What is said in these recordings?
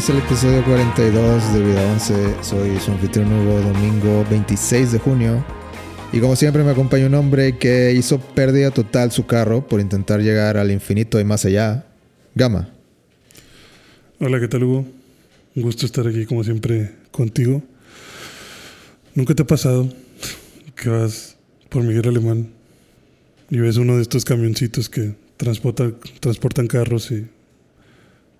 Bienvenidos al episodio 42 de Vida 11. Soy su anfitrión Hugo, domingo 26 de junio. Y como siempre me acompaña un hombre que hizo pérdida total su carro por intentar llegar al infinito y más allá. Gama. Hola, ¿qué tal Hugo? Un gusto estar aquí como siempre contigo. ¿Nunca te ha pasado que vas por Miguel Alemán y ves uno de estos camioncitos que transportan carros y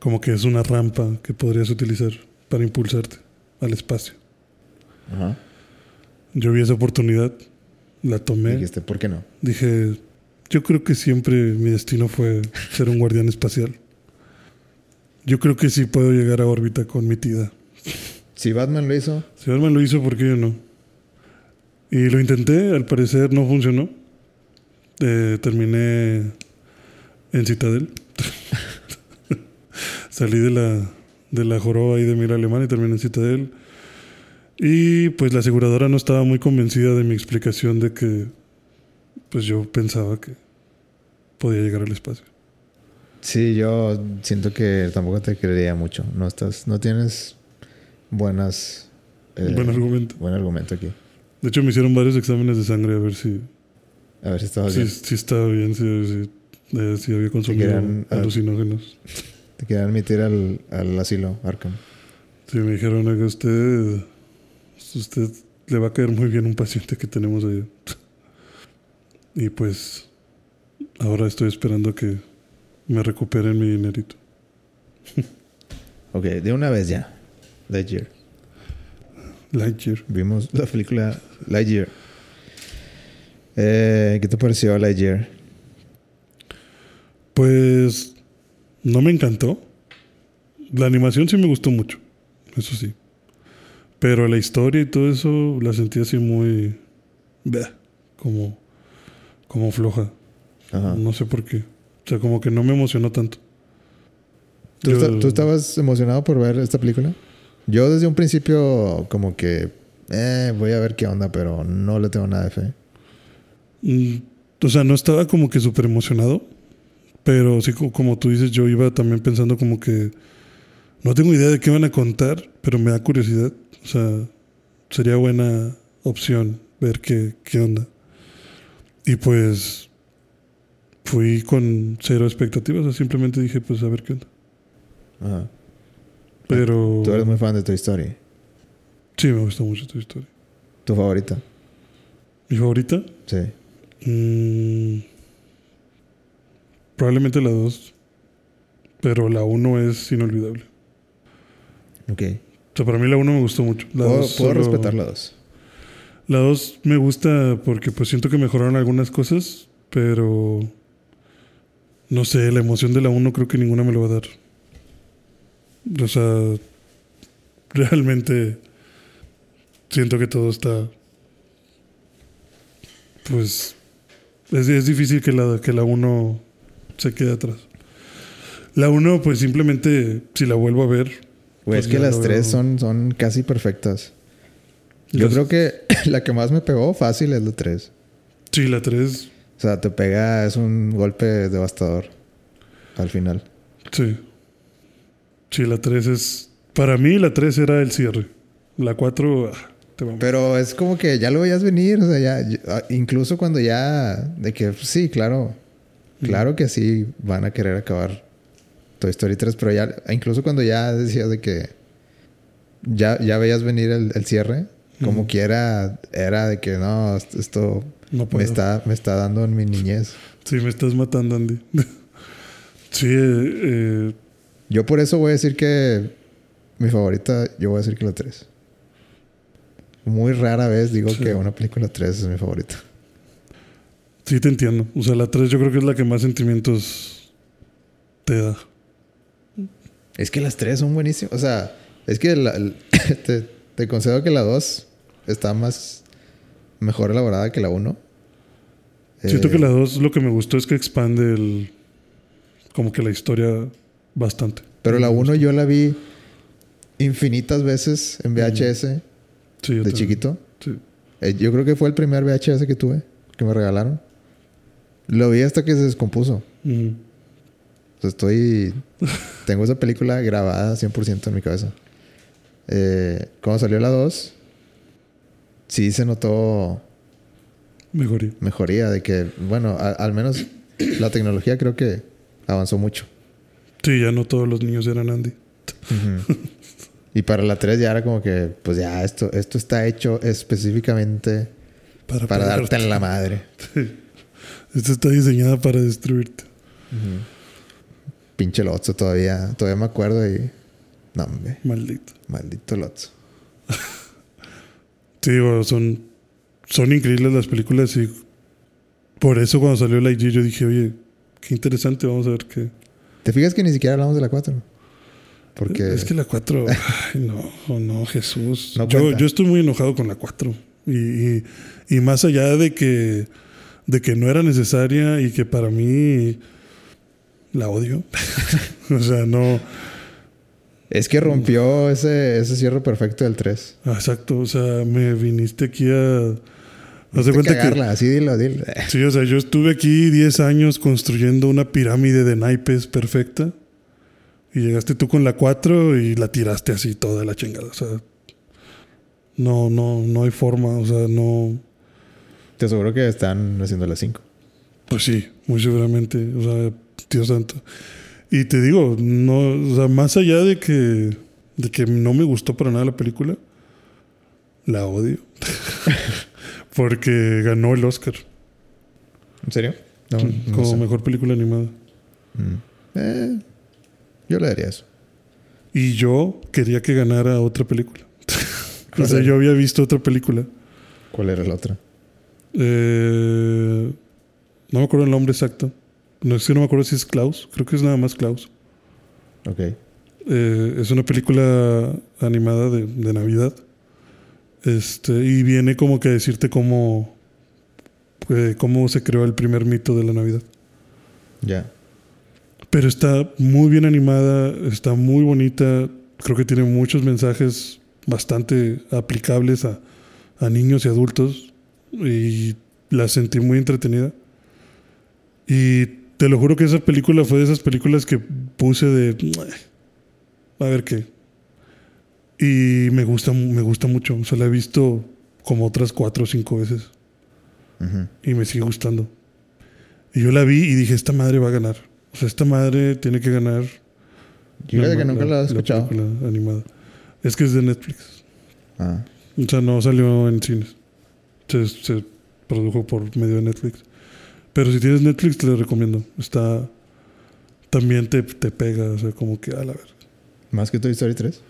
como que es una rampa que podrías utilizar para impulsarte al espacio? Ajá. Yo vi esa oportunidad, la tomé. Dijiste, ¿por qué no? Dije, yo creo que siempre mi destino fue ser un guardián espacial. Yo creo que sí puedo llegar a órbita con mi tida. Si Batman lo hizo, Si Batman lo hizo, ¿por qué yo no? Y lo intenté, al parecer no funcionó. Eh, terminé en Citadel. Salí de la, de la joroba ahí de Mira Alemán y terminé en Citadel. Y pues la aseguradora no estaba muy convencida de mi explicación de que pues yo pensaba que podía llegar al espacio. sí, yo siento que tampoco te creería mucho. No estás, no tienes buenas. eh, Buen argumento. Buen argumento aquí. De hecho, me hicieron varios exámenes de sangre a ver si, A ver si estabas si, bien. si estaba bien, si, si- eh, si había consumido querían, ah, alucinógenos. Te quieren admitir al, al asilo, Arkham. Sí, me dijeron que usted, usted le va a caer muy bien un paciente que tenemos ahí. Y pues ahora estoy esperando que me recuperen mi dinerito. Ok, de una vez ya. Lightyear. Lightyear. Vimos la película Lightyear. Eh, ¿Qué te pareció Lightyear? Pues no me encantó. La animación sí me gustó mucho, eso sí. Pero la historia y todo eso la sentí así muy... bleh, como, como floja. Ajá. No sé por qué. O sea, como que no me emocionó tanto. ¿Tú, Yo- esta- tú estabas emocionado por ver esta película? Yo desde un principio como que... Eh, voy a ver qué onda, pero no le tengo nada de fe. Mm, O sea, no estaba como que súper emocionado. Pero sí, co- como tú dices, yo iba también pensando como que... No tengo idea de qué van a contar, pero me da curiosidad. O sea, sería buena opción ver qué, qué onda. Y pues... Fui con cero expectativas. o sea, simplemente dije, pues a ver qué onda. Ajá. Pero... Tú eres muy fan de Toy Story. Sí, me gustó mucho tu historia. ¿Tu favorita? ¿Mi favorita? Sí. Mm, probablemente la 2. Pero la 1 es inolvidable. Ok. O sea, para mí la 1 me gustó mucho. La Puedo, dos puedo solo- respetar la dos. La 2 me gusta porque pues siento que mejoraron algunas cosas, pero no sé, la emoción de la 1 creo que ninguna me lo va a dar. O sea, realmente siento que todo está pues es, es difícil que la que la 1 se quede atrás. La 1 pues simplemente si la vuelvo a ver Güey, Pues es que las tres veo. son, son casi perfectas. Yo las- creo que la que más me pegó fácil es la 3. Sí, la 3 O sea, te pega, es un golpe devastador al final. Sí. Sí, la 3 es. Para mí, la 3 era el cierre. La 4, ah, te vamos. Pero es como que ya lo veías venir, o sea, ya, ya- ah, incluso cuando ya, de que sí, claro, claro que sí van a querer acabar Toy Story 3, pero ya, incluso cuando ya decías de que ya, ya veías venir el, el cierre, como Ujú. quiera, era de que no, esto No me está, me está dando en mi niñez. Sí, me estás matando, Andy. sí, eh, eh, Yo por eso voy a decir que mi favorita, yo voy a decir que la 3. Muy rara vez digo Sí. que una película 3 es mi favorita. Sí te entiendo. O sea, la 3 yo creo que es la que más sentimientos te da. Es que las 3 son buenísimas. O sea, es que la- el- te, te concedo que la 2 está más mejor elaborada que la 1. Siento Eh, que la 2 lo que me gustó es que expande el. Como que la historia bastante. Pero la 1 yo la vi infinitas veces en VHS Sí, yo de también. chiquito. Sí. Eh, yo creo que fue el primer VHS que tuve, que me regalaron. Lo vi hasta que se descompuso. Estoy. tengo esa película grabada 100% en mi cabeza. Eh, cuando salió la 2, sí se notó Mejoría. mejoría de que, bueno, a- al menos la tecnología creo que avanzó mucho. Sí, ya no todos los niños eran Andy. Y para la 3 ya era como que, pues ya, esto, esto está hecho específicamente Para, para darte en la madre. Esta está diseñada para destruirte. Pinche Lotso todavía, todavía me acuerdo y. No, hombre, Maldito. maldito Lotso. Sí, bueno, son, son increíbles las películas y por eso cuando salió la IG yo dije, oye, qué interesante, vamos a ver qué. ¿Te fijas que ni siquiera hablamos de la 4? Porque. Es que la 4, ay, no, no, Jesús. No yo, yo estoy muy enojado con la 4. Y, y, y más allá de que, de que no era necesaria y que para mí la odio. o sea, no. Es que rompió ese, ese cierre perfecto del 3. Exacto, o sea, me viniste aquí a. Haz de cuenta que. cagarla, así dilo, dilo. Sí, o sea, yo estuve aquí 10 años construyendo una pirámide de naipes perfecta. Y llegaste tú con la 4 y la tiraste así toda la chingada. O sea, no, no, no hay forma. O sea, no. Te aseguro que están haciendo la 5. Pues sí, muy seguramente. O sea, Dios santo. Y te digo, no, o sea, más allá de que, de que no me gustó para nada la película, la odio. Porque ganó el Oscar ¿En serio? No, no como sé. mejor película animada. Mm. Eh, yo le daría eso. Y yo quería que ganara otra película. o ¿Cuál sea, yo había visto otra película. ¿Cuál era la otra? Eh, no me acuerdo el nombre exacto. No es que no me acuerdo si es Klaus. Creo que es nada más Klaus. Ok. Eh, es una película animada de, de Navidad. Este, y viene como que a decirte cómo, eh, cómo se creó el primer mito de la Navidad. Ya. Pero está muy bien animada, está muy bonita. Creo que tiene muchos mensajes bastante aplicables a, a niños y adultos. Y la sentí muy entretenida. Y te lo juro que esa película fue de esas películas que puse de. A ver qué. Y me gusta, me gusta mucho. O sea, la he visto como otras cuatro o cinco veces. Ujú. Y me sigue gustando. Y yo la vi y dije, esta madre va a ganar. O sea, esta madre tiene que ganar. Fíjate que nunca la he escuchado. película animada. Es que es de Netflix. Ah. O sea, no salió en cines. Se, se produjo por medio de Netflix. Pero si tienes Netflix, te lo recomiendo. Está. También te, te pega, o sea, como que a la ver. ¿Más que Toy Story 3?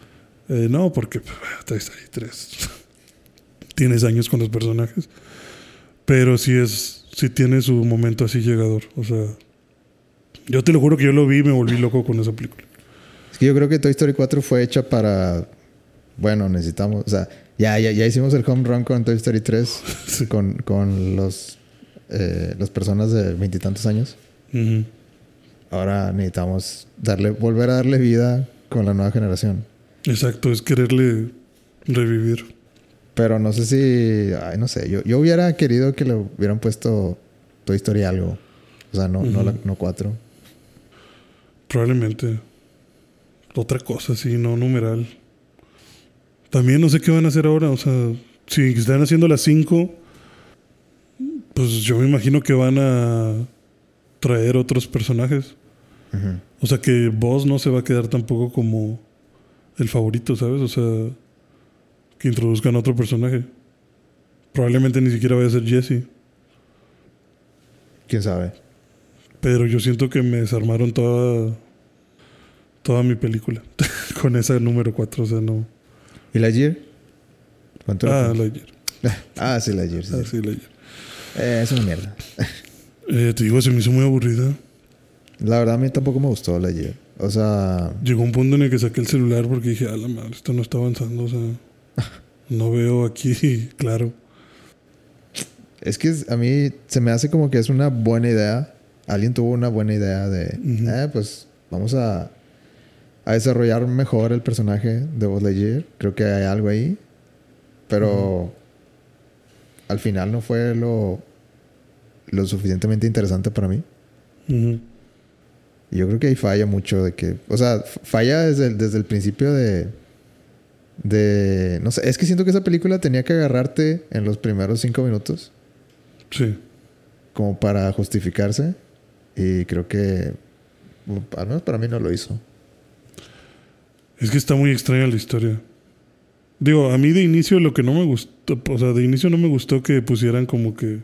Eh, no, porque pff, Toy Story 3. Tienes años con los personajes. Pero sí es. Sí tiene su momento así llegador. O sea. Yo te lo juro que yo lo vi y me volví loco con esa película. Es que yo creo que Toy Story 4 fue hecha para. Bueno, necesitamos. O sea, ya, ya, ya hicimos el home run con Toy Story 3 Sí. con, con los, eh, las personas de veintitantos años. Ahora necesitamos darle, volver a darle vida con la nueva generación. Exacto, es quererle revivir. Pero no sé si. Ay, no sé. Yo, yo hubiera querido que le hubieran puesto Toy Story algo. O sea, no, no, la, no 4. Probablemente. Otra cosa, sí, no numeral. También no sé qué van a hacer ahora. O sea, si están haciendo las 5, pues yo me imagino que van a traer otros personajes. O sea, que Boss no se va a quedar tampoco como el favorito, ¿sabes? O sea, que introduzcan otro personaje. Probablemente ni siquiera vaya a ser Jesse. ¿Quién sabe? Pero yo siento que me desarmaron toda, toda mi película con esa número 4. O sea, no. ¿Y la Year? ¿Cuánto Ah, pones? Lightyear. Ah, sí, la Year. Sí, Ah, sí. sí, Lightyear. Eh, es una mierda. Eh, te digo, se me hizo muy aburrida. La verdad, a mí tampoco me gustó la Year. O sea, Llegó un punto en el que saqué el celular porque dije, a la madre, esto no está avanzando. O sea, no veo aquí claro. es que a mí se me hace como que es una buena idea. Alguien tuvo una buena idea de, eh, pues vamos a, a desarrollar mejor el personaje de Buzz Lightyear. Creo que hay algo ahí. Pero al final no fue lo, lo suficientemente interesante para mí. Ujú. Y yo creo que ahí falla mucho de que... O sea, falla desde el, desde el principio de... De... No sé, es que siento que esa película tenía que agarrarte en los primeros cinco minutos Sí. como para justificarse. Y creo que... Al menos para mí no lo hizo. Es que está muy extraña la historia. Digo, a mí de inicio lo que no me gustó, o sea, de inicio no me gustó que pusieran como que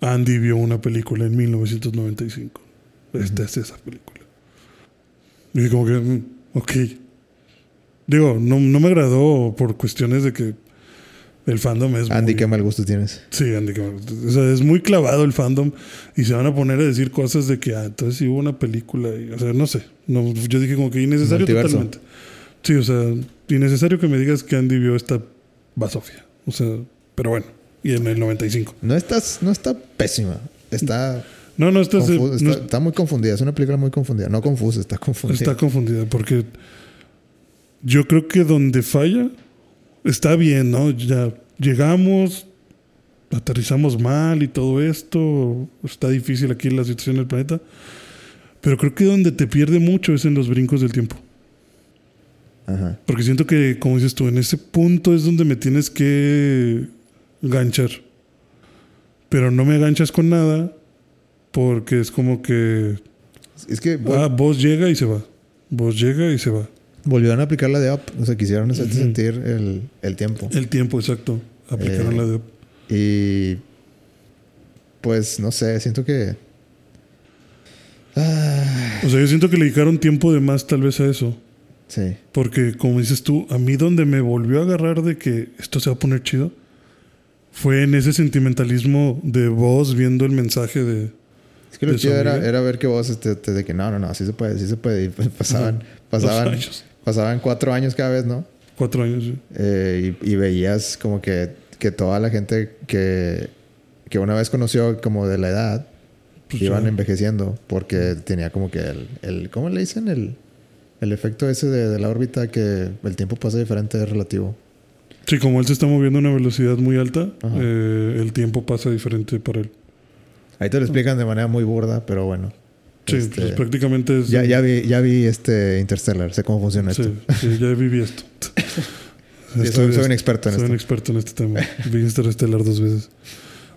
Andy vio una película en 1995. Esta es esa película. Y como que, mm, ok. Digo, no, no me agradó por cuestiones de que el fandom es Andy, muy... qué mal gusto tienes. Sí, Andy, que- o sea, es muy clavado el fandom y se van a poner a decir cosas de que, ah, entonces sí hubo una película, y, o sea, no sé, no, yo dije como que innecesario Multiverso. totalmente. Sí, o sea, innecesario que me digas que Andy vio esta basofia, o sea, pero bueno, y en el 95. No, estás, no está pésima. Está, No, no, confu- no está, es- está muy confundida. Es una película muy confundida. No confusa, está confundida. está confundida porque yo creo que donde falla está bien, ¿no? Ya llegamos, aterrizamos mal y todo esto, está difícil aquí la situación del planeta, pero creo que donde te pierde mucho es en los brincos del tiempo. Ajá. Porque siento que, como dices tú, en ese punto es donde me tienes que ganchar. Pero no me ganchas con nada porque es como que, Es que vol- ah, vos llega y se va. Vos llega y se va. Volvieron a aplicar la de Up. O sea, quisieron sentir el, el tiempo. El tiempo exacto. Aplicaron Eh, la de... Y pues no sé, siento que. Ah, O sea, yo siento que le dedicaron tiempo de más tal vez a eso. sí. Porque, como dices tú, a mí donde me volvió a agarrar de que esto se va a poner chido fue en ese sentimentalismo de vos viendo el mensaje de... Es que lo ¿De su chido era, ver que vos este, te- de que no, no, no, sí se puede, sí se puede. Y pues pasaban, pasaban. Pasaban cuatro años cada vez, ¿no? Cuatro años, sí. Eh, y, y veías como que, que toda la gente que, que una vez conoció como de la edad Pues iban envejeciendo porque tenía como que el, el ¿cómo le dicen? El, el efecto ese de, de la órbita que el tiempo pasa diferente es relativo. Sí, como él se está moviendo a una velocidad muy alta, eh, el tiempo pasa diferente para él. Ahí te lo explican de manera muy burda, pero bueno. Sí, Este, pues prácticamente es... ya, ya vi, ya vi este Interstellar, sé cómo funciona sí, esto. sí, ya viví esto. Sí, soy, soy un experto en Soy un esto. experto en este tema. Vi Interstellar dos veces.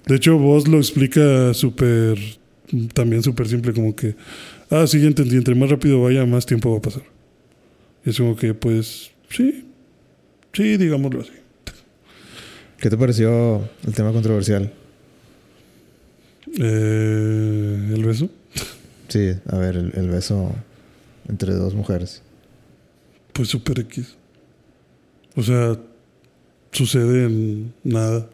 De hecho, vos lo explica súper, también súper simple, como que, ah, sí, entendí, entre más rápido vaya, más tiempo va a pasar. Y es como que, pues, sí, sí, digámoslo así. ¿Qué te pareció el tema controversial? Eh, ¿El beso? Sí, a ver, el, el beso entre dos mujeres. Pues súper X. O sea, sucede en nada.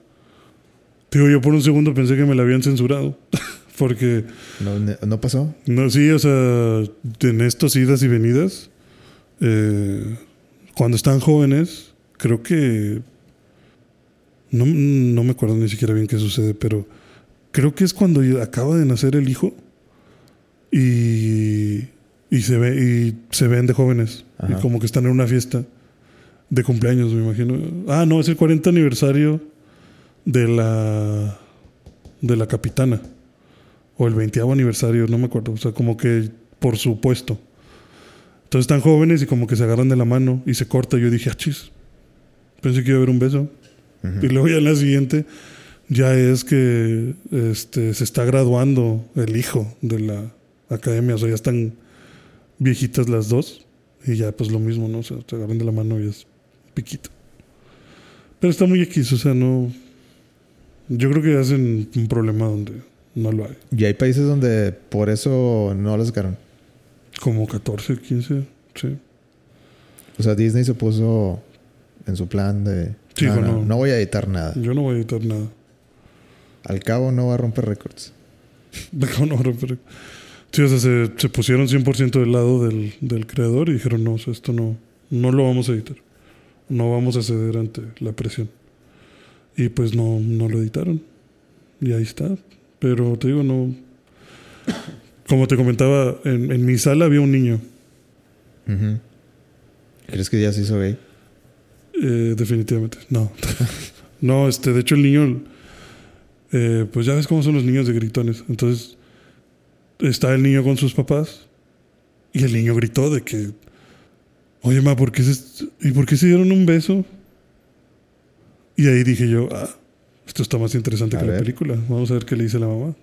Digo, yo por un segundo pensé que me la habían censurado. Porque ¿No, ¿no pasó? No, sí, o sea, en estos idas y venidas, eh, cuando están jóvenes, creo que. No, no me acuerdo ni siquiera bien qué sucede, pero creo que es cuando acaba de nacer el hijo y, y, se, ve, y se ven de jóvenes. Y como que están en una fiesta de cumpleaños, me imagino. Ah, no, es el 40 aniversario de la, de la capitana. O el 20 aniversario, no me acuerdo. O sea, como que por su puesto. Entonces están jóvenes y como que se agarran de la mano y se corta. Yo dije, ah, chis. Pensé que iba a haber un beso. Y luego ya en la siguiente ya es que este, se está graduando el hijo de la academia. O sea, ya están viejitas las dos. Y ya pues lo mismo, ¿no? O sea, se agarran de la mano y es piquito. Pero está muy X, o sea, no... Yo creo que hacen un problema donde no lo hay. Y hay países donde por eso no lo sacaron. Como 14, 15, sí. O sea, Disney se puso en su plan de... Sí, no, no, no. no voy a editar nada. Yo no voy a editar nada. Al cabo no va a romper récords. De cómo no romper- Sí, o sea, se, se pusieron 100% del lado del, del creador y dijeron, no, o sea, esto no, no lo vamos a editar. No vamos a ceder ante la presión. Y pues no, no lo editaron. Y ahí está. Pero te digo, no... Como te comentaba, en, en mi sala había un niño. Ujú. ¿Crees que ya se hizo gay? Eh, definitivamente. No. no, este, de hecho el niño, eh, pues ya ves cómo son los niños de gritones. Entonces, está el niño con sus papás y el niño gritó de que, oye, ma, ¿por qué se, ¿y por qué se dieron un beso? Y ahí dije yo, ah, esto está más interesante A que la película. Vamos a ver qué le dice la mamá.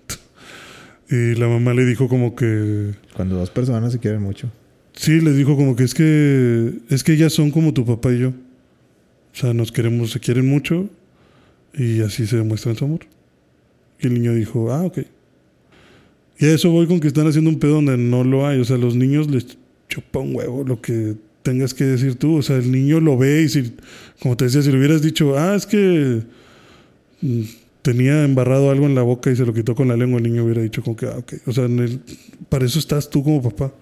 Y la mamá le dijo como que, Cuando dos personas se quieren mucho. sí, le dijo como que es que, es que ellas son como tu papá y yo. O sea, nos queremos, se quieren mucho y así se demuestran su amor. Y el niño dijo, ah, ok. Y a eso voy con que están haciendo un pedo donde no lo hay. O sea, los niños les chupa un huevo lo que tengas que decir tú. O sea, el niño lo ve y si, como te decía, si le hubieras dicho, ah, es que mm, tenía embarrado algo en la boca y se lo quitó con la lengua, el niño hubiera dicho como que, ah, ok. O sea, para eso estás tú como papá.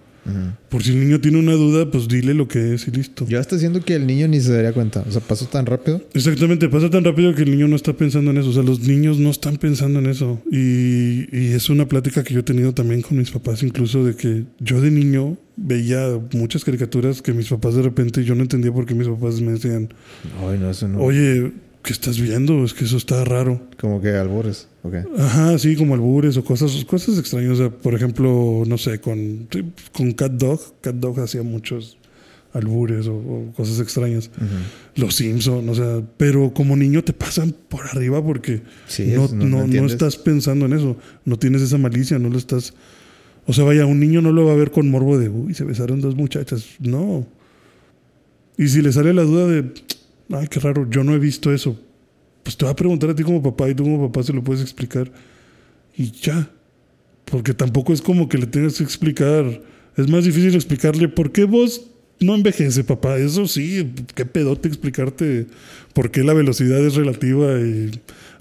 Por si el niño tiene una duda, pues dile lo que es y listo. Yo hasta siento que el niño ni se daría cuenta. O sea, pasó tan rápido. Exactamente, pasa tan rápido que el niño no está pensando en eso. O sea, los niños no están pensando en eso. Y, y es una plática que yo he tenido también con mis papás, incluso de que yo de niño veía muchas caricaturas que mis papás de repente yo no entendía por qué mis papás me decían, Ay, no, eso no. oye, ¿qué estás viendo? Es que eso está raro. Como que albores. Ok. Ajá, sí, como albures o cosas, cosas extrañas. O sea, por ejemplo, no sé, con, con Cat Dog. Cat Dog hacía muchos albures o, o cosas extrañas. Los Simpson, o sea, pero como niño te pasan por arriba porque Sí, no, es- no- no, no estás pensando en eso, no tienes esa malicia, no lo estás... O sea, vaya, un niño no lo va a ver con morbo de, uy, se besaron dos muchachas, no. Y si le sale la duda de, ay, qué raro, yo no he visto eso, pues te va a preguntar a ti como papá y tú como papá se lo puedes explicar y ya. Porque tampoco es como que le tengas que explicar, es más difícil explicarle por qué vos no envejece, papá. Eso sí, qué pedote explicarte por qué la velocidad es relativa y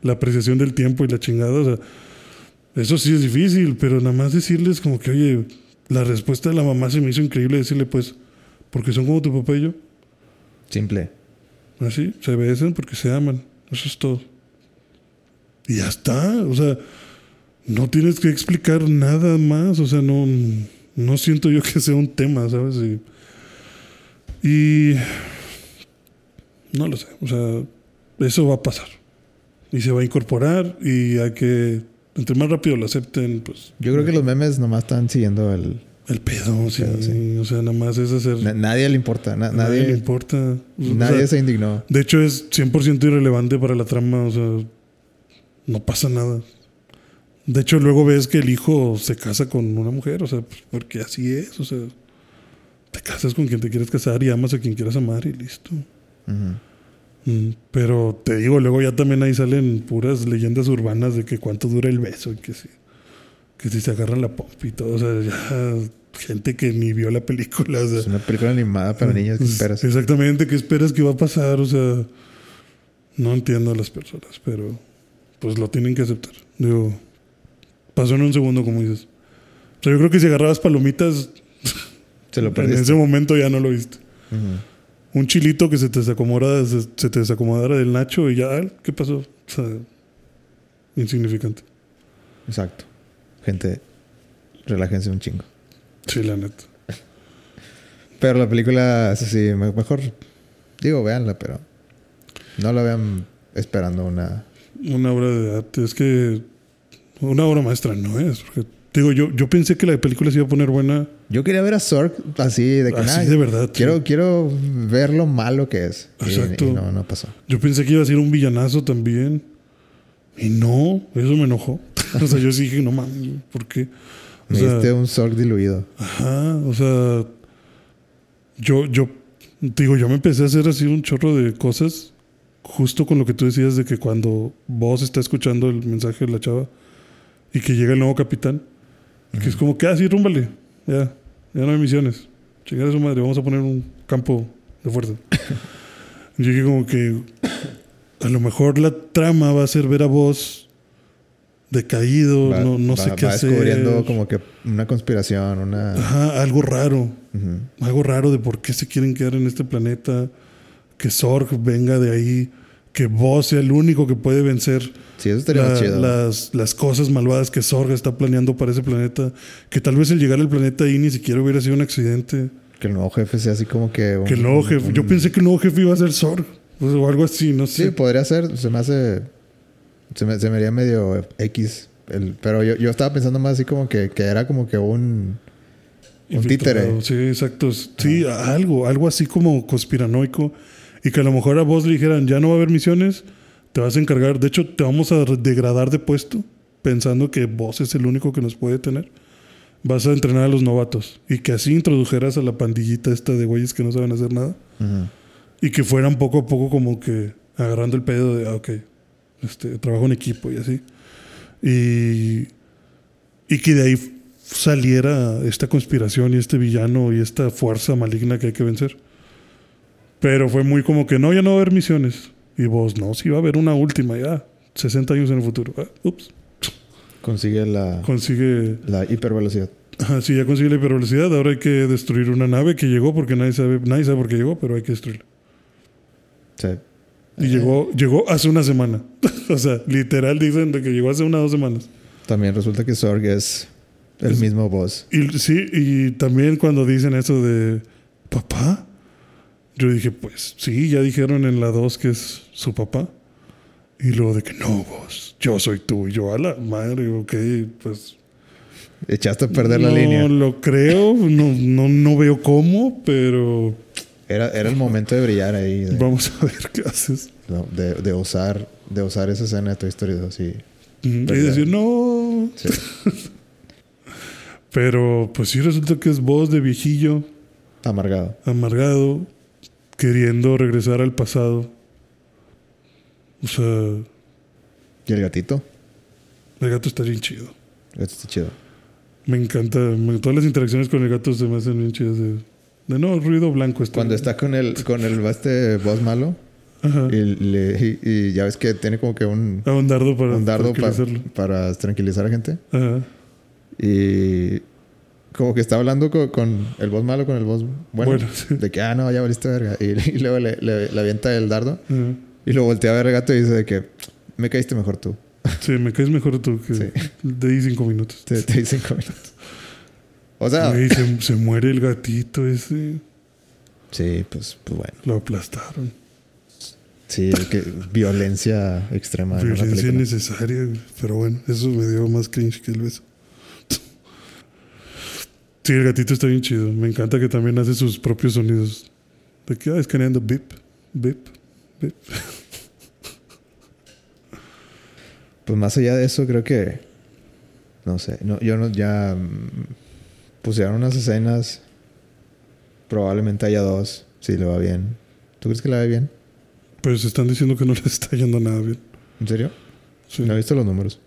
la apreciación del tiempo y la chingada. O sea, eso sí es difícil, pero nada más decirles como que, oye, la respuesta de la mamá se me hizo increíble. Decirle, pues, porque son como tu papá y yo. Simple. Así, se besan porque se aman. Eso es todo. Y ya está. O sea, no tienes que explicar nada más. O sea, no, no siento yo que sea un tema, ¿sabes? Y, y no lo sé. O sea, eso va a pasar. Y se va a incorporar y hay que, entre más rápido lo acepten, pues Yo creo que los memes nomás están siguiendo el. El pedo, sí. Pedo, sí. O sea, nada más es hacer... Na- nadie le importa. na- nadie, nadie le importa. O nadie sea, se indignó. De hecho, es 100% irrelevante para la trama. O sea, no pasa nada. De hecho, luego ves que el hijo se casa con una mujer. O sea, pues, porque así es. O sea, te casas con quien te quieres casar y amas a quien quieras amar y listo. Mm, Pero te digo, luego ya también ahí salen puras leyendas urbanas de que cuánto dura el beso y que si, que si se agarran la pompa y todo. O sea, ya gente que ni vio la película. O sea, Es una película animada para niños. ¿Qué pues, esperas? Exactamente, ¿qué esperas que va a pasar? O sea, no entiendo a las personas, pero pues lo tienen que aceptar. Digo, pasó en un segundo, como dices. O sea, yo creo que si agarrabas palomitas, Se lo en ese momento ya no lo viste. Un chilito que se te desacomodara, se, se te desacomodara del nacho y ya, ¿qué pasó? O sea, insignificante. Exacto. Gente, relájense un chingo. Sí, la neta. Pero la película, eso sí, me- mejor. Digo, véanla, pero. No la vean esperando una. Una obra de arte, es que una obra maestra no es. Porque, digo, yo, yo pensé que la película se iba a poner buena Yo quería ver a Zork así de que así nada, de verdad. sí. Quiero, quiero ver lo malo que es. Y- Exacto. Y, no, no pasó. Yo pensé que iba a ser un villanazo también. Y no, eso me enojó. o sea, yo sí dije, no mames, ¿por qué? O Me sea, diste un Zork diluido. ajá, o sea, yo, yo, digo, yo me empecé a hacer así un chorro de cosas justo con lo que tú decías de que cuando vos está escuchando el mensaje de la chava y que llega el nuevo capitán, que es como que así, rúmbale, ya, ya no hay misiones. Chingar a su madre, vamos a poner un campo de fuerza. Yo dije como que a lo mejor la trama va a ser ver a vos decaído, Va- no, no sé va- qué va hacer. descubriendo como que una conspiración, una. Ajá, algo raro. Algo raro de por qué se quieren quedar en este planeta. Que Zorg venga de ahí. Que vos sea el único que puede vencer Sí, eso la- chido. las, las cosas malvadas que Zorg está planeando para ese planeta. Que tal vez el llegar al planeta ahí ni siquiera hubiera sido un accidente. Que el nuevo jefe sea así como que. un- Que el nuevo jefe. un- Yo pensé que el nuevo jefe iba a ser Zorg. o sea, O algo así, no Sí, sé. podría ser. Se me hace. Se me, se me haría medio X el, pero yo, yo estaba pensando más así como que, que era como que un... Un títere. Sí, exacto. Sí, algo, algo así como conspiranoico. Y que a lo mejor a vos le dijeran, ya no va a haber misiones, te vas a encargar. De hecho, te vamos a degradar de puesto, pensando que vos es el único que nos puede tener. Vas a entrenar a los novatos. Y que así introdujeras a la pandillita esta de güeyes que no saben hacer nada. Y que fueran poco a poco como que agarrando el pedo de, ah, ok, este, trabajo en equipo y así. Y, y que de ahí saliera esta conspiración y este villano y esta fuerza maligna que hay que vencer. Pero fue muy como que no, ya no va a haber misiones. Y vos, no, sí va a haber una última ya, 60 años en el futuro. Ah, ups, Consigue la, consigue, la hipervelocidad. ajá, sí, ya consigue la hipervelocidad, ahora hay que destruir una nave que llegó porque nadie sabe, nadie sabe por qué llegó, pero hay que destruirla. Sí. Y llegó, llegó hace una semana. o sea, literal dicen de que llegó hace una o dos semanas. También resulta que Sorg es el Es- mismo boss. Y sí, y también cuando dicen eso de papá, yo dije, pues sí, ya dijeron en la 2 que es su papá. Y luego de que no, vos, yo soy tú. Y yo, a la madre, ok, pues. Echaste a perder la no línea. lo creo, no, no, no veo cómo, pero Era, era el momento de brillar ahí. De, vamos a ver qué haces. no, de, de osar, de osar esa escena de Toy Story 2. Sí. Ujú, Y decir, no. Sí. Pero pues sí resulta que es voz de viejillo, Amargado. amargado, queriendo regresar al pasado. O sea, ¿Y el gatito? el gato está bien chido. El gato está chido. Me encanta. me- todas las interacciones con el gato se me hacen bien chidas. De, de no, ruido blanco. Cuando está con el, con el este boss malo Ajá. y, le- y- y ya ves que tiene como que un, Ah, un dardo para, un dardo para tranquilizar a gente. Ajá. Y como que está hablando co- con, el boss malo, con el boss bueno. Bueno, sí. De que, ah, no, ya valiste verga. Y, y luego le, le- le avienta el dardo. Ajá. Y luego voltea a ver al gato y dice de que me caíste mejor tú. Sí, me caes mejor tú que Sí. de ahí cinco minutos. Te, te di cinco minutos. O sea, Güey, se, se muere el gatito ese. sí, pues, pues bueno. Lo aplastaron. Sí, que violencia extrema Violencia película. innecesaria. Pero bueno, eso me dio más cringe que el beso. Sí, el gatito está bien chido. Me encanta que también hace sus propios sonidos. De que ah, escaneando bip, bip, bip. Pues más allá de eso, creo que. No sé. No, yo no. Ya. Pusieron unas escenas. Probablemente haya dos. Si le va bien. ¿Tú crees que le va bien? Pues están diciendo que no le está yendo nada bien. ¿En serio? Sí. No he visto los números.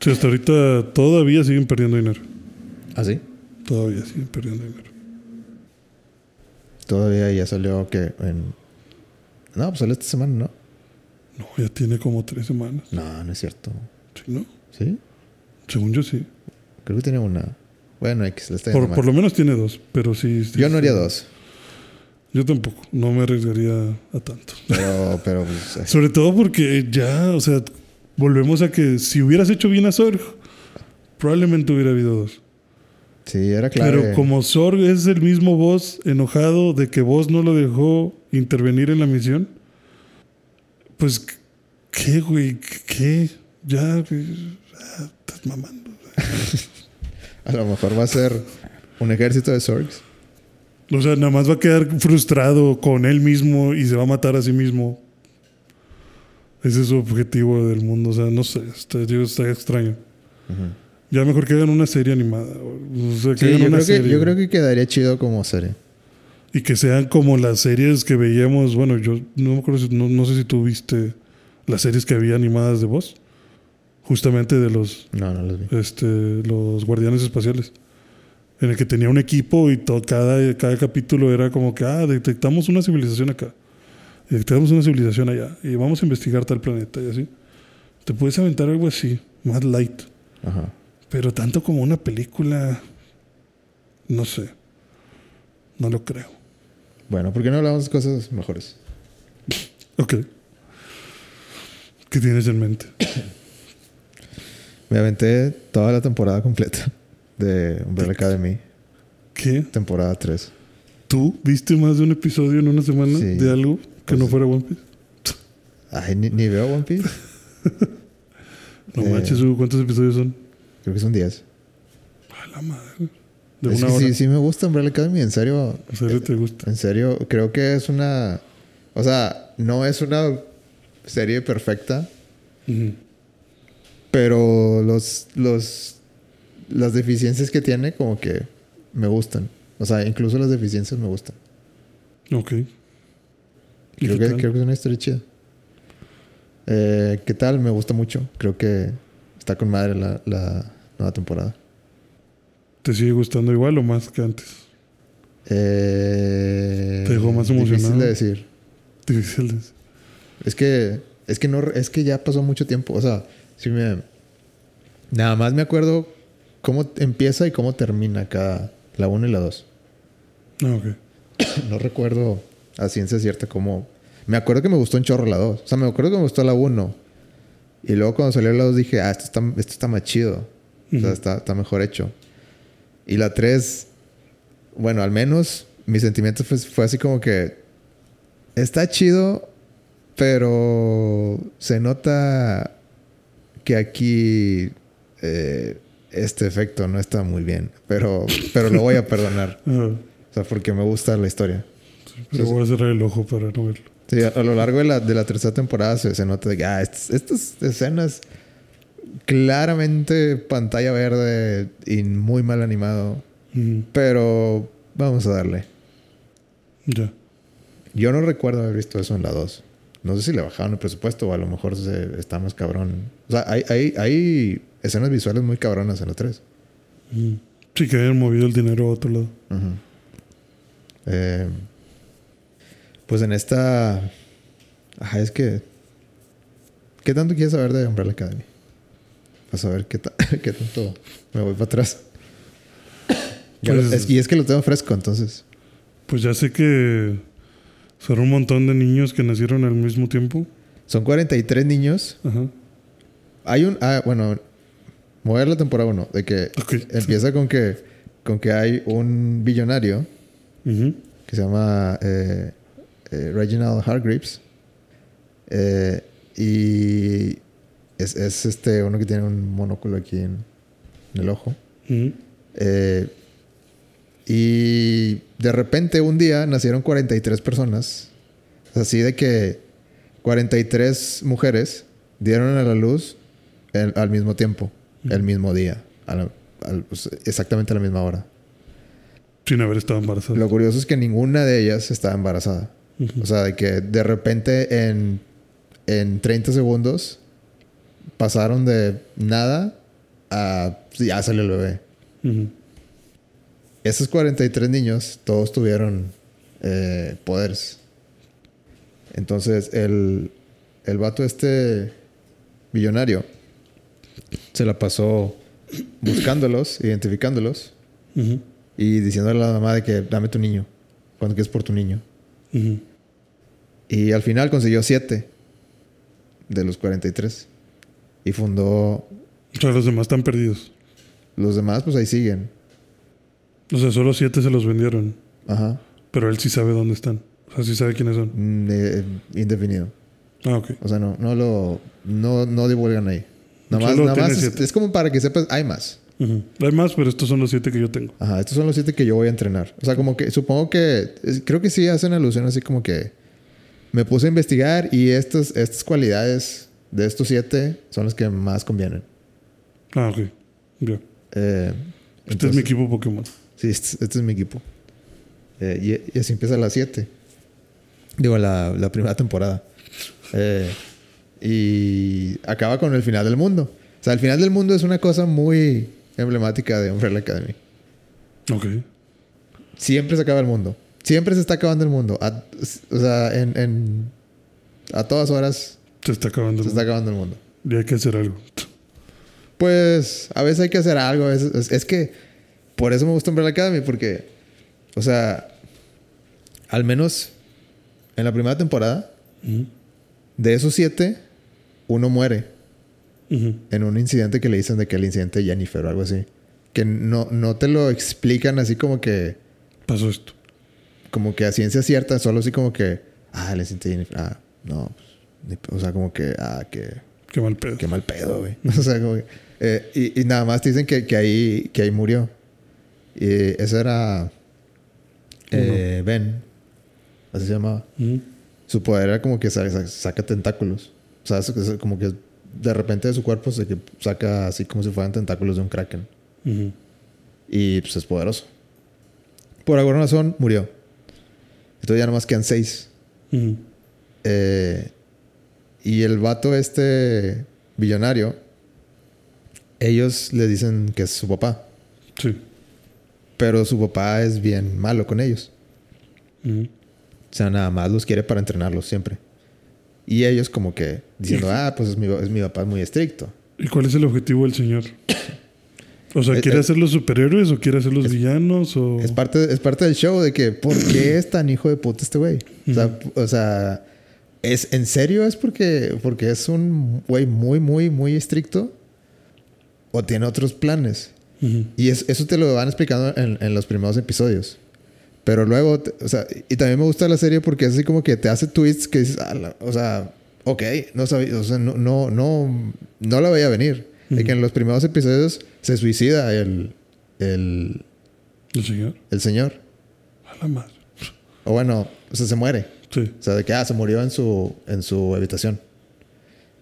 Sí, hasta ahorita todavía siguen perdiendo dinero. ¿Ah, sí? Todavía siguen perdiendo dinero. Todavía ya salió que en. No, pues salió esta semana, ¿no? No, ya tiene como tres semanas. No, no es cierto. Sí, ¿no? ¿Sí? Según yo sí. Creo que tiene una. Bueno, X, le está Por, por lo menos tiene dos, pero sí. sí, Yo no haría sí. dos. Yo tampoco. No me arriesgaría a tanto. Pero, pero pues, eh, Sobre todo porque ya, o sea, volvemos a que si hubieras hecho bien a Sorg, probablemente hubiera habido dos. sí, era claro. Pero como Sorg es el mismo voz enojado de que vos no lo dejó intervenir en la misión, pues, ¿qué, güey? ¿Qué? Ya, güey, ah, estás mamando. A lo mejor va a ser un ejército de Zorgs. O sea, nada más va a quedar frustrado con él mismo y se va a matar a sí mismo. Ese es su objetivo del mundo. O sea, no sé, está, está extraño. Ya mejor que hagan una serie animada. O sea, que Sí, hagan yo una creo, que, serie. yo creo que quedaría chido como serie. Y que sean como las series que veíamos. Bueno, yo no me acuerdo, si- no, no sé si tú viste las series que había animadas de voz. Justamente de los, No, no los vi. este, los guardianes espaciales. En el que tenía un equipo y to- cada, cada capítulo era como que, ah, detectamos una civilización acá. Detectamos una civilización allá. Y vamos a investigar tal planeta y así. Te puedes aventar algo así, más light. Ajá. Pero tanto como una película, no sé. No lo creo. Bueno, ¿por qué no hablamos de cosas mejores? Ok. ¿Qué tienes en mente? Me aventé toda la temporada completa de Umbrella Academy, ¿Qué? temporada 3. ¿Tú viste más de un episodio en una semana Sí. de algo que Pues- no fuera One Piece? Ay, ni, ni veo One Piece. No Eh. manches, Hugo, ¿cuántos episodios son? Creo que son 10. A la madre. De Es una que hora. sí, sí me gusta Umbrella Academy, en serio. ¿En serio te gusta? En serio, creo que es una. O sea, no es una serie perfecta, Ujú. Pero los. los las deficiencias que tiene, como que me gustan. O sea, incluso las deficiencias me gustan. Ok. ¿Y Creo que, creo que es una historia chida. Eh, ¿Qué tal? Me gusta mucho. Creo que está con madre la, la nueva temporada. ¿Te sigue gustando igual o más que antes? Eh, Te dejó más Difícil emocionado. de decir. Difícil de- Es que, es que no, es que ya pasó mucho tiempo. O sea, si me, nada más me acuerdo cómo empieza y cómo termina cada, la 1 y la 2. Ah, ok. No recuerdo a ciencia cierta cómo. Me acuerdo que me gustó un chorro la 2. O sea, me acuerdo que me gustó la 1. Y luego cuando salió la 2 dije, ah, esto está, esto está más chido. O sea, está, está mejor hecho. Y la 3, bueno, al menos mi sentimiento fue, fue así como que está chido, pero se nota que aquí eh, este efecto no está muy bien. Pero, pero lo voy a perdonar. O sea, porque me gusta la historia. pero Sí, voy a cerrar el ojo para no verlo. Sí, a, a lo largo de la, de la tercera temporada se, se nota de que ah, estas, estas escenas claramente pantalla verde y muy mal animado. Pero vamos a darle. Ya. Yo no recuerdo haber visto eso en la 2. No sé si le bajaron el presupuesto o a lo mejor se, está más cabrón. O sea, hay, hay, hay escenas visuales muy cabronas en la 3. Ujú. Sí, que hayan movido el dinero a otro lado. Eh, pues en esta. Ajá, es que. ¿Qué tanto quieres saber de Umbrella Academy? Para saber qué, ta- qué tanto me voy para atrás. Lo- Pues- es- y es que lo tengo fresco, entonces. Pues ya sé que son un montón de niños que nacieron al mismo tiempo. Son 43 niños. Ajá. Hay un. Ah, bueno. Voy a ver la temporada 1. De que empieza con que, con que hay un billonario Ujú. que se llama eh, eh, Reginald Hargreaves. Eh, y es, es este uno que tiene un monóculo aquí en, en el ojo. Eh, y de repente un día nacieron 43 personas. Así de que 43 mujeres dieron a la luz el- al mismo tiempo, el mismo día, a la- al- pues, exactamente a la misma hora. Sin haber estado embarazada. Lo curioso es que ninguna de ellas estaba embarazada. O sea, de que de repente en, en 30 segundos pasaron de nada a ya sale el bebé. Esos 43 niños, todos tuvieron eh, poderes. Entonces, el, el vato este millonario se la pasó buscándolos, identificándolos y diciéndole a la mamá de que dame tu niño, cuando quieres por tu niño. Y al final consiguió 7 de los 43. Y fundó... O sea, los demás están perdidos. Los demás, pues ahí siguen. O sea, solo siete se los vendieron. Ajá. Pero él sí sabe dónde están. O sea, sí sabe quiénes son. Mm, eh, indefinido. Ah, ok. O sea, no, no lo... No, no divulgan ahí. Nada más, nada más es, como para que sepas, hay más. Ujú. Hay más, pero estos son los siete que yo tengo. Ajá, estos son los siete que yo voy a entrenar. O sea, como que supongo que... es- creo que sí hacen alusión así como que... Me puse a investigar y estas, estas cualidades de estos siete son las que más convienen. Ah, ok. Ya. Eh, Este es mi equipo Pokémon. Sí, este, este es mi equipo. Eh, y, y así empieza la 7. Digo, la, la primera temporada. Eh, y acaba con el final del mundo. O sea, el final del mundo es una cosa muy emblemática de Umbrella Academy. Ok. Siempre se acaba el mundo. Siempre se está acabando el mundo. A- o sea, en, en- a todas horas Se está acabando. se el está mundo. acabando el mundo. Y hay que hacer algo. Pues a veces hay que hacer algo. a es, es que por eso me gusta Umbrella Academy, porque, o sea, al menos en la primera temporada, de esos siete, uno muere en un incidente que le dicen de que el incidente de Jennifer o algo así. Que no, no te lo explican así como que, Pasó esto. como que a ciencia cierta, solo así como que, ah, el incidente de Jennifer, ah, no, o sea, como que, ah, que Qué mal pedo. Qué mal pedo, güey. O sea, como que, eh, y, y nada más te dicen que, que ahí, que ahí murió. Y ese era eh, Ben. Así se llamaba. Su poder era como que sa- sa- saca tentáculos. O sea, es- es como que de repente de su cuerpo se que saca así como si fueran tentáculos de un kraken. Y pues es poderoso. Por alguna razón murió. Entonces ya nomás quedan seis. Eh, y el vato este billonario, ellos le dicen que es su papá. Sí. Pero su papá es bien malo con ellos. O sea, nada más los quiere para entrenarlos siempre. Y ellos como que diciendo, ah, pues es mi, es mi papá muy estricto. ¿Y cuál es el objetivo del señor? O sea, ¿quiere hacer los superhéroes o quiere hacer los villanos? O... Es parte, es parte del show de que, ¿por qué es tan hijo de puta este güey? O sea, o sea, ¿es, ¿en serio es porque, porque es un güey muy, muy, muy estricto? ¿O tiene otros planes? Y es- eso te lo van explicando en, en los primeros episodios. Pero luego, o sea, y también me gusta la serie porque es así como que te hace twists que dices, ah, o sea, ok, no sabía, o sea, no, no, no, no la veía venir. De que en los primeros episodios se suicida el, el, ¿El señor? el señor. A la madre. O bueno, o sea, se muere. Sí. O sea, de que ah, se murió en su, en su habitación.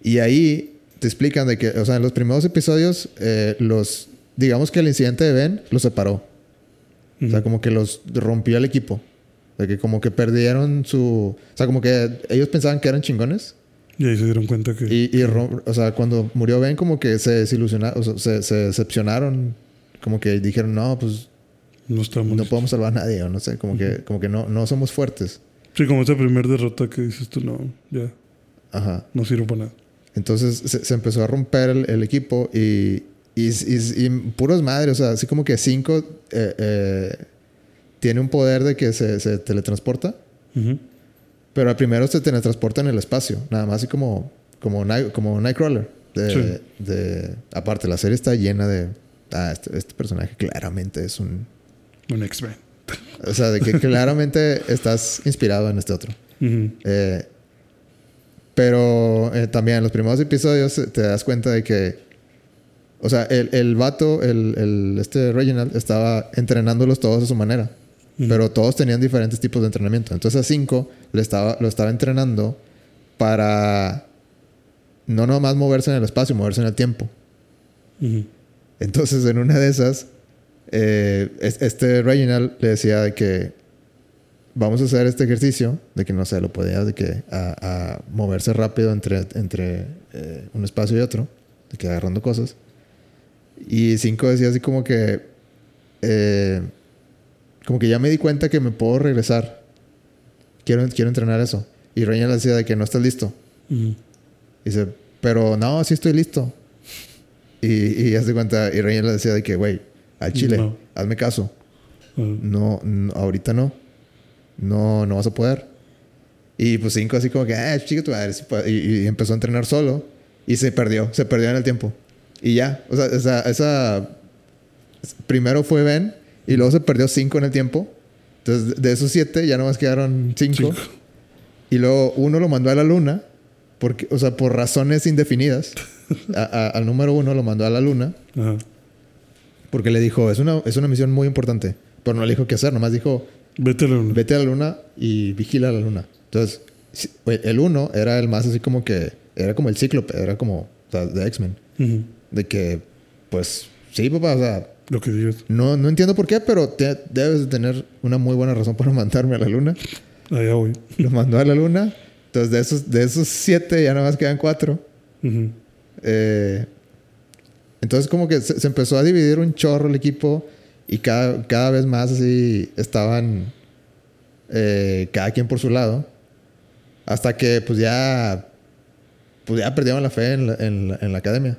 Y ahí te explican de que, o sea, en los primeros episodios, eh, los, digamos que el incidente de Ben los separó. O sea, como que los rompió el equipo. De que como que perdieron su... O sea, como que ellos pensaban que eran chingones. Y ahí se dieron cuenta que... Y, y rom- o sea, cuando murió Ben, como que se desilusionaron, o sea, se, se decepcionaron. Como que dijeron, no, pues No estamos... no podemos salvar a nadie. O no sé, como que, como que no, no somos fuertes. Sí, como esa primera derrota que dices tú, no, ya, Ajá. no sirve para nada. Entonces se, se empezó a romper el, el equipo y, y, y- y puros madres, o sea, así como que cinco eh, eh, tiene un poder de que se, se teletransporta, Ujú. pero al primero se teletransporta en el espacio, nada más así como, como, Night- como Nightcrawler. De, Sí. de- aparte, la serie está llena de. Ah, este, este personaje claramente es un. Un X-Men. O sea, de que claramente estás inspirado en este otro. Eh, pero eh, también en los primeros episodios te das cuenta de que, o sea, el, el vato, el, el- este Reginald, estaba entrenándolos todos a su manera. Pero todos tenían diferentes tipos de entrenamiento. Entonces a cinco le estaba, lo estaba entrenando para no nomás moverse en el espacio, moverse en el tiempo. Entonces, en una de esas, eh, es- este Reginald le decía de que vamos a hacer este ejercicio, de que no sé, lo podía de que a, a moverse rápido entre, entre eh, un espacio y otro, de que agarrando cosas. Y cinco decía así como que, eh, como que ya me di cuenta que me puedo regresar. Quiero, quiero entrenar eso. Y Reginald decía de que no estás listo. Ujú. Dice, pero no, sí estoy listo. Y, y haz de cuenta, y Reina le decía de que, güey, al chile, No. hazme caso. No, no, ahorita no. No, no vas a poder. Y pues cinco así como que, ah, chica tu madre. sí puedo". Y, y empezó a entrenar solo. Y se perdió, se perdió en el tiempo. Y ya, o sea, esa, esa primero fue Ben y luego se perdió cinco en el tiempo. Entonces, de esos siete ya nomás quedaron cinco. Cinco. Y luego uno lo mandó a la luna, porque, o sea, por razones indefinidas. A- a- al número uno lo mandó a la luna, Ajá. porque le dijo, es una, es una misión muy importante. Pero no le dijo qué hacer, nomás dijo, Vete a la luna. vete a la luna y vigila la luna. Entonces, el uno era el más así como que, era como el cíclope, era como o sea, de X-Men. Ujú. De que, pues, sí, papá, o sea, Lo que digas. no, no entiendo por qué, pero te- debes de tener una muy buena razón para mandarme a la luna. Allá voy. Lo mandó a la luna. Entonces, de esos, de esos siete ya nada más quedan cuatro. Eh, entonces como que se, se empezó a dividir un chorro el equipo y cada, cada vez más así estaban eh, cada quien por su lado. Hasta que pues ya, pues ya perdieron la fe en la, en la- en la academia.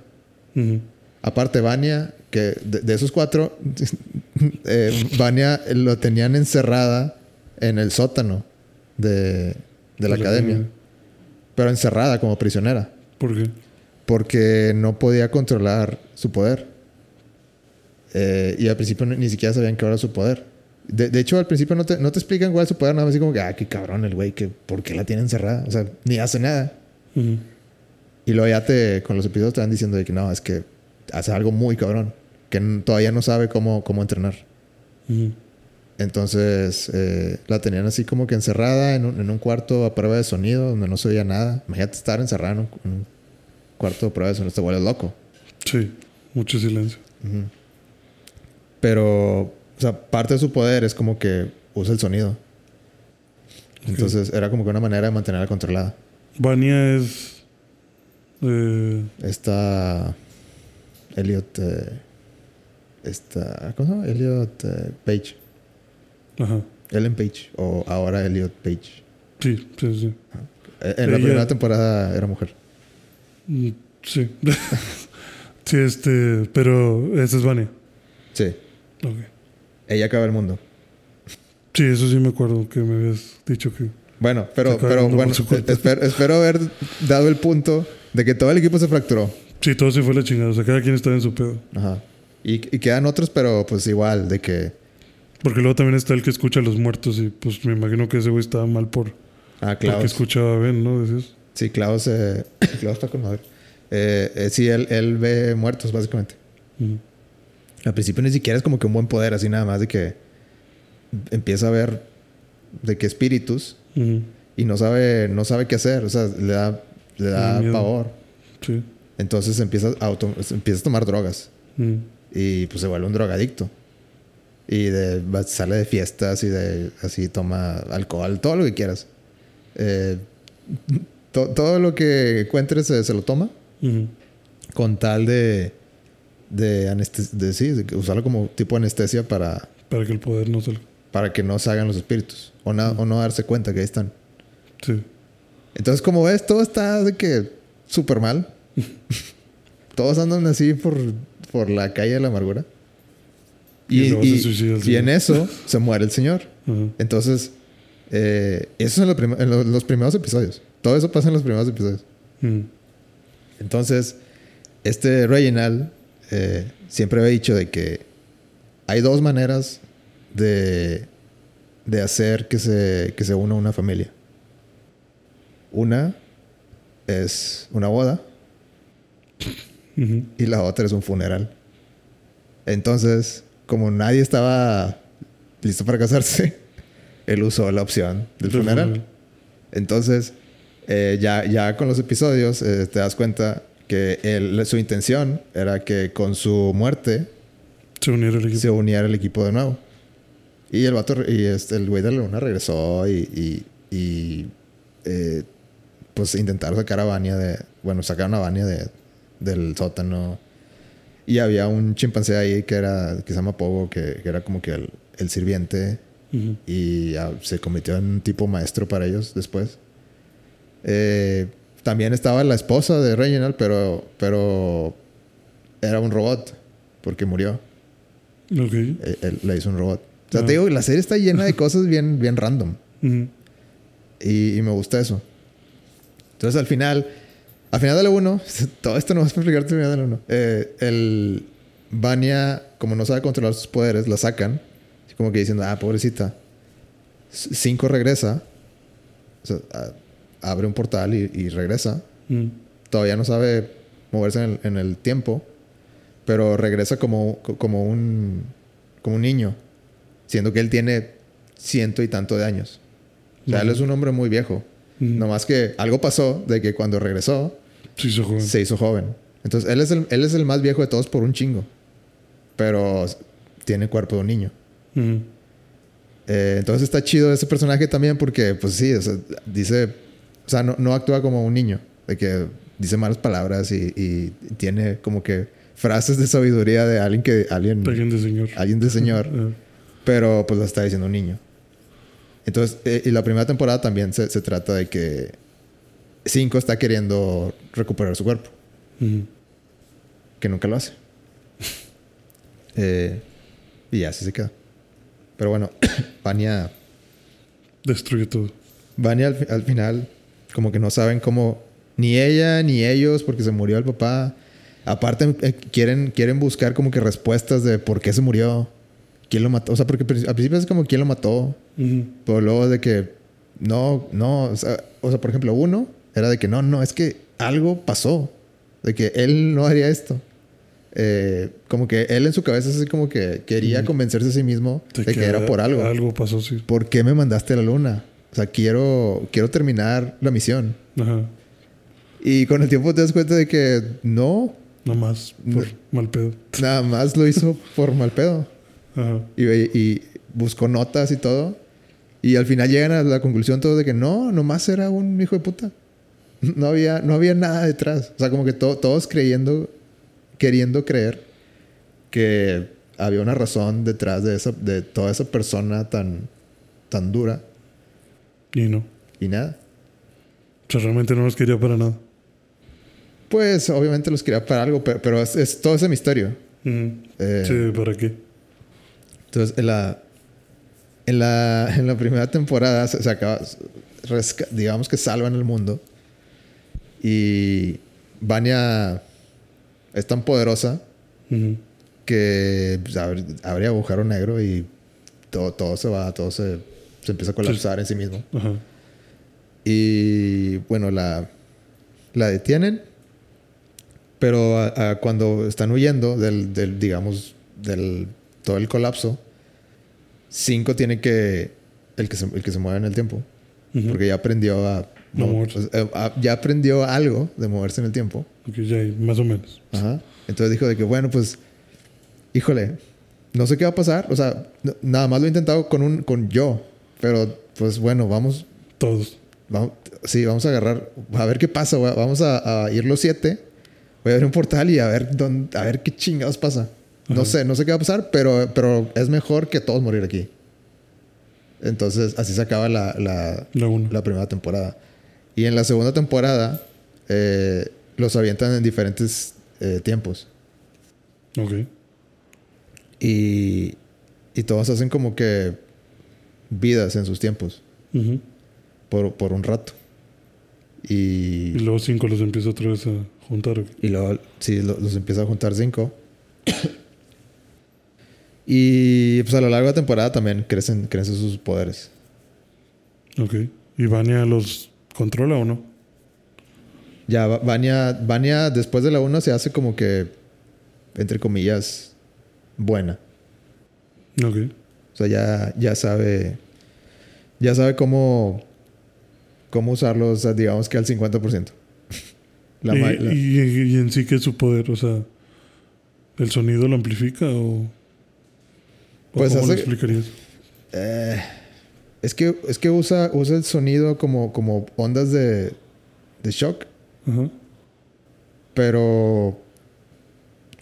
Aparte Vania, que de, de esos cuatro, eh, Vania lo tenían encerrada en el sótano de, de la academia. Pero encerrada como prisionera ¿Por qué? porque no podía controlar su poder. Eh, y al principio ni, siquiera sabían qué era su poder. De, de hecho, al principio no te, no te explican cuál es su poder, nada más así como que, ah, qué cabrón el güey, que ¿por qué la tiene encerrada? O sea, ni hace nada. Y luego ya te, con los episodios te van diciendo de que no, es que hace algo muy cabrón, que todavía no sabe cómo, cómo entrenar. Entonces eh, la tenían así como que encerrada en un, en un cuarto a prueba de sonido donde no se oía nada. Imagínate estar encerrada en un, en un cuarto a prueba de sonido, te vuelves loco. Sí, mucho silencio. Pero, o sea, parte de su poder es como que usa el sonido. Entonces era como que una manera de mantenerla controlada. Vania es. Eh, Esta Elliot, eh, esta, ¿cómo se llama? Elliot eh, Page. ajá. Ellen Page. O ahora Elliot Page. Sí, sí, sí. Eh, En la primera temporada era mujer. Mm, Sí. sí, este. Pero esa es Vania. Sí. Ok. Ella acaba el mundo. Sí, eso sí me acuerdo que me habías dicho que. Bueno, pero, pero bueno, espero, espero haber dado el punto de que todo el equipo se fracturó. Sí, todo se fue la chingada. O sea, cada quien estaba en su pedo. Ajá. Y, y quedan otros, pero pues igual, de que. Porque luego también está el que escucha a los muertos. Y pues me imagino que ese güey estaba mal por. Ah, Porque Klaus. escuchaba a Ben, ¿no? Decías. Sí, Klaus, eh, Klaus está con madre. Eh, eh, sí, él, él ve muertos, básicamente. Al principio ni siquiera es como que un buen poder, así nada más de que empieza a ver de que espíritus y no sabe, no sabe qué hacer. O sea, le da, le da miedo. pavor. Sí. Entonces empieza a, auto- empieza a tomar drogas. Ujú. Y pues se vuelve un drogadicto. Y de, sale de fiestas y de así toma alcohol, todo lo que quieras. Eh, to- todo lo que encuentres se, se lo toma con tal de, de, de, sí, de usarlo como tipo de anestesia para, Para que el poder no salga. para que no salgan los espíritus o, na- o no darse cuenta que ahí están. Sí. Entonces, como ves, todo está de que súper mal. Todos andan así por, por la calle de la amargura. Y Y, luego se y- suicida el y en eso se muere el señor. Entonces, eh, eso es en, lo prim- en lo- los primeros episodios. Todo eso pasa en los primeros episodios. Entonces, este Reginald eh, siempre había dicho de que hay dos maneras de, de hacer que se, que se una una familia. Una es una boda y la otra es un funeral. Entonces, como nadie estaba listo para casarse, él usó la opción del funeral. Entonces, eh, ya, ya con los episodios eh, te das cuenta que él- su intención era que con su muerte Se unieron el equipo. se uniera el equipo de nuevo. Y el vato, y este, el güey de la luna regresó y, y, y, eh, pues intentaron sacar a Vania de, bueno, sacaron a Vania de, del sótano. Y había un chimpancé ahí que era, que se llama Pogo, que, que era como que el, el sirviente Ujú. y ah, se convirtió en un tipo maestro para ellos después. Eh, también estaba la esposa de Reginald, pero, pero era un robot porque murió. Ok. Él, él le hizo un robot. O sea, Ah. te digo, la serie está llena de cosas bien, bien random. Y me gusta eso. Entonces, al final, al final de la 1, todo esto no vas a explicarte al final de la 1. Eh, el Vania, como no sabe controlar sus poderes, la sacan. Así como que diciendo, ah, pobrecita. 5 regresa. O sea, a- abre un portal y, y regresa. Ujú. Todavía no sabe moverse en el, en el tiempo. Pero regresa como, como, un, como un niño. Siendo que él tiene ciento y tanto de años. O sea, él es un hombre muy viejo. Ujú. No más que algo pasó de que cuando regresó se joven. se hizo joven. Entonces él es, el, él es el más viejo de todos por un chingo. Pero tiene cuerpo de un niño. Eh, entonces está chido ese personaje también porque, pues sí, o sea, dice, o sea, no, no actúa como un niño, de que dice malas palabras y, y tiene como que frases de sabiduría de alguien que, alguien, Alguien de señor. alguien de señor, pero pues lo está diciendo un niño. Entonces, eh, y la primera temporada también se, se trata de que Cinco está queriendo recuperar su cuerpo, que nunca lo hace. Eh, y así se queda. Pero bueno, Vania Destruye todo. Vania al, al final, como que no saben cómo, ni ella ni ellos, porque se murió el papá. Aparte, eh, quieren, quieren buscar como que respuestas de por qué se murió, quién lo mató. O sea, porque al principio es como quién lo mató, pero luego de que no, no, o sea, o sea, por ejemplo, uno era de que no, no, es que algo pasó. De que él no haría esto. Eh, como que él en su cabeza así como que quería convencerse a sí mismo de, que, era por algo. Algo pasó, sí. ¿Por qué me mandaste a la luna? O sea, quiero, quiero terminar la misión. Ajá. Y con el tiempo te das cuenta de que no. Nada más por mal pedo. Nada más lo hizo por mal pedo. Ajá. Y, y buscó notas y todo. Y al final llegan a la conclusión todos de que no, nomás era un hijo de puta. No había, no había nada detrás. O sea, como que todos creyendo, queriendo creer que había una razón detrás de, esa, de toda esa persona tan, tan dura. Y no. Y nada. O sea, realmente no los quería para nada. Pues obviamente los quería para algo, pero, es, todo ese misterio. Eh, sí, ¿para qué? Entonces, en la, en la, en la primera temporada se, acaba, digamos que salvan el mundo. Y Vania es tan poderosa que pues, abre, agujero negro y todo, todo se va, todo se, se empieza a colapsar en sí mismo. Y bueno, la, la detienen. Pero cuando están huyendo del, del, digamos, del todo el colapso, Cinco tiene que. El que se, el que se mueve en el tiempo. Porque ya aprendió a. Pues, eh, ya aprendió algo de moverse en el tiempo. ya más o menos. Ajá. Entonces dijo de que, bueno, pues. Híjole, no sé qué va a pasar. O sea, nada más lo he intentado con un con yo. Pero, pues bueno, vamos. Todos. Vamos, sí, vamos a agarrar. A ver qué pasa. Vamos a, ir los siete. Voy a ver un portal y a ver dónde, a ver qué chingados pasa. No sé, no sé qué va a pasar, pero, pero es mejor que todos morir aquí. Entonces, así se acaba la, la, la, primera temporada. Y en la segunda temporada, eh, los avientan en diferentes eh, tiempos. Ok. Y, y todos hacen como que vidas en sus tiempos. por, por, un rato. Y, y luego cinco los empieza otra vez a juntar. Y luego, sí, los empieza a juntar cinco. Y pues a lo largo de la temporada también crecen, crecen sus poderes. Ok. ¿Y Vania los controla o no? Ya, Vania, después de la 1 se hace como que, entre comillas, buena. Ok. O sea, ya, ya sabe. Ya sabe cómo. Cómo usarlos, digamos que al 50%. la, ¿Y, y, y en sí qué es su poder? O sea, ¿el sonido lo amplifica o.? Pues ¿Cómo lo explicarías? Eh, es que, es que usa, usa el sonido como, como ondas de, de shock. Pero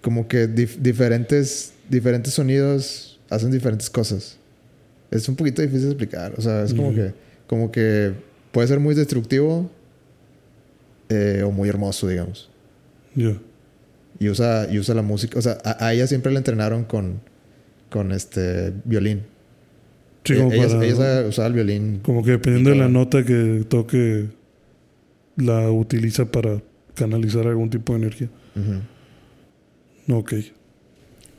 como que diferentes, diferentes sonidos hacen diferentes cosas. Es un poquito difícil de explicar. O sea, es como que como que puede ser muy destructivo eh, o muy hermoso, digamos. Ya. Y usa, y usa la música. O sea, a ella siempre la entrenaron con con este violín. Sí, como ella, usaba el violín. Como que dependiendo de la nota que toque, la utiliza para canalizar algún tipo de energía. Ok.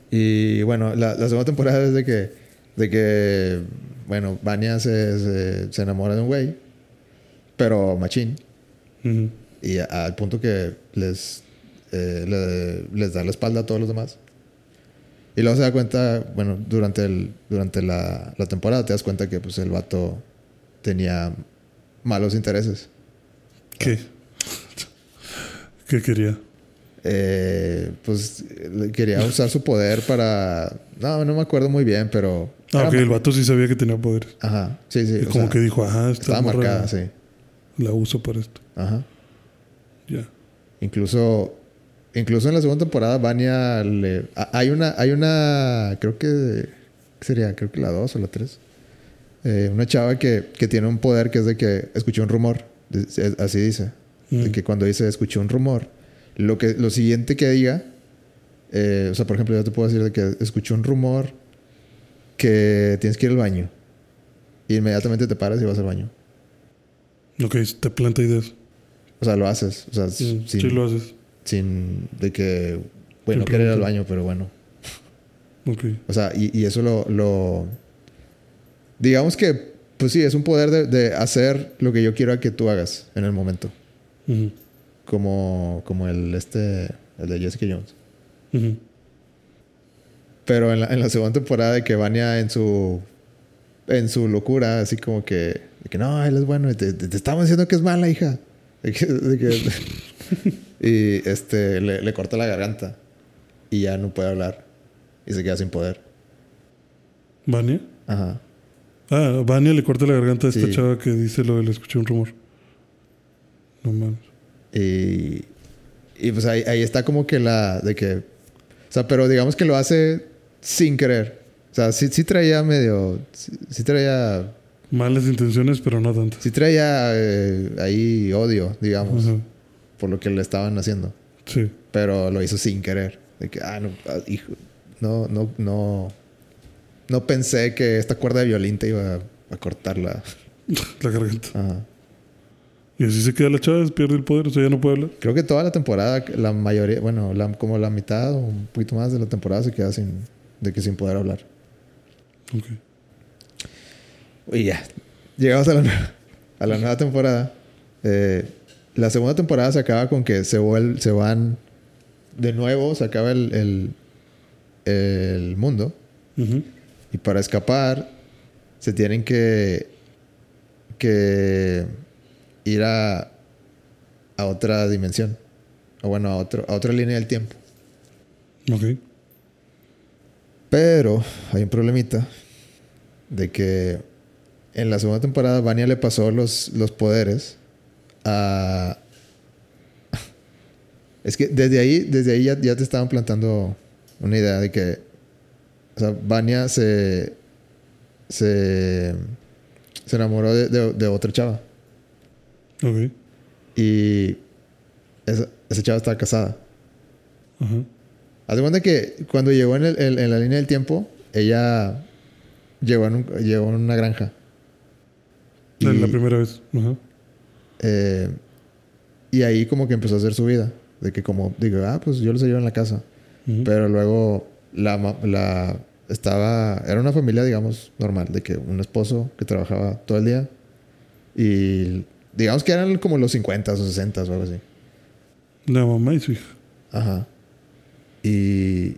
Y bueno, la, segunda temporada es de que, de que bueno, Vania se, se, enamora de un güey, pero machín. Y al punto que les, eh, les da la espalda a todos los demás. Y luego se da cuenta, bueno, durante, el, durante la, la temporada te das cuenta que pues el vato tenía malos intereses. ¿Qué? ¿Qué quería? Eh, pues quería usar su poder para... No, no me acuerdo muy bien, pero... Ah, ok, el vato sí sabía que tenía poder. Ajá, sí, sí. como que dijo, ajá, estaba marcada, sí. La uso para esto. Ajá. Ya. Incluso Incluso en la segunda temporada, Vania le. Hay una. Hay una. Creo que. ¿Qué sería? Creo que la 2 o la 3. Eh, una chava que, que, tiene un poder que es de que escuchó un rumor. Así dice. De mm. que cuando dice escuchó un rumor, lo, que, lo siguiente que diga. Eh, o sea, por ejemplo, yo te puedo decir de que escuchó un rumor que tienes que ir al baño. Y inmediatamente te paras y vas al baño. Ok, te planta ideas. O sea, lo haces. O sea, sí lo haces sin de que, bueno, querer ir al baño, pero bueno. O sea, y, eso lo, Digamos que, pues sí, es un poder de, hacer lo que yo quiero que tú hagas en el momento. como, como el, este, el de Jessica Jones. Pero en la, en la segunda temporada de que Vania en su en su locura, así como que, de que no, él es bueno, te, te, te estamos diciendo que es mala, hija. De que- de que- y este le, le corta la garganta y ya no puede hablar y se queda sin poder. ¿Vania? Ajá. Ah, Vania le corta la garganta a esta Sí. chava que dice lo de le escuché un rumor. No mames. Y, y pues ahí, ahí está como que la de que, o sea, pero digamos que lo hace sin querer. O sea, sí, sí traía medio, sí, sí traía, Malas intenciones, pero no tantas. sí traía eh, ahí odio, digamos, Ajá. Por lo que le estaban haciendo. Sí. Pero lo hizo sin querer. De que, ah, no, ah, hijo, no, no, no, no pensé que esta cuerda de violín te iba a, a cortarla. La garganta. Ajá. Y así se queda la chava, pierde el poder, o sea, ya no puede hablar. Creo que toda la temporada, la mayoría, bueno, la- como la mitad o un poquito más de la temporada se queda sin, de que sin poder hablar. Ok. Y ya, llegamos a la, a la nueva temporada. Eh, la segunda temporada se acaba con que se, vuel- se van de nuevo, se acaba el, el, el mundo. Y para escapar, se tienen que, que ir a, a otra dimensión. O bueno, a, otro, a otra línea del tiempo. Ok. Pero hay un problemita de que en la segunda temporada Vania le pasó los, los poderes a... Es que desde ahí, desde ahí ya, ya te estaban plantando una idea de que... O sea, Vania se... Se... Se enamoró de, de- de otra chava. Ok. Y... Esa, esa chava estaba casada. Ajá. Haz de cuenta que cuando llegó en, el- en la línea del tiempo, ella llegó en, un- llegó en una granja. La, Y- la primera vez. Ajá. Eh, y ahí como que empezó a hacer su vida. De que como, digo, ah, pues yo los llevo en la casa. Pero luego la, la estaba, era una familia, digamos, normal. De que un esposo que trabajaba todo el día. Y digamos que eran como los 50 o 60 o algo así. La mamá y su hija. Ajá. Y,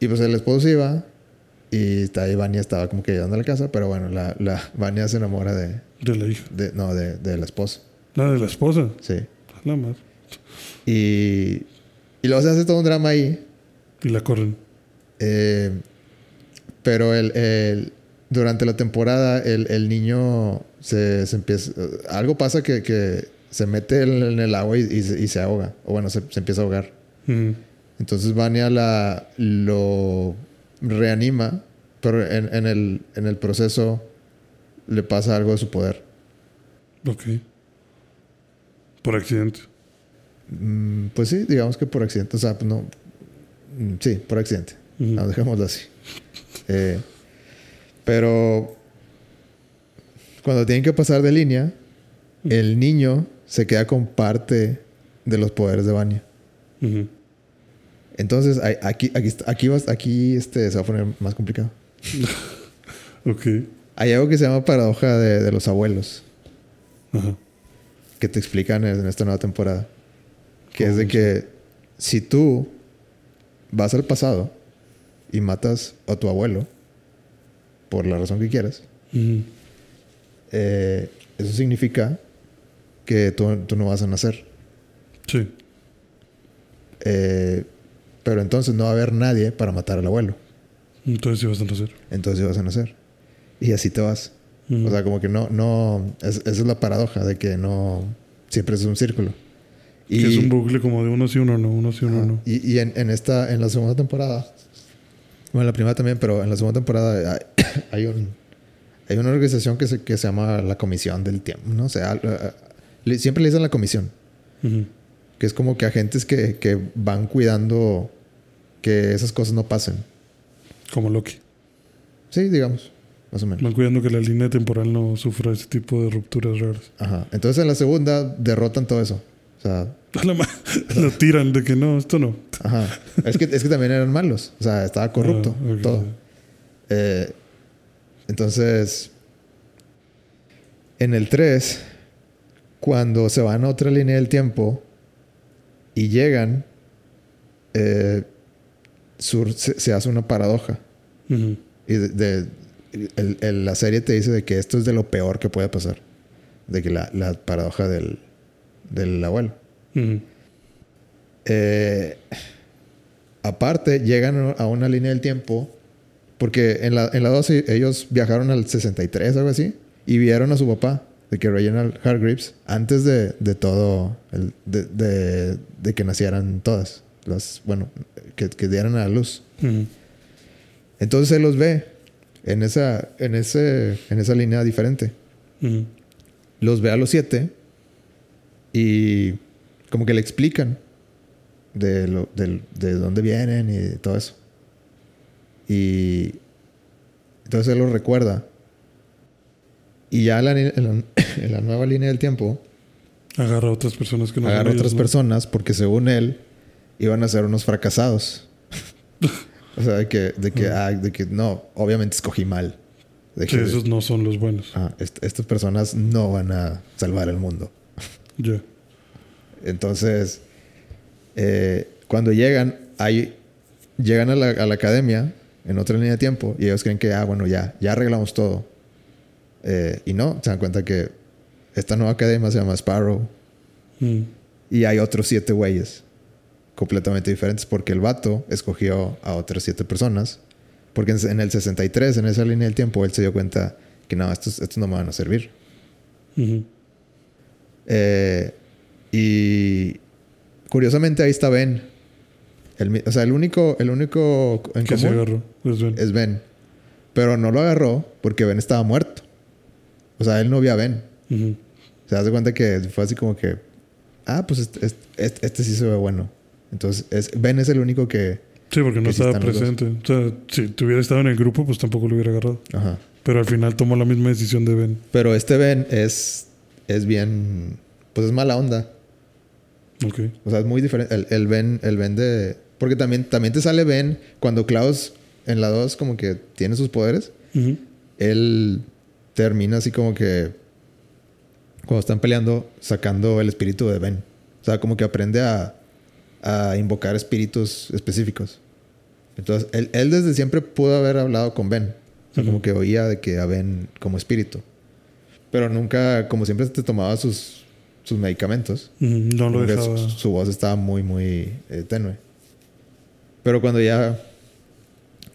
y pues el esposo se iba y está ahí Vania estaba como que llegando a la casa, pero bueno, la, la Vania se enamora de, De la hija. de no, de, de la esposa. La de la esposa. Sí. La más. Y, y luego se hace todo un drama ahí. Y la corren. eh, pero el, el- durante la temporada el, el niño se, se empieza... Algo pasa que, que se mete en, en el agua y, y se, y se ahoga. O bueno, se, se empieza a ahogar. Ujú. Entonces Vania la, lo reanima, pero en, en el, en el proceso le pasa algo de su poder. Ok. Por accidente. Mm, pues sí, digamos que por accidente. O sea, no. Mm, Sí, por accidente. No, dejémoslo así. Eh, pero cuando tienen que pasar de línea, el niño se queda con parte de los poderes de Vania. Entonces, aquí, aquí, aquí, vas- aquí este, se va a poner más complicado. Ok. Hay algo que se llama paradoja de, de los abuelos, Ajá. que te explican en esta nueva temporada. Que es ¿Cómo de es? que si tú vas al pasado y matas a tu abuelo, por la razón que quieras, eh, eso significa que tú, tú no vas a nacer. Sí. Eh, pero entonces no va a haber nadie para matar al abuelo. Entonces sí vas a nacer. Entonces vas a nacer. Y así te vas. O sea, como que no, no, es- esa es la paradoja de que no, siempre es un círculo. Y, que es un bucle como de uno sí, uno no, uno sí, uno no. y, y en, en esta, en la segunda temporada, bueno, en la primera también, pero en la segunda temporada hay, hay un, hay una organización que se, que se llama la Comisión del Tiempo, no eh, le- siempre le dicen la Comisión, que es como que agentes que, que van cuidando que esas cosas no pasen. Como Loki. Sí, digamos, más o menos. Van cuidando que la línea temporal no sufra ese tipo de rupturas raras. Ajá. Entonces en la segunda derrotan todo eso. O sea, Lo tiran de que no, esto no. ajá. es, que, es que también eran malos. O sea, estaba corrupto. Ah. Todo. Eh, entonces, en el 3, Cuando se van a otra línea del tiempo y llegan, eh, sur- se, se hace una paradoja. Ujú. Y de, de- el- el- la serie te dice de que esto es de lo peor que puede pasar. De que la, la paradoja del, del abuelo. Eh, aparte, llegan a una línea del tiempo. Porque en la, en la 12 ellos viajaron al 63, algo así. Y vieron a su papá, de que Reginald Hargreaves, antes de, de todo, el- de, de- de que nacieran todas. Las, bueno, que, que dieran a la luz. Entonces él los ve en esa, en ese, en esa línea diferente. Los ve a los siete y como que le explican de, lo, del- de dónde vienen y todo eso. Y entonces él los recuerda. Y ya en la, la- nueva línea del tiempo Agarra a otras personas que no agarra a ellos, otras ¿no? personas porque según él iban a ser unos fracasados. o sea, de que, de que, ah, de que no, obviamente escogí mal. De Que esos no son los buenos. Ah, est- estas personas no van a salvar el mundo. Ya. Entonces, eh, cuando llegan, hay, llegan a la, a la academia en otra línea de tiempo y ellos creen que, ah, bueno, ya, ya arreglamos todo. Eh, y no, se dan cuenta que esta nueva academia se llama Sparrow Mm. y hay otros siete güeyes completamente diferentes porque el vato escogió a otras siete personas. Porque en el 63, en esa línea del tiempo, él se dio cuenta que no, estos, estos no me van a servir. Eh, y curiosamente ahí está Ben. El o sea, el único, el único en Que se agarró. Es Ben. es Ben. Pero no lo agarró porque Ben estaba muerto. O sea, él no vio a Ben. Se hace cuenta que fue así como que, ah, pues este, este- este- este sí se ve bueno. Entonces, es, Ben es el único que... Sí, porque no estaba presente. O sea, si tuviera estado en el grupo, pues tampoco lo hubiera agarrado. Ajá. Pero al final tomó la misma decisión de Ben. Pero este Ben es, es bien, pues es mala onda. Ok. O sea, es muy diferente. El, el Ben, el Ben de. Porque también, también te sale Ben cuando Klaus en la 2 como que tiene sus poderes. Él termina así como que. Cuando están peleando, sacando el espíritu de Ben. O sea, como que aprende a, a invocar espíritus específicos. Entonces, él, él desde siempre pudo haber hablado con Ben. O sea, Ujú. como que oía de que a Ben como espíritu. Pero nunca, como siempre, te tomaba sus, sus medicamentos. Ujú. No lo dejaba. Su, su voz estaba muy, muy eh, tenue. Pero cuando ya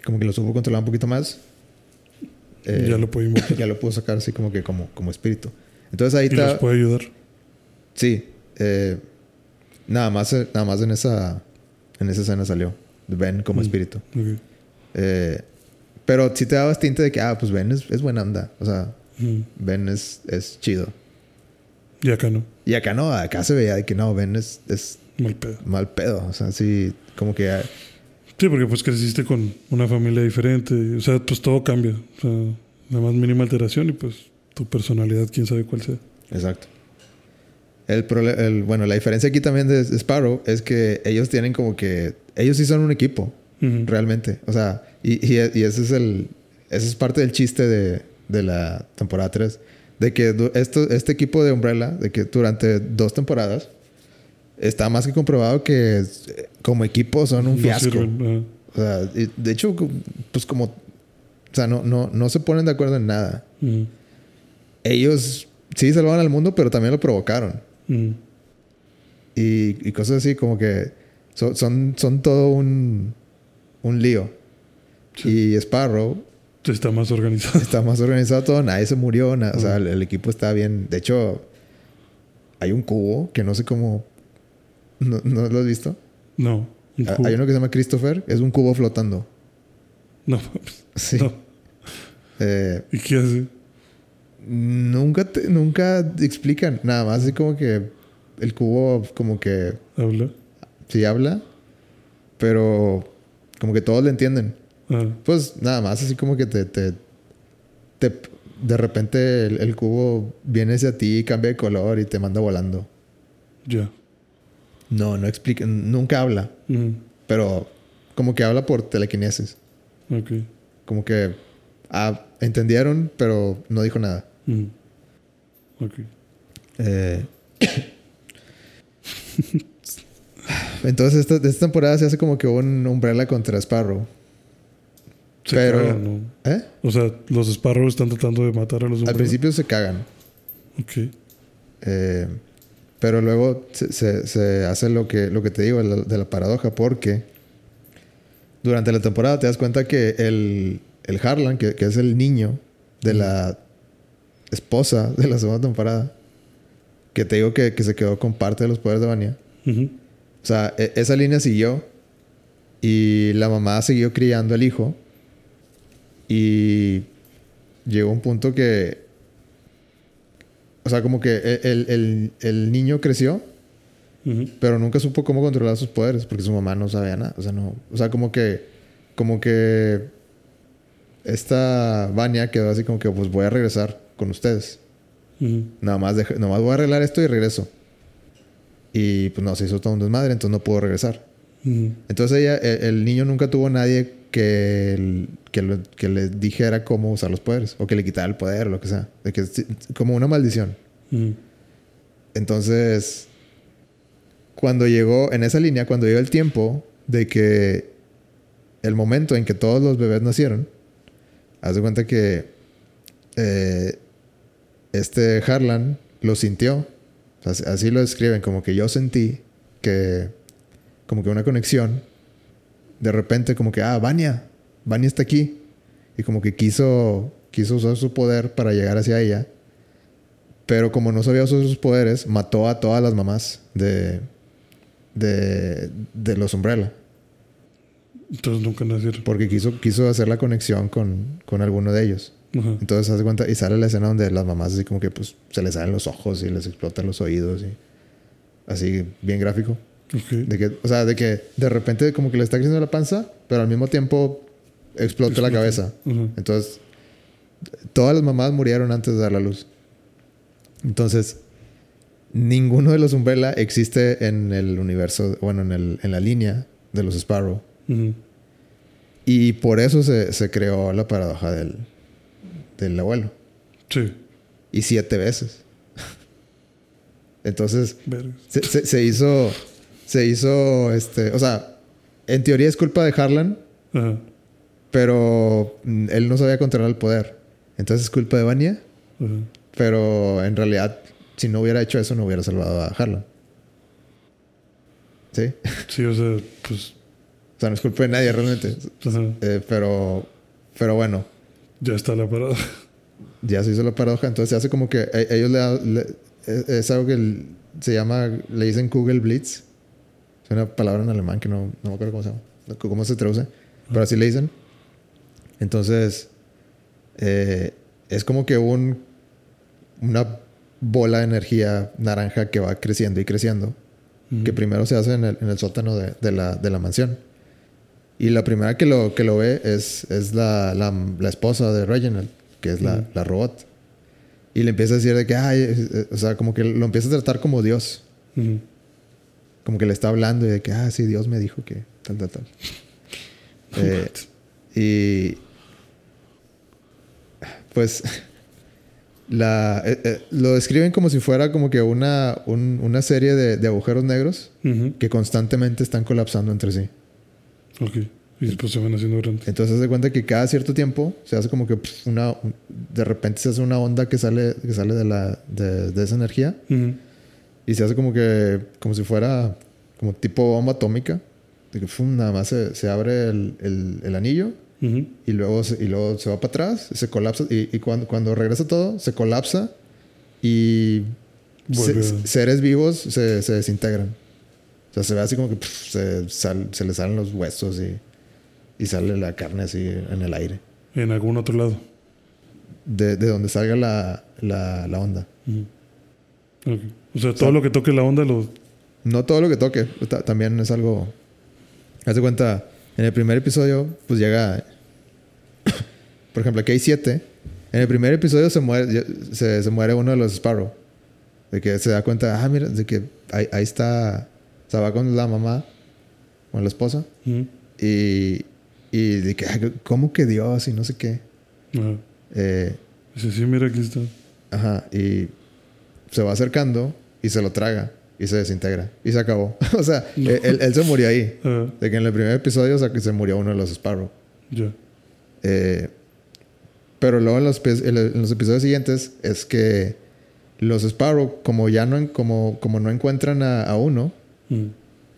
como que lo supo controlar un poquito más, eh, ya lo invocar. ya lo pudo sacar así como que como, como espíritu. Entonces ahí Y los está. puede ayudar. Sí. eh, nada más, eh, nada más en esa, en esa escena salió. Ben como Mm. espíritu. Eh, pero sí te daba tinte de que, ah, pues Ben es, es buena onda. O sea, Ujú. Ben es, es chido. Y acá no. Y acá no, acá se veía de que no, Ben es, es Mal pedo. mal pedo. O sea, sí, como que Sí, porque pues creciste con una familia diferente. O sea, pues todo cambia. O sea, la más mínima alteración y pues tu personalidad, quién sabe cuál sea. Exacto. El, el- bueno, la diferencia aquí también de Sparrow es que ellos tienen como que... Ellos sí son un equipo, Ujú. realmente. O sea, y, y, y ese es el... Ese es parte del chiste de, de la temporada 3. De que esto, este equipo de Umbrella, de que durante dos temporadas, está más que comprobado que eh, como equipo son un No fiasco. sirven, O sea, y de hecho, pues como... O sea, no, no, no se ponen de acuerdo en nada. ajá. Ujú. Ellos sí salvaron al mundo, pero también lo provocaron. Ujú. Y, y cosas así como que son, son, son todo un, un lío. Y Sparrow Está más organizado. está más organizado todo, nadie se murió, na- o sea, el, el equipo está bien. De hecho, hay un cubo que no sé cómo... ¿No, no lo has visto? No. un Ah, cubo. Hay uno que se llama Christopher, es un cubo flotando. No. Sí. No. Eh, ¿Y qué hace? Nunca, te- nunca explican, nada más así como que el cubo como que Habla. sí habla, pero como que todos le entienden. Ah, Pues nada más, así como que te. te, te- de repente el, el cubo viene hacia ti, cambia de color y te manda volando. ya. No, no explica, nunca habla, Ujú. pero como que habla por telequinesis. Ok. Como que ah, entendieron, pero no dijo nada. Ok. Eh, entonces, esta, esta temporada se hace como que un Umbrella contra Sparrow. Se Pero- cagan, ¿no? ¿Eh? O sea, los Sparrow están tratando de matar a los Al Umbrella. principio se cagan. Ok. Eh, pero luego se, se- se hace lo que, lo que te digo de la, de la paradoja, porque durante la temporada te das cuenta que el, el Harlan, que, que es el niño de la esposa de la segunda temporada, que te digo que, que se quedó con parte de los poderes de Vania. O sea, e- esa línea siguió y la mamá siguió criando al hijo y llegó un punto que, o sea, como que e- el, el- el niño creció, pero nunca supo cómo controlar sus poderes porque su mamá no sabía nada. O sea, no, o sea, como que, como que esta Vania quedó así como que, pues voy a regresar con ustedes. Nada más, nada más voy a arreglar esto y regreso. Y pues no, se hizo todo un desmadre, entonces no pudo regresar. Entonces ella, el, el niño nunca tuvo nadie que, que, lo- que le dijera cómo usar los poderes. O que le quitara el poder o lo que sea. De que, como una maldición. Entonces, cuando llegó, en esa línea, cuando llegó el tiempo de que el momento en que todos los bebés nacieron, haz de cuenta que eh, este Harlan lo sintió. Así lo describen, como que yo sentí que, como que una conexión, de repente, como que, ah, Vania, Vania está aquí. Y como que quiso, quiso usar su poder para llegar hacia ella. Pero como no sabía usar sus poderes, mató a todas las mamás de, de, de los Umbrella. Entonces nunca nacieron. Porque quiso, quiso hacer la conexión con, con alguno de ellos. Entonces, haz de cuenta, y sale la escena donde las mamás así como que pues se les salen los ojos y les explotan los oídos y así bien gráfico. De que, o sea, de que de repente como que le está creciendo la panza, pero al mismo tiempo explota la Explota. cabeza. Ajá. Entonces, todas las mamás murieron antes de dar la luz. Entonces, ninguno de los Umbrella existe en el universo, bueno, en, el, en la línea de los Sparrow. Ujú. Y por eso se, se creó la paradoja del, del abuelo. Sí. Y siete veces. Entonces, se, se- se hizo, se hizo, este, o sea, en teoría es culpa de Harlan, Ajá. pero mm, él no sabía controlar el poder. Entonces es culpa de Vania, Ajá. pero en realidad, si no hubiera hecho eso, no hubiera salvado a Harlan. ¿Sí? Sí, o sea, pues. O sea, no es culpa de nadie realmente. ajá. Eh, pero, pero bueno, Ya está la parada. ya se hizo la paradoja. Entonces se hace como que e- ellos le, da- le- es, es algo que se llama, le dicen Kugel Blitz. Es una palabra en alemán que no, no me acuerdo cómo se llama, cómo se traduce, pero así le dicen. Entonces, eh, es como que un, una bola de energía naranja que va creciendo y creciendo, que primero se hace en el, en el sótano de, de la, de la mansión. Y la primera que lo, que lo ve es, es la, la, la esposa de Reginald, que es la, la robot. Y le empieza a decir de que, ay, eh, eh", o sea, como que lo empieza a tratar como Dios. Como que le está hablando y de que, ah, sí, Dios me dijo que tal, tal, tal. Eh, y pues la, eh, eh, lo describen como si fuera como que una, un- una serie de, de agujeros negros que constantemente están colapsando entre sí. Ok. Y después se van haciendo grandes. Entonces se cuenta que cada cierto tiempo se hace como que pf, una, un- de repente se hace una onda que sale, que sale de, la, de, de esa energía y se hace como que, como si fuera como tipo bomba atómica. De que nada más se, se abre el, el- el anillo y luego se, y luego se va para atrás, se colapsa y, y cuando, cuando regresa todo, se colapsa y se- seres vivos se, se desintegran. O sea, se ve así como que pf, se, sal- se le salen los huesos y, y sale la carne así en el aire. En algún otro lado. De, de donde salga la, la, la onda. Ujú. Ok. O sea, todo lo que toque la onda lo. No todo lo que toque, ta- también es algo... Haz de cuenta, en el primer episodio, pues llega... Por ejemplo, aquí hay siete. En el primer episodio se muere, se, se muere uno de los Sparrow. De que se da cuenta, ah, mira, de que ahí, ahí está... Sea, va con la mamá, con la esposa. Y, y de que, "Ay, ¿cómo que Dios? Y no sé qué. Ajá. Eh, Dice, sí, mira, aquí está. Ajá, y se va acercando y se lo traga y se desintegra y se acabó. o sea, él, él, se murió ahí. Ah, De que en el primer episodio o sea, que se murió uno de los Sparrow. ya. Eh, pero luego en los, pe- en los episodios siguientes es que los Sparrow, como ya no, como, como no encuentran a, a uno, Mm.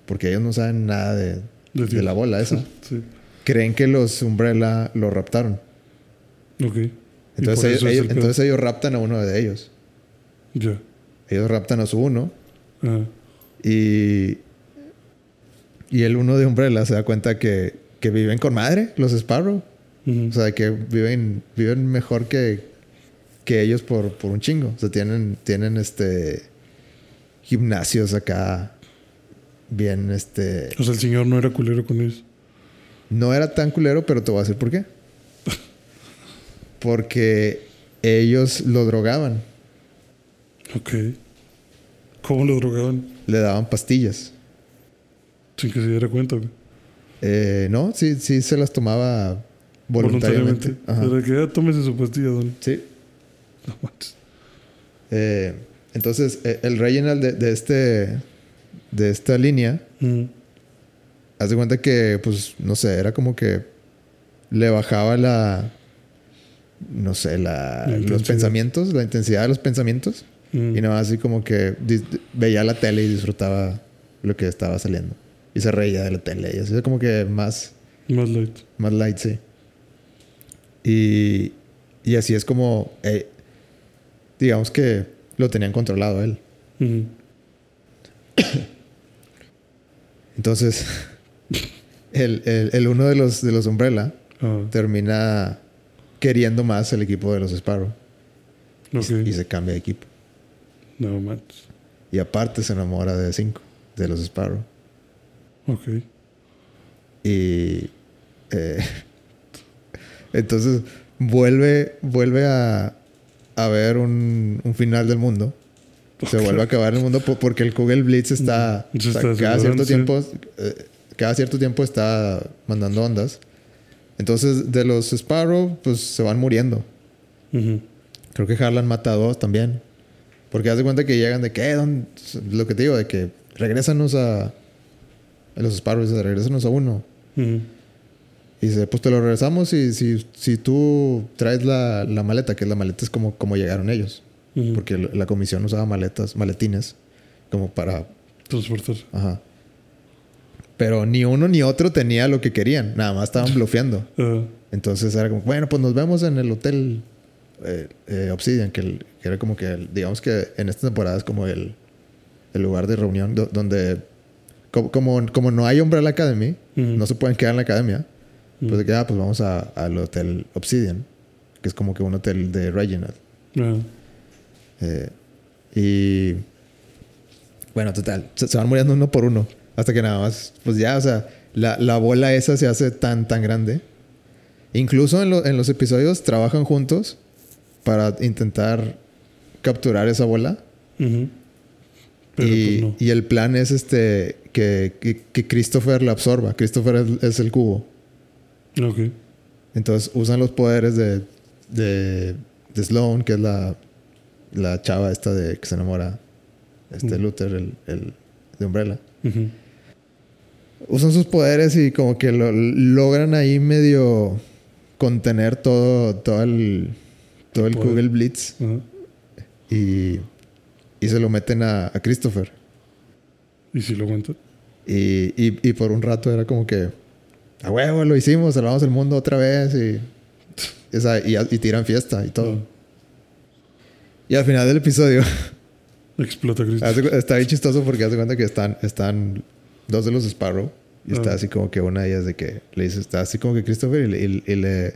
porque ellos no saben nada de, De la bola esa, Sí. creen que los Umbrella lo raptaron. Ok. Entonces ellos, eso es ellos- el pedo. entonces ellos raptan a uno de ellos. Ya. Ellos raptan a su uno Ah, y, y el uno de Umbrella se da cuenta que, que viven con madre, los Sparrow. O sea, que viven, viven mejor que, que ellos por, por un chingo. O sea, tienen, tienen este gimnasios acá bien, este... O sea, el señor no era culero con ellos. No era tan culero, pero te voy a decir por qué. Porque ellos lo drogaban. Ok. ¿Cómo lo drogaban? Le daban pastillas. Sin que se diera cuenta, güey. Eh, no, sí, sí se las tomaba voluntariamente. Ajá. Era que ya tómese su pastilla, don. Sí. No manches. Eh, entonces, eh, el Reginald de, de este... De esta línea... Mm. Haz de cuenta que, pues, no sé, era como que le bajaba la. No sé, la, La los pensamientos, la intensidad de los pensamientos. Mm. Y nada más así como que veía la tele y disfrutaba lo que estaba saliendo. Y se reía de la tele. Y así como que más, Más light. más light, sí. Y, y así es como, eh, digamos que lo tenían controlado él. Ujú. Entonces, el, el, el uno de los, de los Umbrella Ah, termina queriendo más el equipo de los Sparrow. Y se cambia de equipo. No manches. Y aparte se enamora de cinco, de los Sparrow. Ok. Y eh, entonces vuelve, vuelve a, a ver un, un final del mundo. Se vuelve a acabar el mundo po- porque el Kugel Blitz está, cada cierto tiempo eh, cada cierto tiempo está mandando ondas. Entonces de los Sparrow pues se van muriendo. Creo que Harlan mata a dos también. Porque haz de cuenta que llegan de que, eh, ¿dónde- lo que te digo, de que regrésanos a, los Sparrows, dice, regrésanos a uno. Y dice, pues te lo regresamos y si, si tú traes la, la maleta, que la maleta es como, como llegaron ellos. Porque la la comisión usaba maletas, maletines, como para... Transportar. Ajá. Pero ni uno ni otro tenía lo que querían. Nada más estaban bloqueando. Entonces era como, bueno, pues nos vemos en el hotel eh, eh, Obsidian, que, el- que era como que, el- digamos que en esta temporada es como el, el lugar de reunión do- donde, como, como, como no hay Umbrella Academy, Ujú. no se pueden quedar en la academia, pues de que, ah, pues vamos a- al hotel Obsidian, que es como que un hotel de Reginald. Eh, y bueno, total, se, se van muriendo uno por uno. Hasta que nada más, pues ya, o sea, la, la bola esa se hace tan, tan grande. Incluso en, lo- en los episodios trabajan juntos para intentar capturar esa bola. Pero y, pues no. y el plan es este que, que, que Christopher la absorba. Christopher es, es el cubo. Ok. Entonces usan los poderes de, de, de Sloan, que es la, la chava esta de que se enamora. Este. Luther, el, el de Umbrella. Usan sus poderes y como que lo, logran ahí medio contener todo, todo el, todo El. Kugel Blitz. Y, y se lo meten a, a Christopher. ¿Y si lo aguantan? Y, y, y por un rato era como que, a huevo, lo hicimos, salvamos el mundo otra vez y, y, y tiran fiesta y todo. Y al final del episodio, Explota Cristo. está bien chistoso porque hace cuenta que están, están dos de los Sparrow y está Ah. así como que una de ellas de que le dice, está así como que Christopher y, le- y- y le...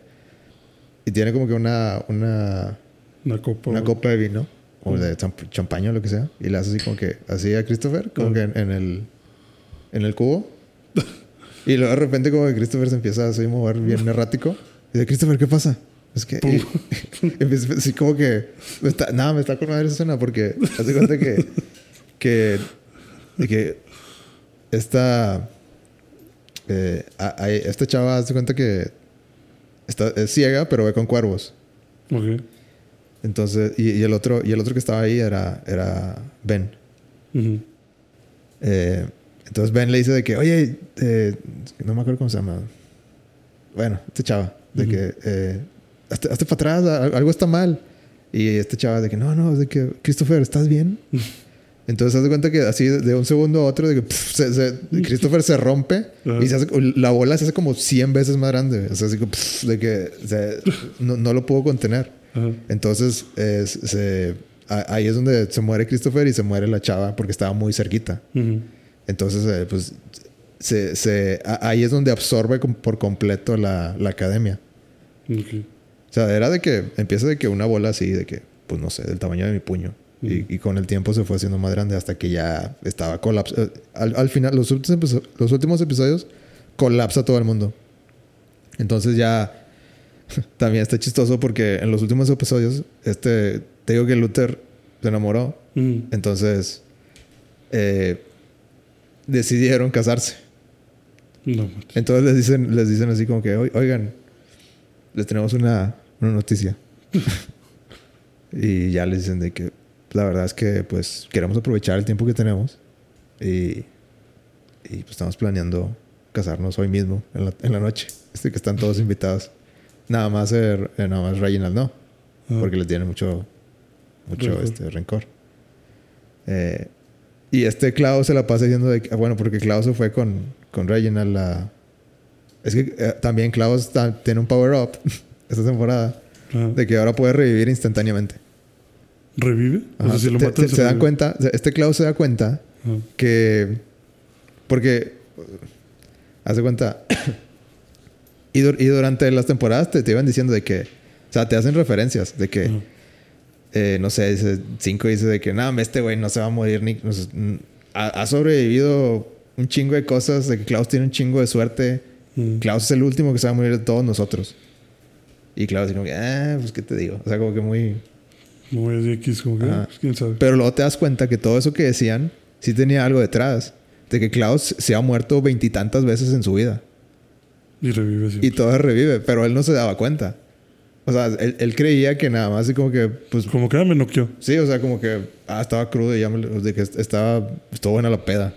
Y tiene como que una, una, Una copa. una copa de vino o de champ- champaña o lo que sea y le hace así como que así a Christopher como Ah. que en, en el en el cubo y luego de repente como que Christopher se empieza a mover bien errático y dice Christopher ¿qué pasa? Es que así como que nada me está con madre esa escena porque hace cuenta que que que esta eh, a- a- esta chava hace cuenta que está, es ciega pero ve con cuervos Ok. Entonces, y, y el otro, y el otro que estaba ahí era, era Ben. Eh, entonces Ben le dice de que, oye, eh, no me acuerdo cómo se llama. Bueno, este chava, de que, eh, hazte, hazte para atrás, algo está mal. Y este chava de que, no, no, de que, Christopher, ¿estás bien? Entonces, haz de cuenta que así de un segundo a otro, de que pf, se- se- Christopher se rompe Ajá. y se hace, la bola se hace como 100 veces más grande. O sea, así que, pf, de que se- no, no lo pudo contener. Ajá. Entonces, eh, se- a- ahí es donde se muere Christopher y se muere la chava porque estaba muy cerquita. Ujú. Entonces, eh, pues, se, a- ahí es donde absorbe por completo la, la academia. Ok. O sea, era de que empieza de que una bola así, de que, pues no sé, del tamaño de mi puño. Y, y con el tiempo se fue haciendo más grande hasta que ya estaba colapsado. Al, al final, los últimos, los últimos episodios, colapsa todo el mundo. Entonces ya también está chistoso porque en los últimos episodios, este, te digo que Luther se enamoró. Ujú. Entonces, eh, decidieron casarse. No. Entonces les dicen, les dicen así como que, "Oi- oigan, les tenemos una, una noticia. y ya les dicen de que la verdad es que pues queremos aprovechar el tiempo que tenemos y, y pues estamos planeando casarnos hoy mismo, en la, en la noche. Este que están todos invitados. Nada más, eh, nada más Reginald no, Ah. porque les tiene mucho, mucho Rencor. este, rencor. Eh, y este Klaus se la pasa diciendo de que, ah, bueno, porque Klaus se fue con, con Reginald la... Es que eh, también Klaus ta- tiene un power-up esta temporada Ajá. de que ahora puede revivir instantáneamente. ¿Revive? O Ajá. sea, si lo Te- matan, te- se, dan cuenta, este Klaus se da cuenta Ajá. que... Porque... Hace cuenta... y, dur- y durante las temporadas te, te iban diciendo de que... O sea, te hacen referencias de que... Eh, no sé, dice, cinco dice de que nada, este güey no se va a morir ni. no sé, ha, ha sobrevivido un chingo de cosas, de que Klaus tiene un chingo de suerte. Mm. Klaus es el último que se va a morir de todos nosotros. Y Klaus que, ah, pues qué te digo. O sea, como que muy. Muy así X, como que, pues, quién sabe. Pero luego te das cuenta que todo eso que decían sí tenía algo detrás. De que Klaus se ha muerto veintitantas veces en su vida. Y revive siempre. Y todo revive, pero él no se daba cuenta. O sea, él, él creía que nada más así como que, pues, Como que ah, me noqueó. Sí, o sea, como que ah, estaba crudo y ya me, de que estaba, estuvo buena la peda.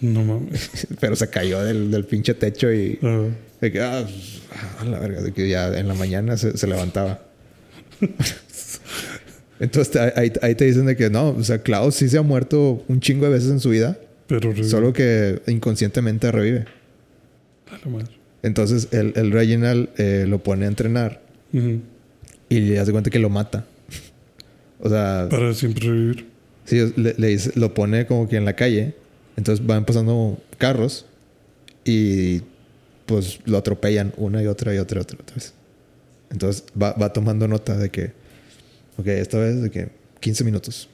No mames. Pero se cayó del, del pinche techo y de que, ah, a la verga, de que ya en la mañana se, se levantaba. Entonces te- ahí, ahí te dicen de que no, o sea, Klaus sí se ha muerto un chingo de veces en su vida, Pero revive. solo que inconscientemente revive. A la madre. Entonces el, el Reginald eh, lo pone a entrenar y le hace cuenta que lo mata. O sea, Para siempre revivir. Sí, le, le dice- lo pone como que en la calle. Entonces van pasando carros y pues lo atropellan una y otra y otra y otra, otra vez. Entonces va, va tomando nota de que, ok, esta vez de que 15 minutos.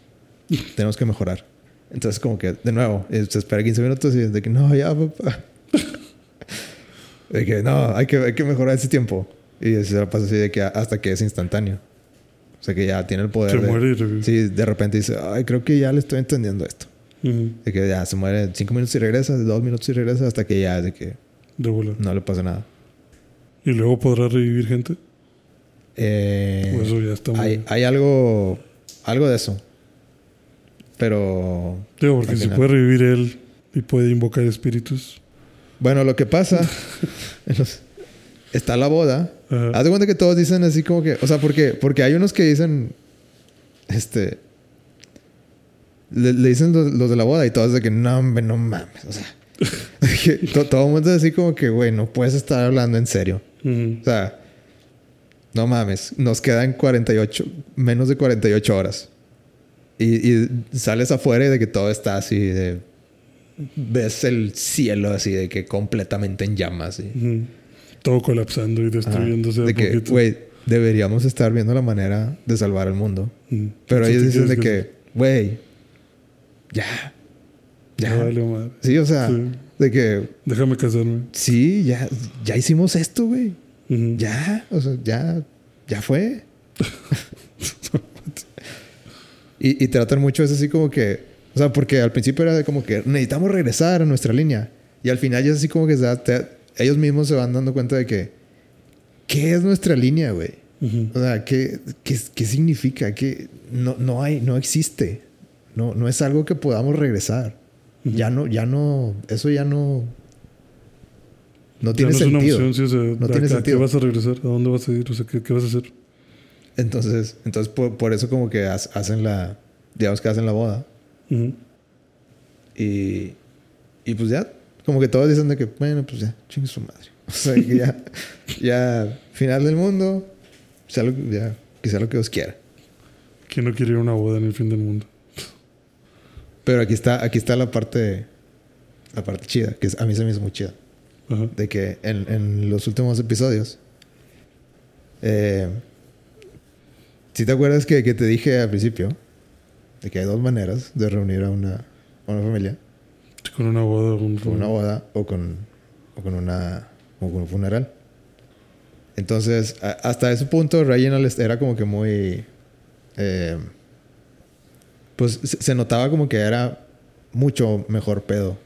Tenemos que mejorar. Entonces como que de nuevo, eh, se espera 15 minutos y de que no, ya, papá. de que no, hay que, hay que mejorar ese tiempo. Y se la pasa así de que hasta que es instantáneo. O sea que ya tiene el poder. Se de- muere. Sí, de repente dice, ay, creo que ya le estoy entendiendo esto. De que ya se muere cinco minutos y regresa, dos minutos y regresa, hasta que ya de que no le pasa nada. ¿Y luego podrá revivir gente? Eh, eso ya está muy... hay, hay algo, algo de eso. Pero, Digo, porque si puede revivir él y puede invocar espíritus. bueno, lo que pasa, los- está la boda. Ajá. Haz de cuenta que todos dicen así como que, o sea, porque, porque hay unos que dicen, este, le, le dicen los, los de la boda y todos de que no, hombre, no mames, o sea, que to- todo el mundo es así como que, güey, no puedes estar hablando en serio. Ujú. O sea, no mames, nos quedan 48, menos de 48 horas. Y, y sales afuera y de que todo está así de... Ves el cielo así de que completamente en llamas. y- Ujú. Todo colapsando y destruyéndose De de que, güey, deberíamos estar viendo la manera de salvar el mundo. Pero ¿Tú ellos dicen de que, güey, ya. Ya. Ya vale madre. Sí, o sea, Sí. de que, Déjame casarme. sí, ya, ya hicimos esto, güey. Ya, o sea, ya, ya fue. y, y tratan mucho es así como que, o sea, porque al principio era de como que necesitamos regresar a nuestra línea. Y al final ya es así como que se te- ellos mismos se van dando cuenta de que, ¿qué es nuestra línea, güey? O sea, ¿qué, qué, qué significa? Que no, no hay, no existe. No, no es algo que podamos regresar. Ya no, ya no, eso ya no. No Ya tiene no es una sentido. opción, sí, o sea, No ¿a- tiene ¿a sentido. qué vas a regresar? ¿A dónde vas a ir? O sea, ¿qué, qué vas a hacer? Entonces, entonces por, por eso como que ha- hacen la, digamos que hacen la boda. Y, y pues ya, como que todos dicen de que, bueno, pues ya, chingue su madre. O sea, que ya, ya, final del mundo, sea lo, que- ya, sea lo que Dios quiera. ¿Quién no quiere ir a una boda en el fin del mundo? Pero aquí está, aquí está la parte, la parte chida, que a mí se me hizo muy chida. De que en, en los últimos episodios, eh, si te acuerdas que, que te dije al principio, de que hay dos maneras de reunir a una, a una familia. Con una boda, un, con una boda o con, o con una o con un funeral. Entonces, a- hasta ese punto, Reginald era como que muy. eh, pues se, notaba como que era mucho mejor pedo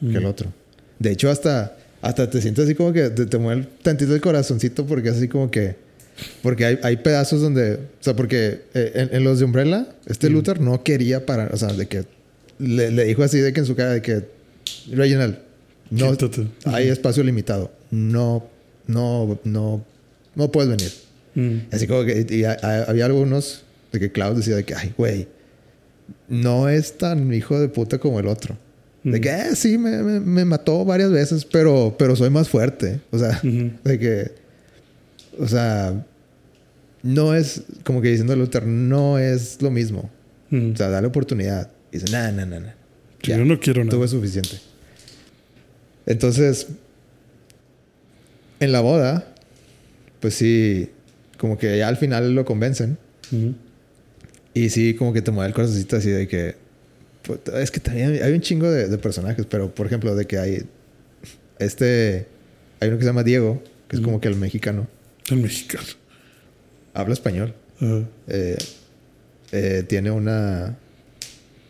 que el Mm. otro. De hecho, hasta, hasta te sientes así como que te, te mueve tantito el corazoncito porque es así como que. Porque hay, hay pedazos donde. O sea, porque eh, en, en los de Umbrella, este Mm. Luther no quería parar. O sea, de que. Le, le dijo así de que en su cara de que. Reginald, no, hay espacio limitado. No, no, no, no puedes venir. Mm. Así como que y había algunos de que Klaus decía de que, ay, güey, no es tan hijo de puta como el otro. De que, eh, sí, me, me- me mató varias veces, pero, pero soy más fuerte. O sea, de que, o sea, no es, como que diciendo Luther, no es lo mismo. O sea, dale oportunidad. Y dice, nah, nah, nah, nah. Sí, Ya. yo no quiero nada. Tuve suficiente. Entonces, en la boda, pues sí, como que ya al final lo convencen. Y sí, como que te mueve el corazoncito así de que. pues, Es que también hay un chingo de, de personajes, pero por ejemplo, de que hay. Este. Hay uno que se llama Diego, que es como que el mexicano. El mexicano. Habla español. Eh, eh, tiene una.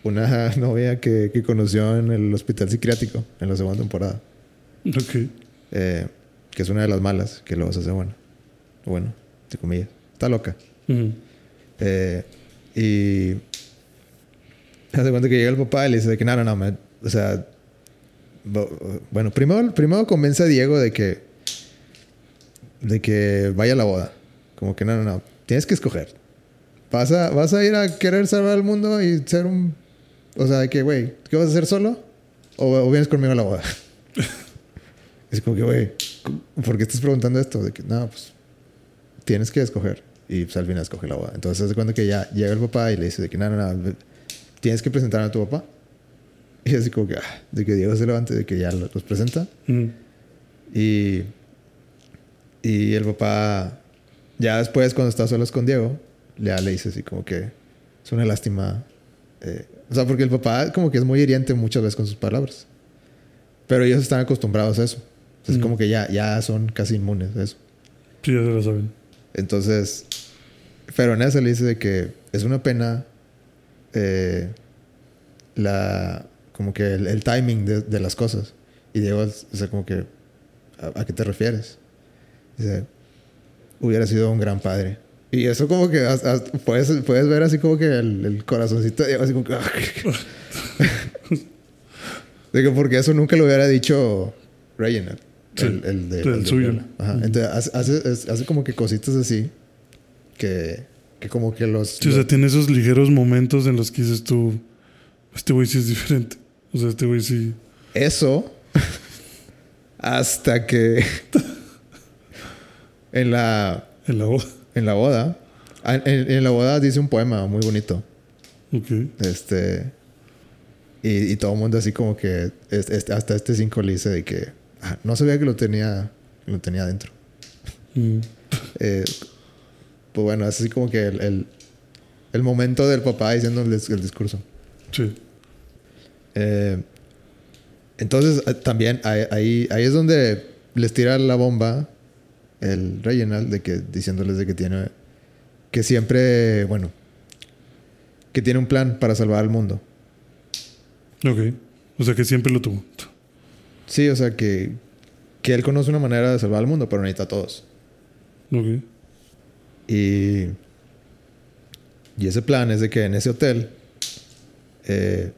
Una novia que, que conoció en el hospital psiquiátrico en la segunda temporada. Ok. Eh, que es una de las malas, que luego se hace buena. Bueno, entre comillas. Está loca. Ujú. Eh, y hace cuenta que llega el papá y le dice que no, no, no, o sea, bueno, primero, primero convence a Diego de que de que vaya a la boda. Como que no, no, no, tienes que escoger. Vas a, vas a ir a querer salvar al mundo y ser un, o sea, de que, güey, ¿qué vas a hacer solo? O, o vienes conmigo a la boda. es como que, güey, ¿por qué estás preguntando esto? De que, no, pues tienes que escoger. Y pues al final escoge la boda. Entonces se hace cuenta que ya llega el papá y le dice de que no, no, no, tienes que presentar a tu papá. Y así como que, ah, de que Diego se levante, de que ya lo- los presenta. Ujú. Y, y el papá, ya después cuando está solos con Diego, ya le dice así como que es una lástima. eh, o sea, porque el papá como que es muy hiriente muchas veces con sus palabras. Pero ellos están acostumbrados a eso. Entonces Mm. como que ya, ya son casi inmunes a eso. Sí, ya se lo saben. Entonces, pero en eso le dice de que es una pena eh, la como que el, el timing de, de las cosas. Y Diego, o sea, como que, ¿a, a qué te refieres? Dice, hubiera sido un gran padre. Y eso como que as- as- puedes, puedes ver así como que el, el corazoncito de Diego, así como que... que porque eso nunca lo hubiera dicho Reginald. Sí, el, el de, el el suyo. Ajá. Entonces hace, hace, hace como que cositas así que, que como que los... Sí, o sea, tiene esos ligeros momentos en los que dices tú, este güey sí es diferente. O sea, este güey sí. Eso hasta que en la, En la boda. en la boda, en, en la boda dice un poema muy bonito. Ok. Este. Y, y todo el mundo así como que es- este- hasta este 5 le dice de que ah, no sabía que lo tenía, lo tenía dentro. Mm. Eh, pues bueno, es así como que el, el, el momento del papá diciendo el, dis- el discurso. Sí. Eh, entonces, eh, también ahí, ahí, ahí es donde les tira la bomba el Reginald de que, diciéndoles de que tiene, que siempre, bueno, que tiene un plan para salvar al mundo. Ok. O sea que siempre lo tuvo. Sí, o sea, que, que él conoce una manera de salvar al mundo, pero necesita a todos. Ok. Y, y ese plan es de que en ese hotel eh,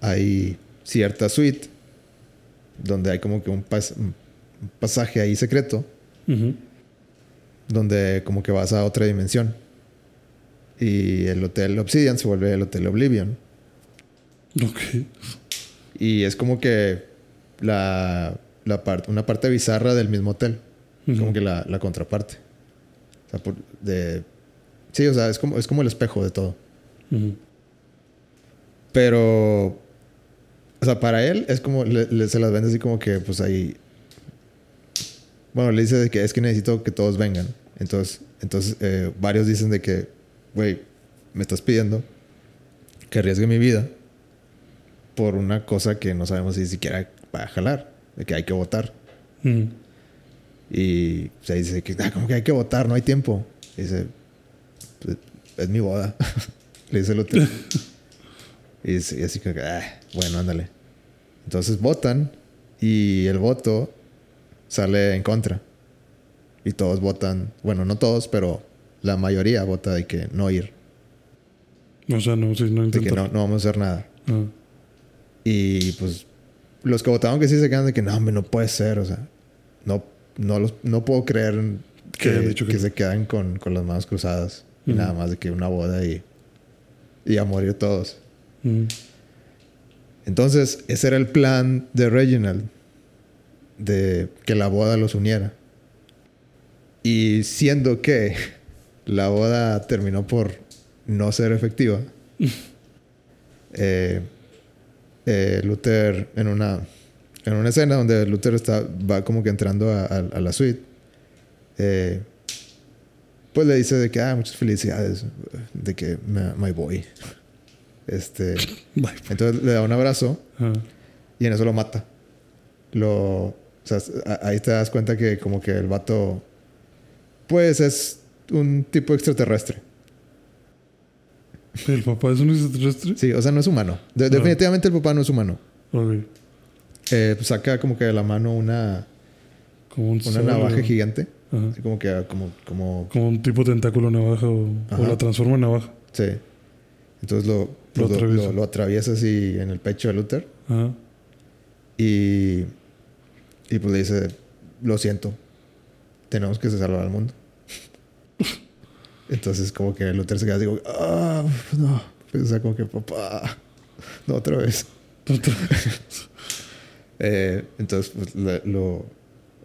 hay cierta suite donde hay como que un, pas- un pasaje ahí secreto donde como que vas a otra dimensión. Y el hotel Obsidian se vuelve el hotel Oblivion. Ok. Y es como que la, la una parte bizarra del mismo hotel. Como que la, la contraparte. O sea, por- de, sí, o sea, es como, es como el espejo de todo. Pero, o sea, para él es como, le- le- se las vende así como que, pues ahí, bueno, le dice de que es que necesito que todos vengan. Entonces, entonces eh, varios dicen de que, güey, me estás pidiendo que arriesgue mi vida por una cosa que no sabemos si siquiera va a jalar, de que hay que votar. Y se dice que, ah, como que hay que votar, no hay tiempo. Y dice, "Pues, es mi boda. Le dice el hotel. y, dice- y así que, ah, bueno, ándale. Entonces votan y el voto sale en contra. Y todos votan, bueno, no todos, pero la mayoría vota de que no ir, O sea, no, sí, no de que no vamos a hacer nada. Ah. Y pues los que votaron que sí se quedan de que no, hombre, no puede ser, o sea, no, no, los, no puedo creer Que que, hayan dicho que que no. se quedan con, con las manos cruzadas y Ujú. nada más de que una boda y, y a morir todos. Ujú. Entonces, ese era el plan de Reginald, de que la boda los uniera. Y siendo que la boda terminó por no ser efectiva, eh, eh, Luther en una, en una escena donde Luther está, va como que entrando a, a- a la suite, eh, pues le dice de que, ah, muchas felicidades, de que my, boy. Este, entonces le da un abrazo Ah. y en eso lo mata. Lo, o sea, a- ahí te das cuenta que como que el vato, pues es un tipo extraterrestre. ¿El papá es un extraterrestre? Sí, o sea, no es humano. De- No. Definitivamente el papá no es humano. Ok. Eh, pues saca como que de la mano una, Como un una navaja gigante. Ajá. Así como que, como, como, Como un tipo tentáculo navaja o, o la transforma en navaja. sí. Entonces lo, pues, lo, atraviesa. lo- lo atraviesa así en el pecho de Luther. Ajá. Y, y pues le dice, lo siento, tenemos que salvar al mundo. Entonces como que Luther se queda así como, ah, no. Pues, o sea, como que, papá, no otra vez. Eh, entonces pues, le- lo,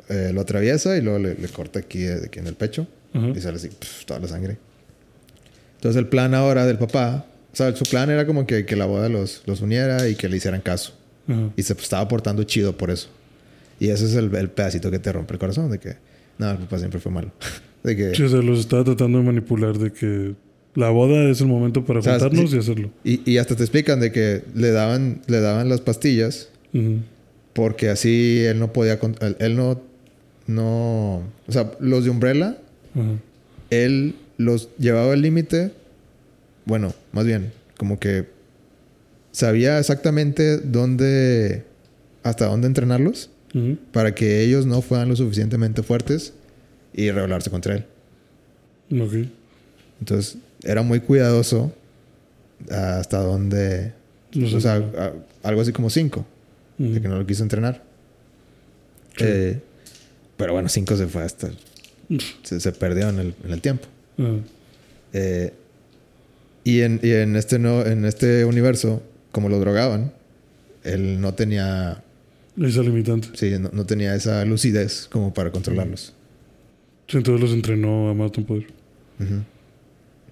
eh, lo atraviesa y luego le, le corta aquí, eh, aquí en el pecho Ajá. y sale así pf, toda la sangre. Entonces el plan ahora del papá, o sea, su plan era como que, que la boda los, los uniera y que le hicieran caso. Ajá. Y se estaba portando chido por eso. Y ese es el, el pedacito que te rompe el corazón, de que, no, el papá siempre fue malo. de que, Sí, o sea, los estaba tratando de manipular de que la boda es el momento para O sea, juntarnos sí. y hacerlo. y, y hasta te explican de que le daban, le daban las pastillas Ujú. Porque así él no podía, él, no, no, o sea, los de Umbrella, él los llevaba al límite, bueno, más bien, como que sabía exactamente dónde, hasta dónde entrenarlos para que ellos no fueran lo suficientemente fuertes y rebelarse contra él. Ok. Entonces, era muy cuidadoso hasta No sé. o sea, a- algo así como cinco, De que no lo quiso entrenar. Sí. Eh, pero bueno, cinco se fue hasta, se, se perdió en el, en el tiempo. Eh, y, en, y en, este no, en este universo, como lo drogaban, él no tenía, Esa limitante. sí, no, no tenía esa lucidez como para controlarlos. Sí, entonces los entrenó a más poder.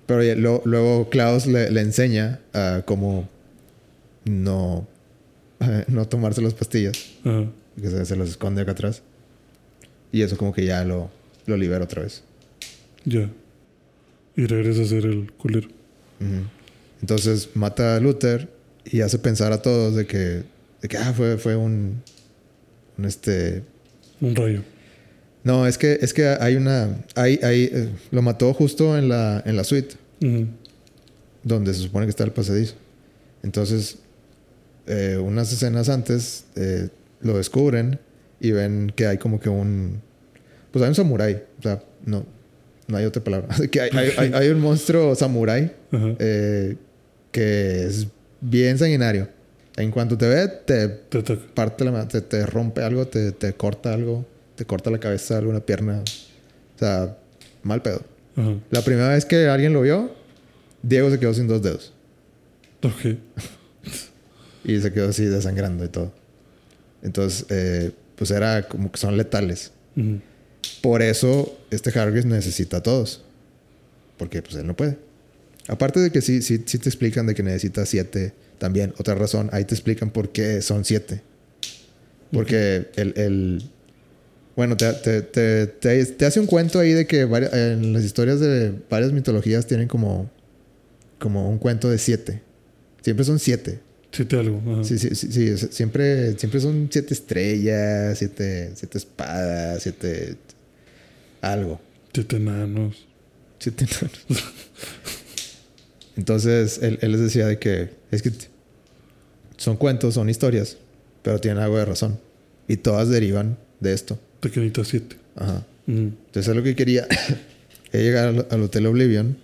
Pero ya lo- luego Klaus le, le enseña a cómo no, no tomarse las pastillas, Ajá. que se, se los esconde acá atrás. Y eso como que ya lo, lo libera otra vez. Ya. Y regresa a ser el culero. Entonces mata a Luther y hace pensar a todos de que, de que ah, fue, fue un, un este... Un rayo. No, es que, es que hay una... Hay, hay, eh, lo mató justo en la, en la suite. Donde se supone que está el pasadizo. Entonces, eh, unas escenas antes eh, lo descubren y ven que hay como que un. Pues hay un samurái. O sea, no. no hay otra palabra. que hay, hay, hay, hay un monstruo samurái Ajá. eh, que es bien sanguinario. En cuanto te ve, te Te parte la te, te rompe algo, te, te corta algo, te corta la cabeza, alguna pierna. O sea, mal pedo. Ajá. La primera vez que alguien lo vio, Diego se quedó sin dos dedos. Ok. Y se quedó así desangrando y todo. Entonces, eh, pues era como que son letales. Por eso este Hargreaves necesita a todos. Porque pues él no puede. Aparte de que sí, sí, sí te explican de que necesita siete también. Otra razón, ahí te explican por qué son siete. Porque el, el- Bueno, te, te, te, te- hace un cuento ahí de que vari- en las historias de varias mitologías tienen como, como un cuento de siete. Siempre son siete. Siete algo. Ajá. Sí, sí, sí, sí, o sea, Siempre, siempre son siete estrellas, siete, siete espadas, siete... Algo. Siete enanos. Siete enanos. Entonces, él, él les decía de que... Es que son cuentos, son historias, pero tienen algo de razón. Y todas derivan de esto. Pequeñita siete. Ajá. Ujú. Entonces, es lo que quería. es llegar al, al Hotel Oblivion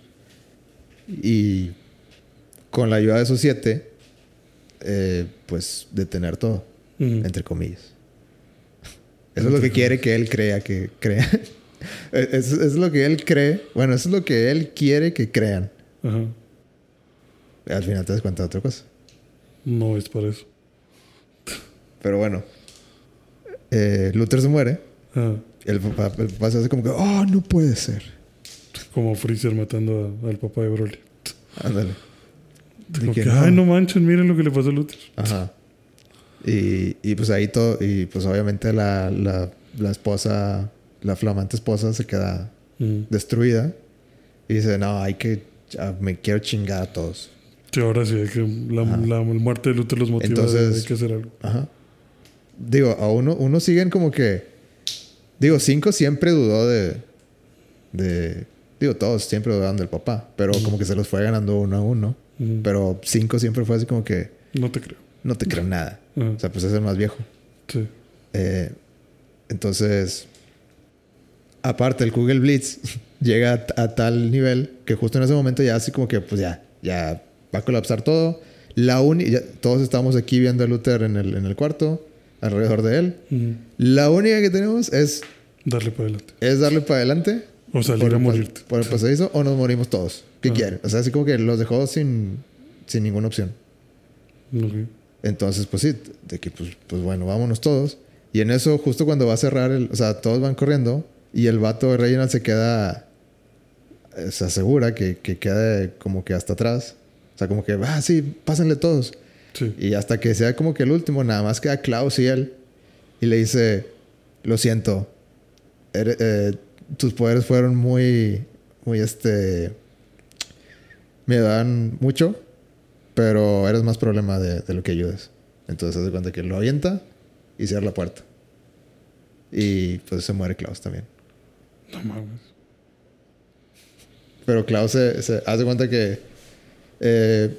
y con la ayuda de esos siete, eh, pues detener todo. Entre comillas. Eso es lo que quiere que él crea que crea. es, es lo que él cree. Bueno, eso es lo que él quiere que crean. Ajá. Al final te das cuenta de otra cosa. No es para eso. Pero bueno. Eh, Luther se muere. El papá, el papá se hace como que, oh, no puede ser. como Freezer matando a- al papá de Broly. Ándale. De que que, no. ay, no manchen, miren lo que le pasó a Luther. Ajá. Y, y pues ahí todo. Y pues obviamente la, la, la esposa, la flamante esposa se queda Ujú. destruida. Y dice, no, hay que. ya me quiero chingar a todos. Sí, ahora sí, hay que la, la muerte de Luther los motiva. Entonces- hay que hacer algo. Ajá. Digo, a uno, uno siguen como que. Digo, cinco siempre dudó de. de digo, todos siempre dudaban del papá. Pero como que se los fue ganando uno a uno. Pero cinco siempre fue así como que. No te creo. No te creo nada. Ajá. O sea, pues es el más viejo. Sí. Eh, entonces. Aparte, el Google Blitz llega a, a tal nivel que justo en ese momento ya así como que, pues ya, ya va a colapsar todo. La uni ya- todos estamos aquí viendo a Luther en el, en el cuarto, alrededor de él. Ujú. La única que tenemos es, Darle para adelante. es darle para adelante. O salir por, a morirte. por el pasadizo o nos morimos todos. ¿Qué Ajá. quieren? O sea, así como que los dejó sin, sin ninguna opción. Ok. Entonces, pues sí, de que pues, pues bueno, vámonos todos. Y en eso, justo cuando va a cerrar, el, o sea, todos van corriendo y el vato de Reginald se queda, eh, se asegura que, que quede como que hasta atrás. O sea, como que, ah, sí, pásenle todos. Sí. Y hasta que sea como que el último, nada más queda Klaus y él. Y le dice, lo siento, ere- eh, tus poderes fueron muy, muy este, me dan mucho, pero eres más problema de, de lo que ayudes. Entonces da cuenta que lo avienta y cierra la puerta. Y pues se muere Klaus también. No mames. Pero Klaus se, se hace cuenta que eh,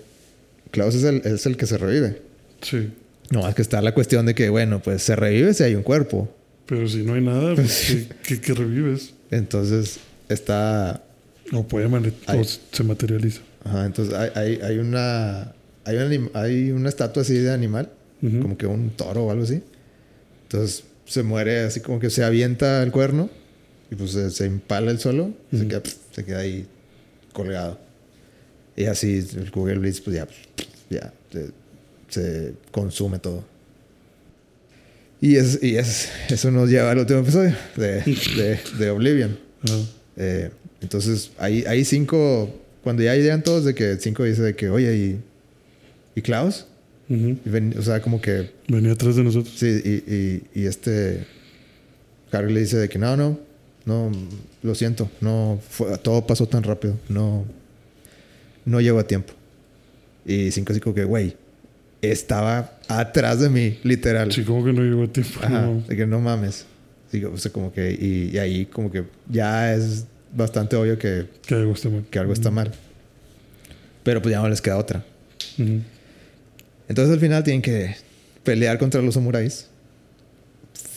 Klaus es el, es el que se revive. Sí. No, es que está la cuestión de que, bueno, pues se revive si hay un cuerpo. Pero si no hay nada, pues, ¿qué, qué- qué revives? Entonces está. O puede mane- Ay. o se materializa. Ajá, entonces hay, hay, hay una. Hay, hay una estatua así de animal, como que un toro o algo así. Entonces se muere así como que se avienta el cuerno y pues se, se empala el suelo y se, Ujú. queda, se queda ahí colgado. Y así el Google Blitz, pues ya, ya se, se consume todo. Y, es, y es, eso nos lleva al último episodio de, de, de Oblivion. Eh, entonces, ahí, ahí cinco, cuando ya llegan todos, de que cinco dice de que, oye, ¿y, y Klaus? Ujú. Y ven- o sea, como que, Venía atrás de nosotros. sí, y, y, y este, Harry le dice de que, no, no, no, lo siento, no, fue- todo pasó tan rápido, no, no llegó a tiempo. Y cinco así como que, güey, estaba atrás de mí, literal. Sí, como que no llegó a tiempo. Ajá, No. de que no mames. Sí, o sea, como que, y, y ahí como que ya es bastante obvio que, Que algo está mal. que algo está mal. Pero pues ya no les queda otra. Entonces al final tienen que pelear contra los samuráis.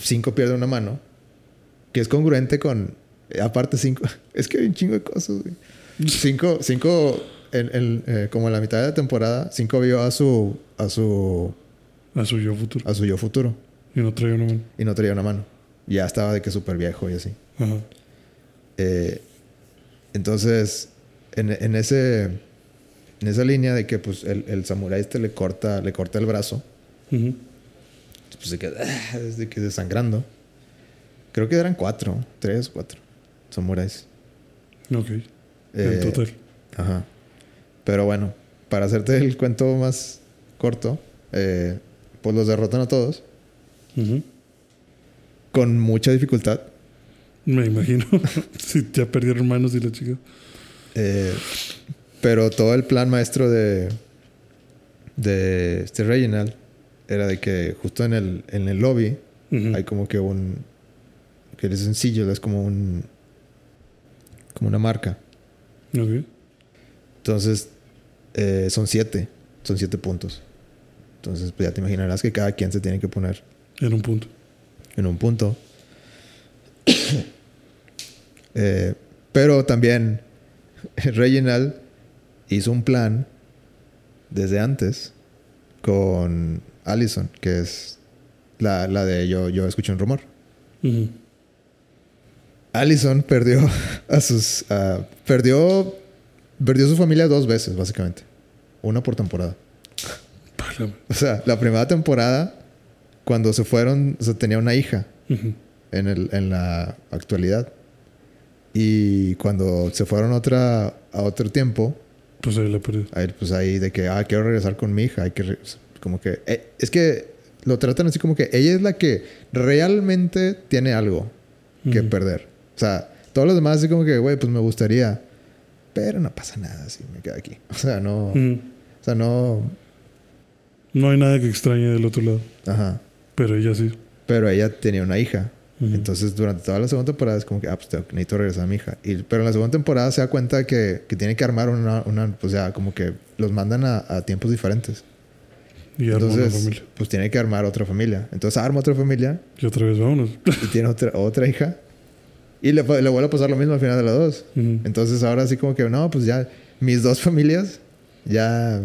Cinco pierde una mano. Que es congruente con, Aparte, cinco. Es que hay un chingo de cosas, güey. Cinco, cinco, en, en, eh, como en la mitad de la temporada, cinco vio a su, a su, A su yo futuro. a su yo futuro Y no traía una mano. y no traía una mano. Ya estaba de que súper viejo y así. Ajá. Eh, entonces, en, en ese, en esa línea de que pues el, el samurái este le corta, le corta el brazo, Ujú. pues se queda desde que desangrando. Creo que eran cuatro, tres, cuatro samuráis. Ok. Eh, en total. Ajá. Pero bueno, para hacerte el cuento más corto, eh, pues los derrotan a todos con mucha dificultad. Me imagino. si ya perdieron manos y la chica. Eh, pero todo el plan maestro de, de este Reginald era de que justo en el, en el lobby hay como que un. que es sencillo, es como un. como una marca. Ok. Entonces, eh, son siete. Son siete puntos. Entonces, pues ya te imaginarás que cada quien se tiene que poner En un punto. en un punto. Eh, pero también Reginald hizo un plan desde antes con Allison, que es la, la de yo, yo escuché un rumor. Ujú. Allison perdió a sus. perdió. Perdió su familia dos veces, básicamente. Una por temporada. O sea, la primera temporada, cuando se fueron, o sea, tenía una hija en, el, en la actualidad. Y cuando se fueron otra, a otro tiempo, Pues ahí la perdí. ahí, pues ahí de que, ah, quiero regresar con mi hija. Hay que, como que, eh, es que lo tratan así como que ella es la que realmente tiene algo que perder. O sea, todos los demás así como que, güey, pues me gustaría. Pero no pasa nada si me quedo aquí. O sea, no. O sea, no. No hay nada que extrañe del otro lado. Ajá. Pero ella sí. Pero ella tenía una hija. Ujú. Entonces, durante toda la segunda temporada es como que, ah, pues necesito regresar a mi hija. Y, pero en la segunda temporada se da cuenta que, que tiene que armar una, una, pues ya, como que los mandan a, a tiempos diferentes. Y Entonces, pues tiene que armar otra familia. Entonces arma otra familia Y otra vez vámonos. y tiene otra, otra hija. Y le, le vuelve a pasar lo mismo al final de las dos. Entonces ahora sí como que, no, pues ya mis dos familias ya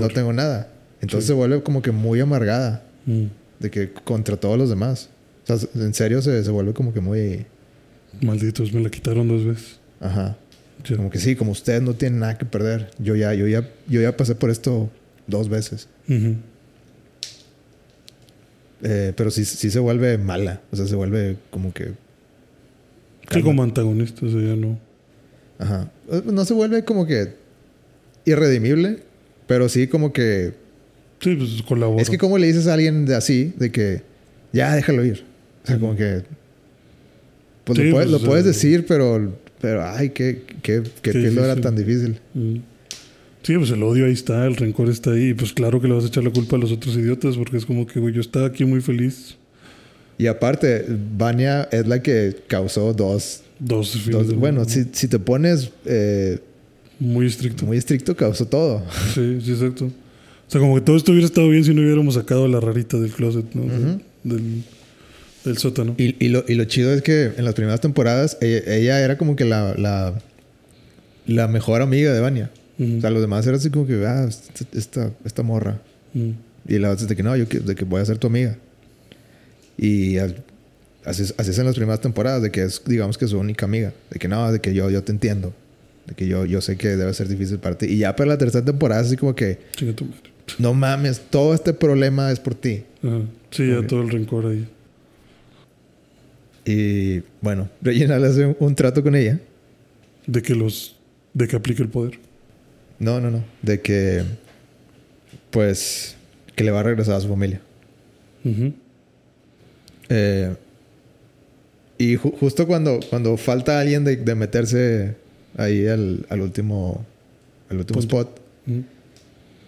no tengo nada. Entonces Sí. se vuelve como que muy amargada Mm. de que contra todos los demás. O sea, en serio se, se vuelve como que muy... Malditos, me la quitaron dos veces. Ajá. Como que sí, como ustedes no tienen nada que perder. Yo ya, yo ya, yo ya pasé por esto dos veces. Eh, pero sí, sí se vuelve mala. O sea, se vuelve como que... Sí, como antagonista, o sea, ya no. Ajá. No se vuelve como que irredimible, pero sí como que... Sí, pues colabora. Es que como le dices a alguien de así, de que ya déjalo ir. O sea, como que... Pues Sí, lo, puedes, pues, lo puedes eh, decir, pero... Pero, ay, qué, qué, qué, Qué difícil. tan difícil. Mm. Sí, pues el odio ahí está, el rencor está ahí. Y pues claro que le vas a echar la culpa a los otros idiotas porque es como que, güey, yo estaba aquí muy feliz. Y aparte, Vania es la que causó dos... Dos, dos- bueno, si, si te pones eh, Muy estricto. muy estricto, causó todo. Sí, sí, exacto. O sea, como que todo esto hubiera estado bien si no hubiéramos sacado la rarita del closet, ¿no? Del, del sótano. Y, y lo, y lo chido es que en las primeras temporadas ella, ella era como que la, la, la mejor amiga de Vania. O sea, los demás eran así como que, ah, esta, esta, morra. Y la otra es de que no, yo de que voy a ser tu amiga. Y al- así, es- así es en las primeras temporadas, de que es, digamos que su única amiga. De que no, de que yo, yo te entiendo. De que yo, yo sé que debe ser difícil para ti. Y ya para la tercera temporada, así como que, tu madre. no mames, todo este problema es por ti. Ajá. Sí, ya todo el rencor ahí. Y bueno, Regina le hace un, un trato con ella. De que los. De que aplique el poder. No, no, no. De que, pues, que le va a regresar a su familia. Ujú. Eh, y ju- justo cuando, cuando falta alguien de, de meterse ahí al, al último, al último Punto. spot,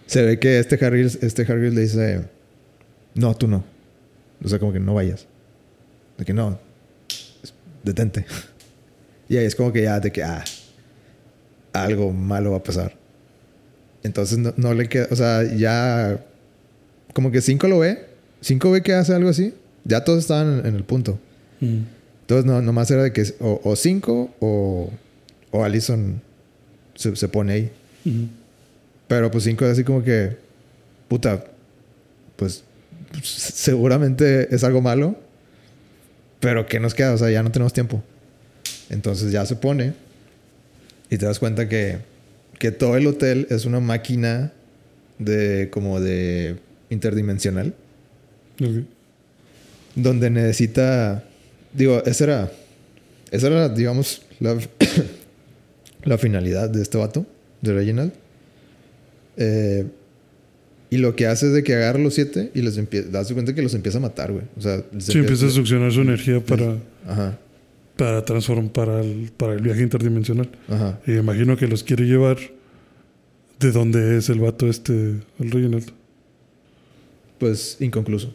se ve que este Harry, este Harry le dice, no, tú no. O sea, como que no vayas. De que no, detente. Y ahí es como que ya, de que, ah, algo malo va a pasar. Entonces no, no le queda, o sea, ya, como que cinco lo ve, cinco ve que hace algo así, ya todos estaban en, el punto. Ujú. Entonces, no, nomás era de que o, o cinco o, o Allison se, se pone ahí. Ujú. Pero pues cinco es así como que, puta, pues seguramente es algo malo, pero ¿qué nos queda? O sea, ya no tenemos tiempo. Entonces ya se pone y te das cuenta que, que todo el hotel es una máquina de como de interdimensional. Donde necesita, digo, esa era, esa era, digamos, la, la finalidad de este vato, de Reginald. Eh, y lo que hace es de que agarra los siete y les empieza, das cuenta que los empieza a matar, güey. O sea, Sí, empieza a succionar su energía para, Ajá, para transformar para el, para el viaje interdimensional. ajá. Y imagino que los quiere llevar de donde es el vato este, el Reginald. Pues inconcluso.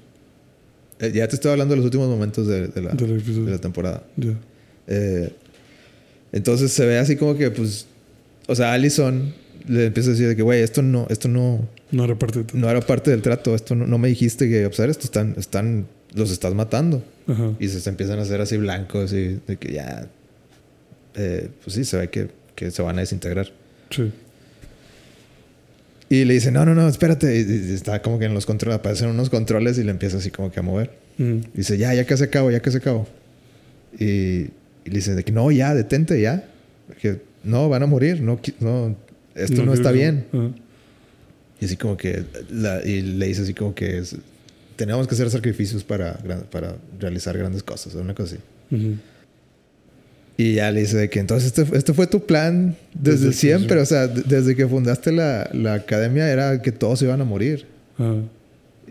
Eh, ya te estoy hablando de los últimos momentos de, de la, Del de la temporada. Eh, entonces se ve así como que, pues, o sea, Allison le empieza a decir de que, güey, esto no, esto no, No era parte de todo. no era parte del trato. Esto no, no me dijiste que, pues, esto están, están, los estás matando. Ajá. Y se, se empiezan a hacer así blancos y de que ya, eh, pues sí, se ve que, que se van a desintegrar. Sí. Y le dice, no, no, no, espérate. Y, está como que en los controles, aparecen unos controles y le empieza así como que a mover. Mm. Y dice, ya, ya que se acabó, ya que se acabó. Y, y le dice de que no, ya, detente, ya. Que no, van a morir, no, no esto no, está quiero- bien. Ajá. Y así como que, la- y le dice así como que es- tenemos que hacer sacrificios para, para realizar grandes cosas, una cosa así. Ujú. Y ya le dice de que entonces este, este fue tu plan desde, Desde el siempre, o sea, desde que fundaste la, la academia era que todos iban a morir.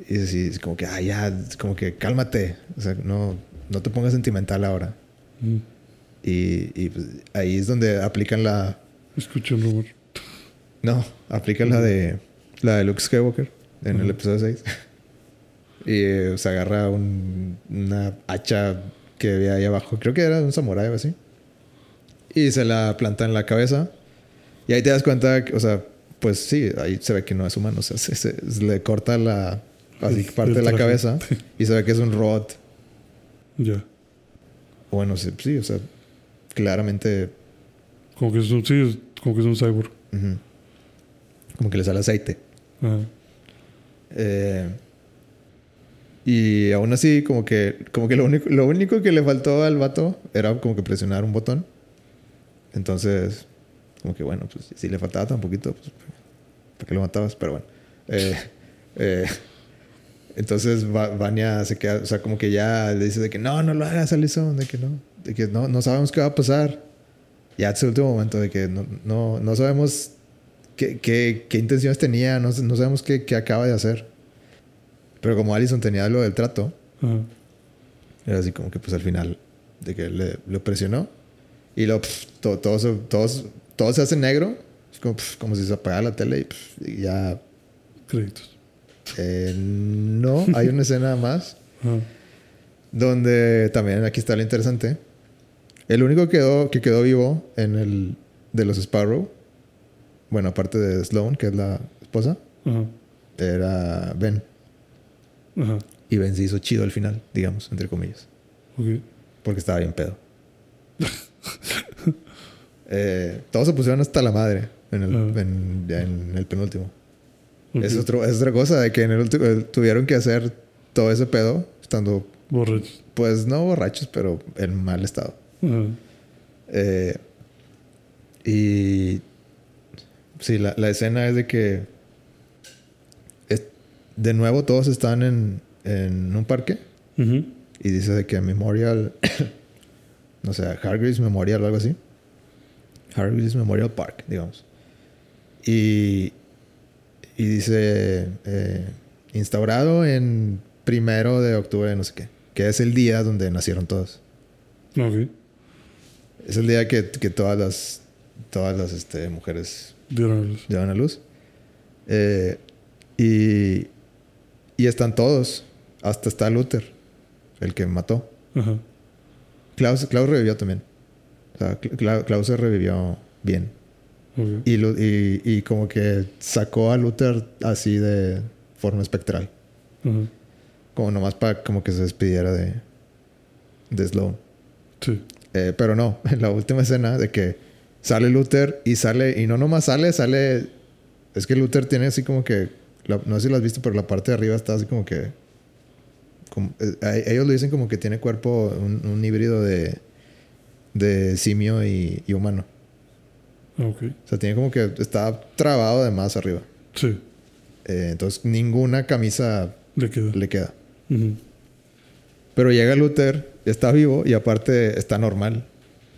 Y así, es como que, ah, ya, como que cálmate, o sea, no, no te pongas sentimental ahora. Mm. Y, y, pues, ahí es donde aplican la, Escuché un rumor. no, aplican la de, la de Luke Skywalker en el episodio 6. y eh, se agarra un- una hacha que había ahí abajo, creo que era un samurái o así. Y se la planta en la cabeza. Y ahí te das cuenta, que, o sea, pues sí, ahí se ve que no es humano. O sea, se, se- se le corta la así, parte de la cabeza y se ve que es un robot. Ya. Bueno, sí, sí, o sea, claramente Como que es un, sí, como que es un cyborg. como que le sale aceite. Ajá. Eh, y aún así, como que, como que lo, único, lo único que le faltó al vato era como que presionar un botón. Entonces, como que bueno, pues si le faltaba tan poquito, pues ¿para qué lo matabas? Pero bueno. Eh, eh, entonces Va- Vania se queda, o sea, como que ya le dice de que no, no lo hagas, Alison, de que no, de que no, no sabemos qué va a pasar. Ya es el último momento de que no, no, no sabemos qué, qué, qué intenciones tenía, no, no sabemos qué, qué acaba de hacer. Pero como Allison tenía lo del trato, era así como que pues al final de que le, lo presionó y luego pf, todo, todo, se, todo, todo se hace negro. Es como, pf, como si se apagara la tele y, pf, y ya... Créditos. eh, no, hay una escena más donde también aquí está lo interesante. El único que quedó, que quedó vivo en el de los Sparrow, bueno, aparte de Sloan, que es la esposa, Ajá. era Ben. Ajá. Y Ben se hizo chido al final, digamos, entre comillas. Ok. Porque estaba bien pedo. Eh, todos se pusieron hasta la madre en el, Ajá. en, ya en el penúltimo. Es, otro, es otra cosa de que en el último eh, tuvieron que hacer todo ese pedo estando, Borrachos. pues no borrachos, pero en mal estado. Eh, y sí, la, la escena es de que es- de nuevo todos están en, en un parque y dice de que Memorial, no sé, Hargreaves Memorial o algo así. Hargreaves Memorial Park, digamos. Y, y dice eh, instaurado en primero de octubre, no sé qué, que es el día donde nacieron todos. Ok. Es el día que, que todas las, todas las este, mujeres Dieron a luz. llevan a luz. Eh, y, y están todos. Hasta está Luther, el que mató. Ajá. Klaus, Klaus revivió también. O sea, Klaus se revivió bien. Y, y, y como que sacó a Luther así de forma espectral. Ajá. Como nomás para como que se despidiera de, de Sloan. Sí. Eh, pero no, en la última escena de que sale Luther y sale, y no nomás sale, sale. Es que Luther tiene así como que. la- no sé si lo has visto, pero la parte de arriba está así como que. Como- eh, a- ellos lo dicen como que tiene cuerpo, un, un híbrido de. de simio y, y humano. Ok. O sea, tiene como que. está trabado de más arriba. Sí. Eh, entonces, ninguna camisa Le queda. le queda. Ujú. Pero llega Luther, está vivo y aparte está normal.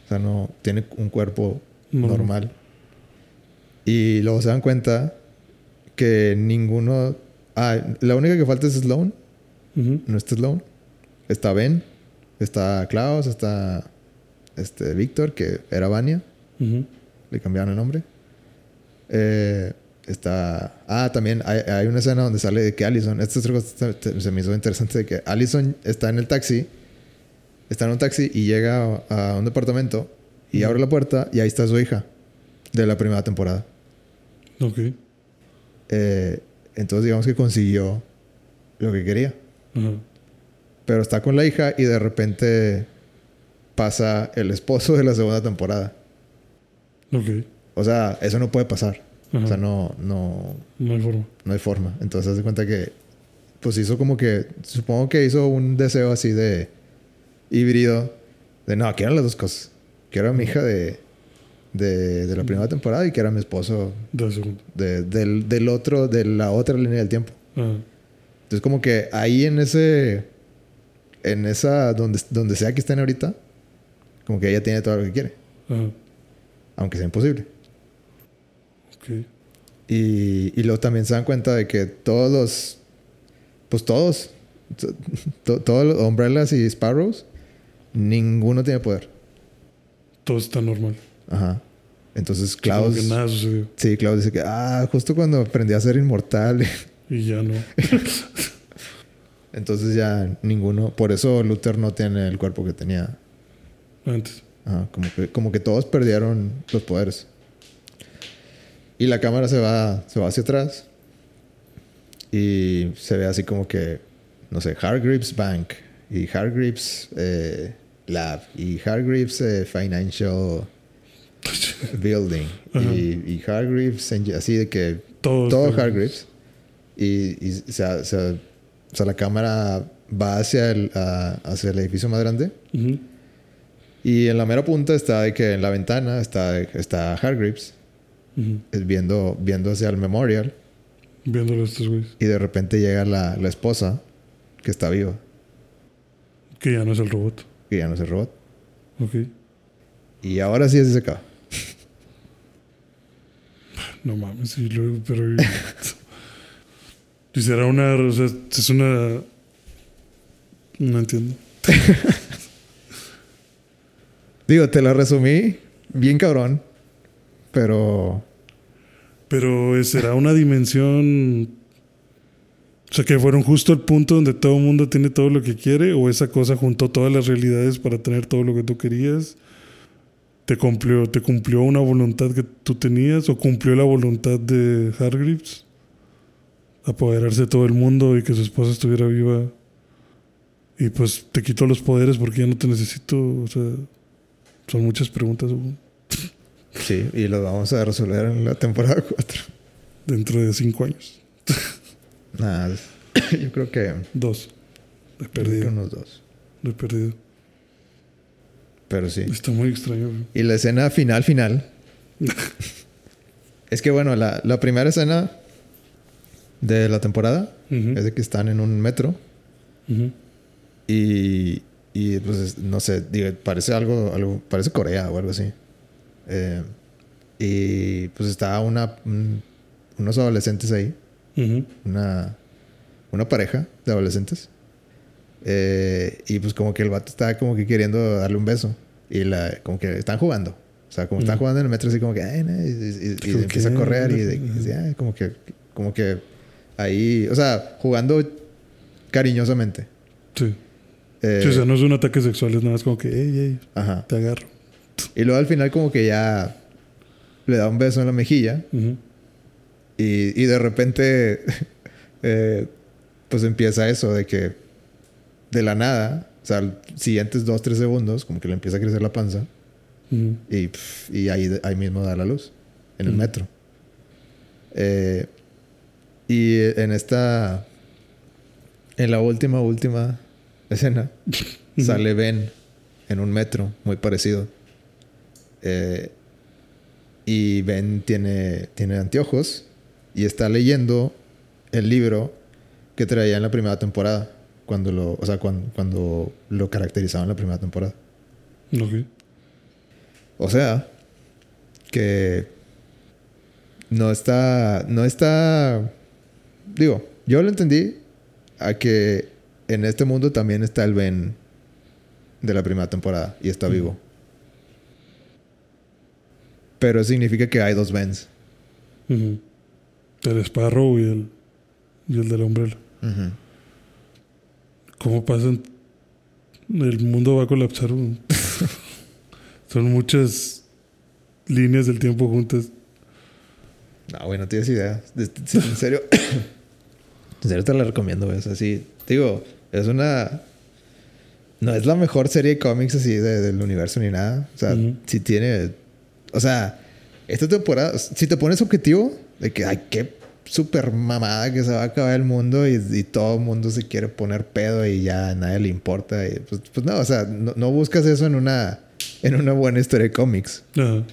O sea, no tiene un cuerpo Normal. normal. Y luego se dan cuenta que ninguno. Ah, la única que falta es Sloan. No está Sloan. Está Ben. Está Klaus. Está este, Víctor, que era Vania. Le cambiaron el nombre. Eh, está. Ah, también hay, hay una escena donde sale de que Allison. Esta es otra cosa que se me hizo interesante: de que Allison está en el taxi. Está en un taxi y llega a, a un departamento y abre la puerta y ahí está su hija de la primera temporada. Ok. Eh, entonces, digamos que consiguió lo que quería. Pero está con la hija y de repente pasa el esposo de la segunda temporada. Ok. O sea, eso no puede pasar. Ajá. O sea, no, no, No hay forma. no hay forma. Entonces, haz de cuenta que, pues hizo como que, supongo que hizo un deseo así de híbrido, de no, quiero las dos cosas. Quiero a mi hija de, de, de la primera temporada y quiero a mi esposo de- del, del otro, de la otra línea del tiempo. Ajá. Entonces, como que ahí en ese, en esa, donde, donde sea que estén ahorita, como que ella tiene todo lo que quiere, Ajá. aunque sea imposible. Ok. Y, y luego también se dan cuenta de que todos los. Pues todos. to- to- todos los Umbrellas y Sparrows. Ninguno tiene poder. Todo está normal. Ajá. Entonces Klaus. que nada sucedió. Sí, Klaus dice que. Ah, justo cuando aprendí a ser inmortal. Y ya no. Entonces ya ninguno. Por eso Luther no tiene el cuerpo que tenía. Antes. Ajá, como, que, como que todos perdieron los poderes. Y la cámara se va, se va hacia atrás. Y se ve así como que, no sé, Hargreaves Bank. Y Hargreaves eh, Lab. Y Hargreaves eh, Financial Building. Y, y Hargreaves, así de que Todo. todo Hargreaves. Y, y se- se- o sea, la cámara va hacia el, a- hacia el edificio más grande. Y en la mera punta está de que en la ventana está, está Hargreaves eh, viendo, viendo hacia el memorial. Viéndolo estos güeyes. Y de repente llega la, la esposa que está viva, Que ya no es el robot. que ya no es el robot. Ok. Y ahora sí así se acaba. No mames, pero. y será una. O sea, es una. No entiendo. Digo, te la resumí bien cabrón, pero Pero eh, será una dimensión. O sea, que fueron justo al punto donde todo el mundo tiene todo lo que quiere, o esa cosa juntó todas las realidades para tener todo lo que tú querías. Te cumplió, te cumplió una voluntad que tú tenías, o cumplió la voluntad de Hargreaves. Apoderarse de todo el mundo y que su esposa estuviera viva. Y pues te quitó los poderes porque ya no te necesito. O sea, son muchas preguntas sí, y lo vamos a resolver en la temporada 4. dentro de cinco años. Nada, yo creo que, Dos. He yo creo que perdido. unos dos. Lo he perdido. Pero sí. Está muy extraño. güey. Y la escena final, final. es que bueno, la, la primera escena de la temporada Ujú. es de que están en un metro Ujú. y, y pues es- no sé, digo, parece algo, algo, parece Corea o algo así. Eh, y pues está una, un- unos adolescentes ahí, Ujú. una, una pareja de adolescentes. Eh, y pues como que el vato está como que queriendo darle un beso. Y la, como que están jugando. O sea, como están jugando en el metro así como que... "Ay, no", y, y- y empieza a correr y, "Ay", como que... Como que ahí... O sea, jugando cariñosamente. Sí. Eh, Sí, o sea, no es un ataque sexual, es nada más como que, hey, hey, Ajá. te agarro. Y luego al final como que ya le da un beso en la mejilla. Y, y de repente, eh, pues empieza eso de que de la nada O sea, siguientes 2, 3 segundos, como que le empieza a crecer la panza. Y, y ahí, ahí mismo da la luz, en el metro. Eh, y en esta, en la última, última escena, sale Ben en un metro muy parecido. Eh, y Ben tiene, tiene anteojos y está leyendo el libro que traía en la primera temporada. Cuando lo, o sea, cuando, cuando lo caracterizaba en la primera temporada. Ok. O sea, que no está, no está, digo, yo lo entendí a que en este mundo también está el Ben de la primera temporada y está vivo. Pero eso significa que hay dos Bens. El Sparrow y el, y el de la Umbrella. ¿Cómo pasan? El mundo va a colapsar. Son muchas líneas del tiempo juntas. No, güey, no tienes idea. De- de- En serio. en serio te la recomiendo, güey. O sea, sí. Digo, es una. No es la mejor serie de cómics así de- del universo ni nada. O sea, Ujú. sí tiene. O sea, esta temporada, si te pones objetivo de que, ay, qué super mamada que se va a acabar el mundo y, y todo el mundo se quiere poner pedo y ya a nadie le importa. y pues, pues no, o sea, no, no buscas eso en una, en una buena historia de cómics. Ajá.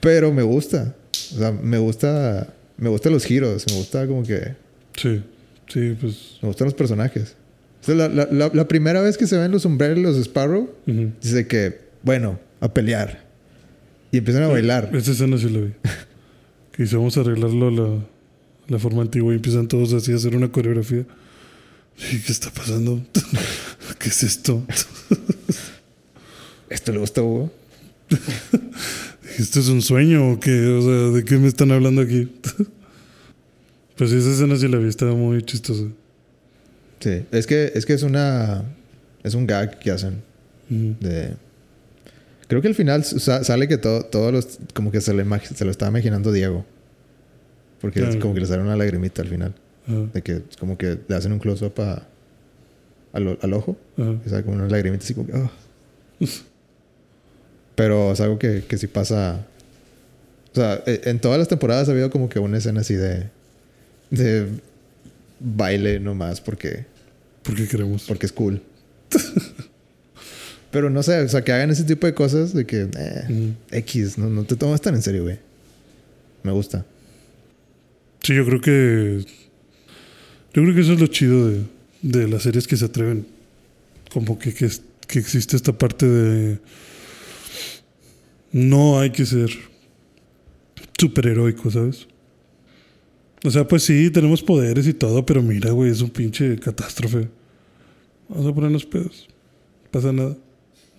Pero me gusta. O sea, me gusta. Me gustan los giros. Me gusta como que. Sí, sí, pues. Me gustan los personajes. O sea, la, la- la- la primera vez que se ven los sombreros los Sparrow, ujú. dice que, bueno, a pelear. Y empiezan a bailar. Esa escena sí la vi. Que dice, vamos a arreglarlo a la, la forma antigua y empiezan todos así a hacer una coreografía. ¿Y qué está pasando? ¿Qué es esto? ¿Esto le gusta a Hugo? ¿Esto es un sueño o qué? O sea, ¿de qué me están hablando aquí? Pues esa escena sí la vi, estaba muy chistosa. Sí. Es que, es que es una. Es un gag que hacen. Ujú. De. Creo que al final sa- sale que todo, todos los. Como que se, le se lo está imaginando Diego. Porque es Ah, como que le sale una lagrimita al final. Ajá, De que es como que le hacen un close-up al, al ojo. ajá. Y sale como una lagrimita así como que. "Ah". Pero es algo que, que sí pasa. O sea, e- en todas las temporadas ha habido como que una escena así de. De baile nomás porque. ¿Por qué queremos? porque es cool. Pero no sé, o sea, que hagan ese tipo de cosas de que. eh. X, no, no te tomas tan en serio, güey. Me gusta. Sí, yo creo que. Yo creo que eso es lo chido de, de las series que se atreven. Como que, que, que existe esta parte de. No hay que ser superheroico, ¿sabes? O sea, pues sí, tenemos poderes y todo, pero mira, güey, es un pinche catástrofe. Vamos a ponernos pedos. No pasa nada.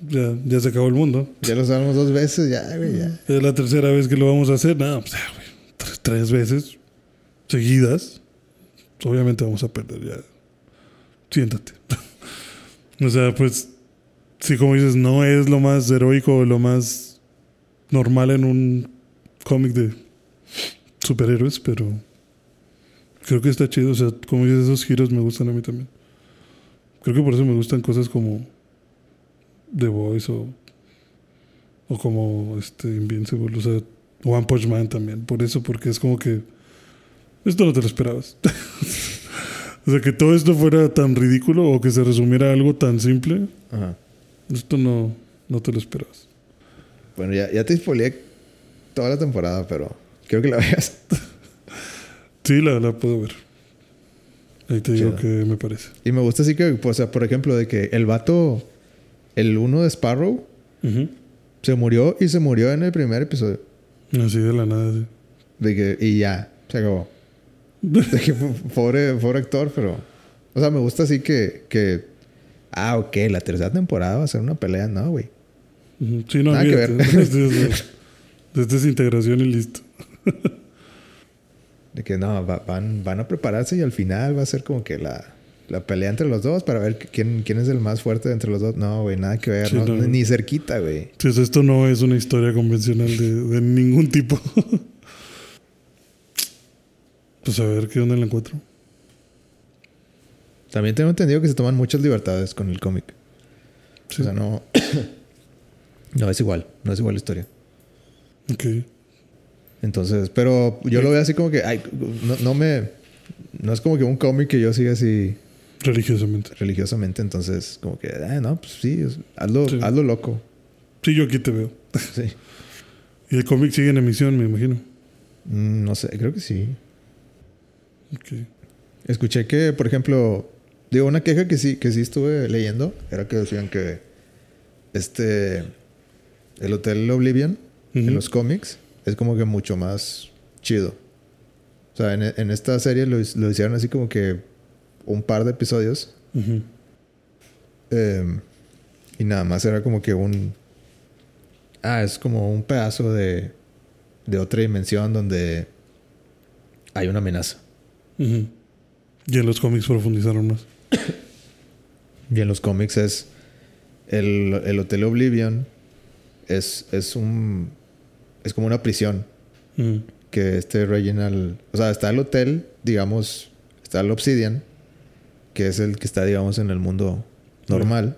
Ya, ya se acabó el mundo. Ya lo sabemos dos veces, ya, güey, ya. Es la tercera vez que lo vamos a hacer. No, pues, güey, tres, tres veces seguidas. Obviamente vamos a perder ya. Siéntate. o sea, pues, sí, como dices, no es lo más heroico o lo más normal en un cómic de superhéroes, pero creo que está chido. O sea, como dices, esos giros me gustan a mí también. Creo que por eso me gustan cosas como The Voice o o como este Invincible, o sea, One Punch Man también. Por eso, porque es como que esto no te lo esperabas. o sea, que todo esto fuera tan ridículo o que se resumiera a algo tan simple, Ajá. esto no, no te lo esperabas. Bueno, ya, ya te spoileé toda la temporada, pero quiero que la veas. Sí, la, la puedo ver. Ahí te digo que me parece. Y me gusta así que, o sea, por ejemplo, de que el vato, el uno de Sparrow, se murió y se murió en el primer episodio. Así de la nada. sí. De que, y ya, se acabó. De que po- pobre, pobre actor, pero. O sea, me gusta así que, que. Ah, ok, la tercera temporada va a ser una pelea, no, güey. Sí, no, Nada que ver. Esto es- esto es integración y listo. De que no, va- van, van a prepararse y al final va a ser como que la, la pelea entre los dos para ver quién, quién es el más fuerte de entre los dos. No, güey, nada que ver, Sí, no, no. ni cerquita, güey. Sí, esto no es una historia convencional de, de ningún tipo. pues a ver qué onda la encuentro. También tengo entendido que se toman muchas libertades con el cómic. Sí. O sea, no. no es igual. No es igual la historia. Ok. Entonces, pero yo lo veo así como que. Ay, no, no me. No es como que un cómic que yo siga así Religiosamente. religiosamente. Entonces, como que. Ah, no, pues sí. hazlo, Sí. hazlo loco. Sí, yo aquí te veo. Sí. Y el cómic sigue en emisión, me imagino. Mm, No sé, creo que sí. Ok. Escuché que, por ejemplo, digo, una queja que sí, que sí estuve leyendo era que decían que este, el Hotel Oblivion en los cómics es como que mucho más chido. O sea, en, en esta serie lo, lo hicieron así como que un par de episodios eh, y nada más era como que un... Ah, es como un pedazo de, de otra dimensión donde hay una amenaza. Y en los cómics profundizaron más. Y en los cómics es. El, el Hotel Oblivion es, es un. Es como una prisión. Ujú. Que este Reginald. O sea, está el hotel, digamos. Está el Obsidian. Que es el que está, digamos, en el mundo normal.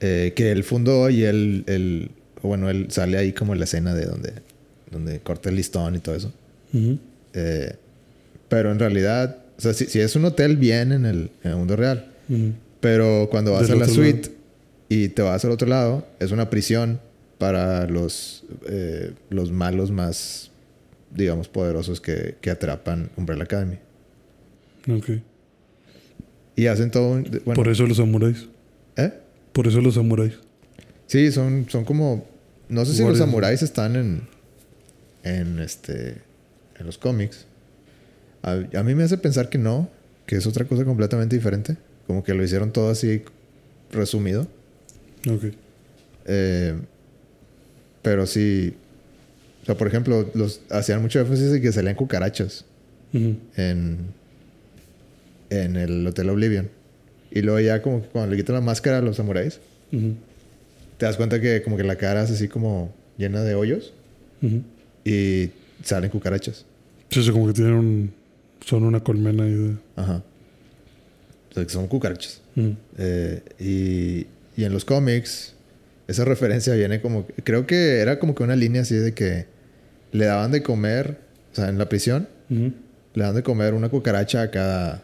Eh, que él fundó y él, él. Bueno, él sale ahí como en la escena de donde. Donde corta el listón y todo eso. Eh, pero en realidad. O sea, si, si es un hotel bien en el, en el mundo real. Pero cuando vas Del a la suite y te vas al otro lado, es una prisión para los, eh, los malos más, digamos, poderosos que, que atrapan Umbrella Academy. Ok. Y hacen todo un... Bueno, Por eso los samuráis. ¿eh? Por eso los samuráis. Sí, son, son como... No sé si los samuráis están en... En este... En los cómics. A, a mí me hace pensar que no. Que es otra cosa completamente diferente. Como que lo hicieron todo así resumido. Ok. Eh, pero sí. O sea, por ejemplo, los hacían mucho énfasis en que salían cucarachas en, en el Hotel Oblivion. Y luego ya como que cuando le quitan la máscara a los samuráis, te das cuenta que como que la cara es así como llena de hoyos y salen cucarachas. Sí, eso como que tienen un... Son una colmena ahí de... Ajá. O sea, que son cucarachas. Eh, y, y en los cómics, esa referencia viene como. Creo que era como que una línea así de que le daban de comer, o sea, en la prisión, le daban de comer una cucaracha a cada.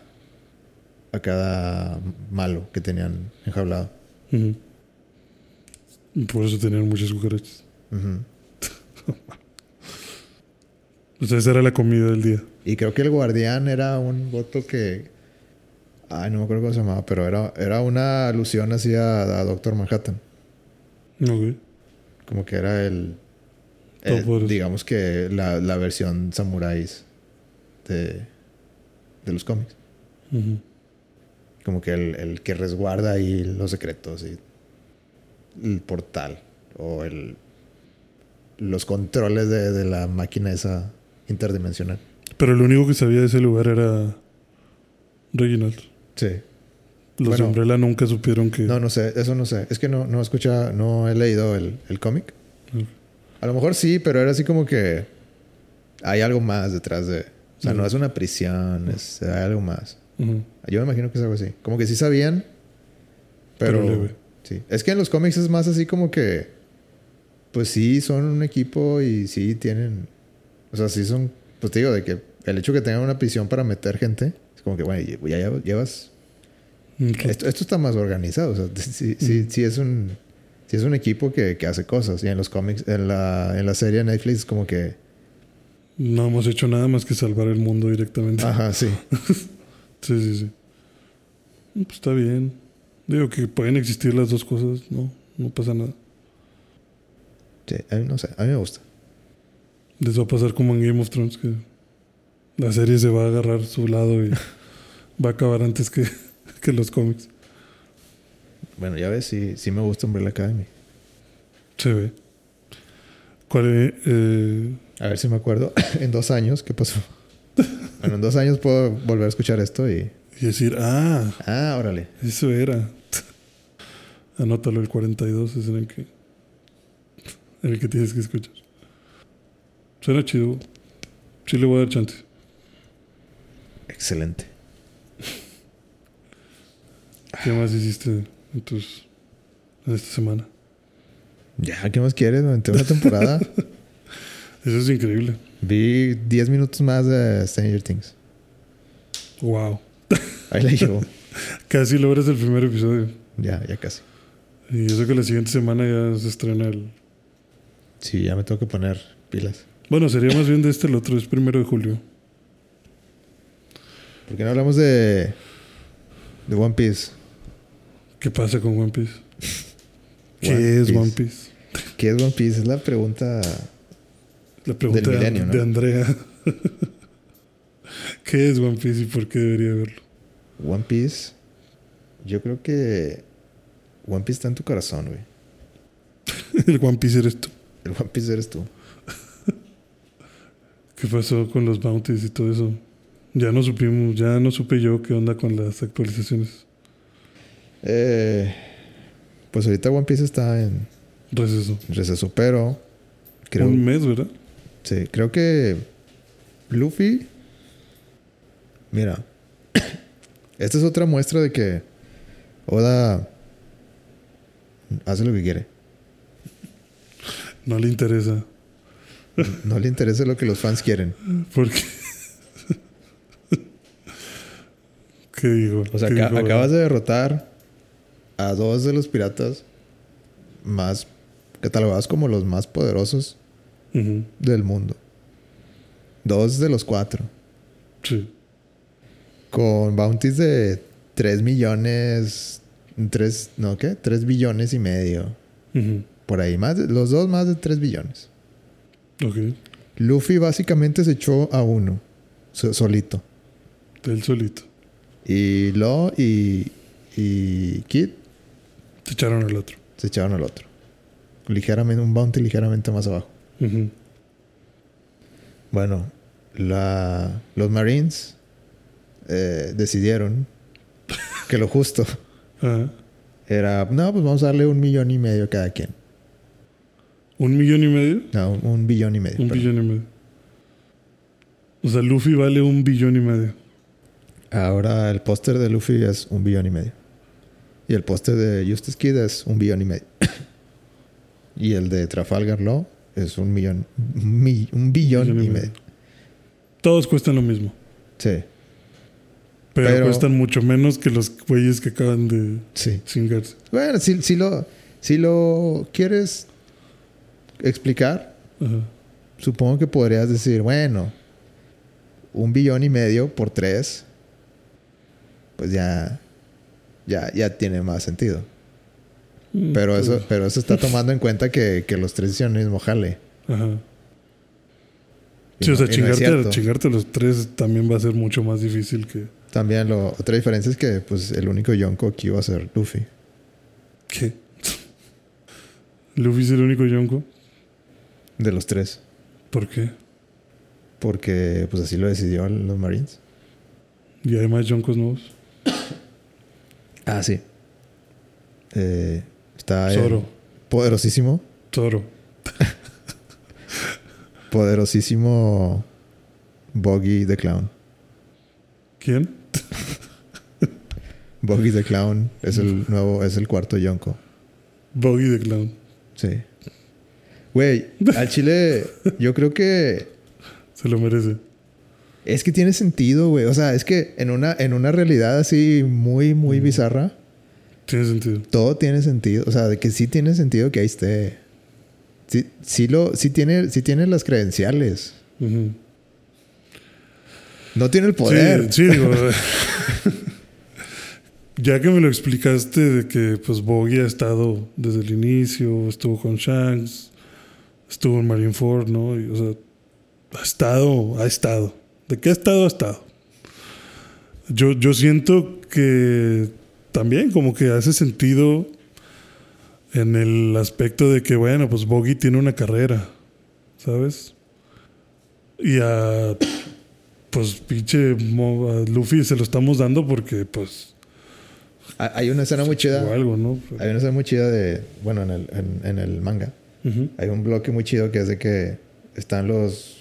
a cada malo que tenían enjaulado. Y Por eso tenían muchas cucarachas. Ujú. O sea, esa era la comida del día. Y creo que el guardián era un voto que. Ay, no me acuerdo cómo se llamaba, pero era, era una alusión así a, a Doctor Manhattan. Ok. Como que era el. digamos que la, la versión samuráis de, de los cómics. Como que el, el que resguarda ahí los secretos y el portal o el los controles de, de la máquina esa interdimensional. Pero el único que sabía de ese lugar era Reginald. Sí. Los Bueno. de Umbrella nunca supieron que... No, no sé, eso no sé. Es que no, no escucha, no he leído el, el cómic. Ok. A lo mejor sí, pero era así como que hay algo más detrás de. O sea, no Ujú. es una prisión, es hay algo más. Ujú. Yo me imagino que es algo así. Como que sí sabían, pero. Pero leve. sí. Es que en los cómics es más así como que. Pues sí, son un equipo y sí tienen. O sea, sí son. Pues te digo, de que el hecho que tengan una prisión para meter gente. Es como que, bueno, ya llevas- llevas. Ok. Esto, esto está más organizado. O sea, sí, sí, sí es un. Sí es un equipo que, que hace cosas. Y en los cómics, en la, en la serie Netflix, es como que. No hemos hecho nada más que salvar el mundo directamente. Ajá, sí. Sí, sí, sí. Mm, Pues está bien. Digo que pueden existir las dos cosas, no, no pasa nada. Sí, a mí, no sé, a mí me gusta. Les va a pasar como en Game of Thrones, que la serie se va a agarrar su lado y va a acabar antes que, que los cómics. Bueno, ya ves, sí, sí me gusta Umbrella Academy. Se ve. ¿Cuál es, eh, A ver si me acuerdo en dos años qué pasó. bueno, en dos años puedo volver a escuchar esto y. y decir, ah, Ah, órale. eso era. Anótalo, el 42 es en el que, en el que tienes que escuchar. Suena chido. Sí le voy a dar chance. Excelente. ¿Qué más hiciste en tus en esta semana. Ya, ¿qué más quieres? Me aventé una temporada. Eso es increíble. Vi 10 minutos más de Stranger Things. Wow. Ahí la llevo. Casi logras el primer episodio. Ya, ya casi. Y eso que la siguiente semana ya se estrena el. Sí, ya me tengo que poner pilas. Bueno, sería más bien de este, el otro es primero de julio. ¿Por qué no hablamos de. de One Piece? ¿Qué pasa con One Piece? ¿Qué One es Piece. One Piece? ¿Qué es One Piece? Es la pregunta. La pregunta Del de- de Andrea. ¿Qué es One Piece y por qué debería verlo? One Piece. Yo creo que. One Piece está en tu corazón, güey. El One Piece eres tú. El One Piece eres tú. ¿Qué pasó con los bounties y todo eso? Ya no supimos, ya no supe yo qué onda con las actualizaciones. Eh, pues ahorita One Piece está en Receso. receso, pero. Creo, Un mes, ¿verdad? sí, creo que. Luffy. Mira. Esta es otra muestra de que. Oda. Hace lo que quiere. No le interesa. No le interesa lo que los fans quieren. Porque. ¿Qué digo? O sea, acabas de derrotar a dos de los piratas más catalogados como los más poderosos del mundo. Dos de los cuatro. Sí. Con bounties de 3 millones. 3, no, ¿qué? 3 billones y medio. Por ahí. Más de- los dos más de 3 billones. Ok. Luffy básicamente se echó a uno. so- solito. Él solito. Y Lo y, y Kid Se echaron al otro. se echaron al otro. Ligeramente, un bounty ligeramente más abajo. Bueno, la, los Marines eh, decidieron que lo justo era, no, pues vamos a darle un millón y medio a cada quien. ¿Un millón y medio? No, un, un billón y medio. Un perdón. billón y medio. O sea, Luffy vale un billón y medio. Ahora el póster de Luffy es un billón y medio. Y el póster de Justice Kid es un billón y medio. y el de Trafalgar Law es un millón, un, mi- un billón, y medio. Todos cuestan lo mismo. Sí, Pero, Pero- cuestan mucho menos que los güeyes que acaban de sí. cingarse. Bueno, si, si, lo, si lo quieres explicar, Ajá. supongo que podrías decir, bueno, un billón y medio por tres, pues ya, ya, ya tiene más sentido. Mm, Pero eso, pero eso está tomando en cuenta que, que los tres hicieron el mismo jale. Ajá. Y Sí, o no- sea, no chingarte, cierto. chingarte los tres también va a ser mucho más difícil que. También lo, otra diferencia es que pues el único Yonko aquí va a ser Luffy. ¿Qué? Luffy es el único Yonko. De los tres. ¿Por qué? Porque pues así lo decidió los Marines. Y hay más Yonkos nuevos. Ah, sí. Eh, está el Zoro. poderosísimo. Zoro. Poderosísimo Boggy the Clown. ¿Quién? Boggy the Clown es el nuevo, es el cuarto Yonko. Boggy the Clown. Sí. Güey, al chile, yo creo que Se lo merece. Es que tiene sentido, güey. O sea, es que en una, en una realidad así muy, muy bizarra, Tiene sentido. todo tiene sentido. O sea, de que sí tiene sentido que ahí esté. Sí, sí lo, sí tiene, sí tiene las credenciales. No tiene el poder. Sí, sí, digo. ya que me lo explicaste de que pues Boggy ha estado desde el inicio, estuvo con Shanks, estuvo en Marineford, ¿no? Y, o sea, ha estado, ha estado. ¿De qué estado? Ha estado. Yo, yo siento que también como que hace sentido en el aspecto de que, bueno, pues Boggy tiene una carrera, ¿sabes? Y a pues pinche a Luffy se lo estamos dando porque pues Hay- una escena muy chida. o algo, ¿no? Hay una escena muy chida de. Bueno, en el, en, en el manga. Hay un bloque muy chido que es de que están los.